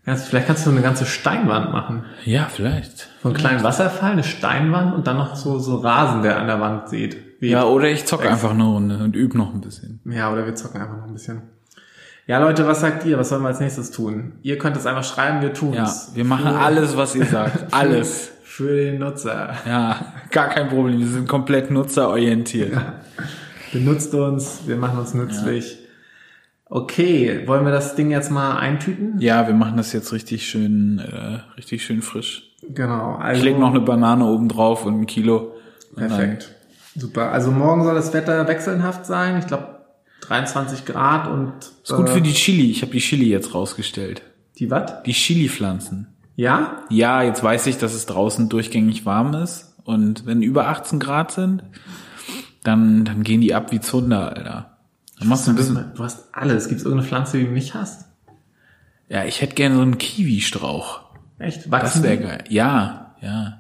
vielleicht kannst du eine ganze Steinwand machen. Ja, vielleicht. So einen kleinen Wasserfall, eine Steinwand und dann noch so, so Rasen, der an der Wand seht. Weht. Ja, oder ich zocke einfach eine Runde und übe noch ein bisschen. Ja, oder wir zocken einfach noch ein bisschen. Ja, Leute, was sagt ihr? Was sollen wir als nächstes tun? Ihr könnt es einfach schreiben, wir tun's. Ja, wir machen Für- alles, was ihr sagt. [laughs] Alles. Für den Nutzer. Ja, gar kein Problem. Wir sind komplett nutzerorientiert. Benutzt uns, wir machen uns nützlich. Okay, wollen wir das Ding jetzt mal eintüten? Ja, wir machen das jetzt richtig schön, äh, richtig schön frisch. Genau. Also, Ich leg noch eine Banane oben drauf und ein Kilo. Perfekt. Super. Also morgen soll das Wetter wechselhaft sein. Ich glaube 23 Grad und Ist gut äh, für die Chili. Ich habe die Chili jetzt rausgestellt. die was? Die Chili-Pflanzen. Ja? Ja, jetzt weiß ich, dass es draußen durchgängig warm ist. Und wenn über 18 Grad sind, dann, dann gehen die ab wie Zunder, Alter. Dann machst du ein bisschen. Du hast alles. Gibt es irgendeine Pflanze, die du nicht hast? Ja, ich hätte gerne so einen Kiwi-Strauch. Echt? Das Wachsen wäre die? geil. Ja, ja.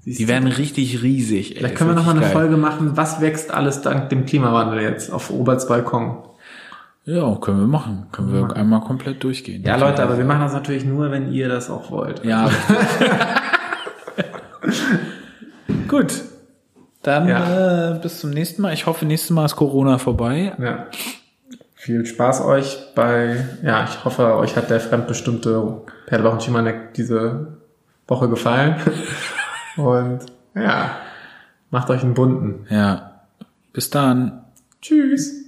Siehst Die du? werden richtig riesig. Ey. Vielleicht können wir noch mal eine geil. Folge machen, was wächst alles dank dem Klimawandel jetzt auf Roberts Balkon. Ja, können wir machen. Können wir einmal komplett durchgehen. Ja, Leute, aber wir machen das natürlich nur, wenn ihr das auch wollt. Ja. [laughs] Gut. Dann Ja. äh, bis zum nächsten Mal. Ich hoffe, nächstes Mal ist Corona vorbei. Ja. Viel Spaß euch bei, ja, ich hoffe, euch hat der fremdbestimmte Perlebach und Schimanek diese Woche gefallen. [laughs] Und ja, macht euch einen bunten. Ja. Bis dann. Tschüss.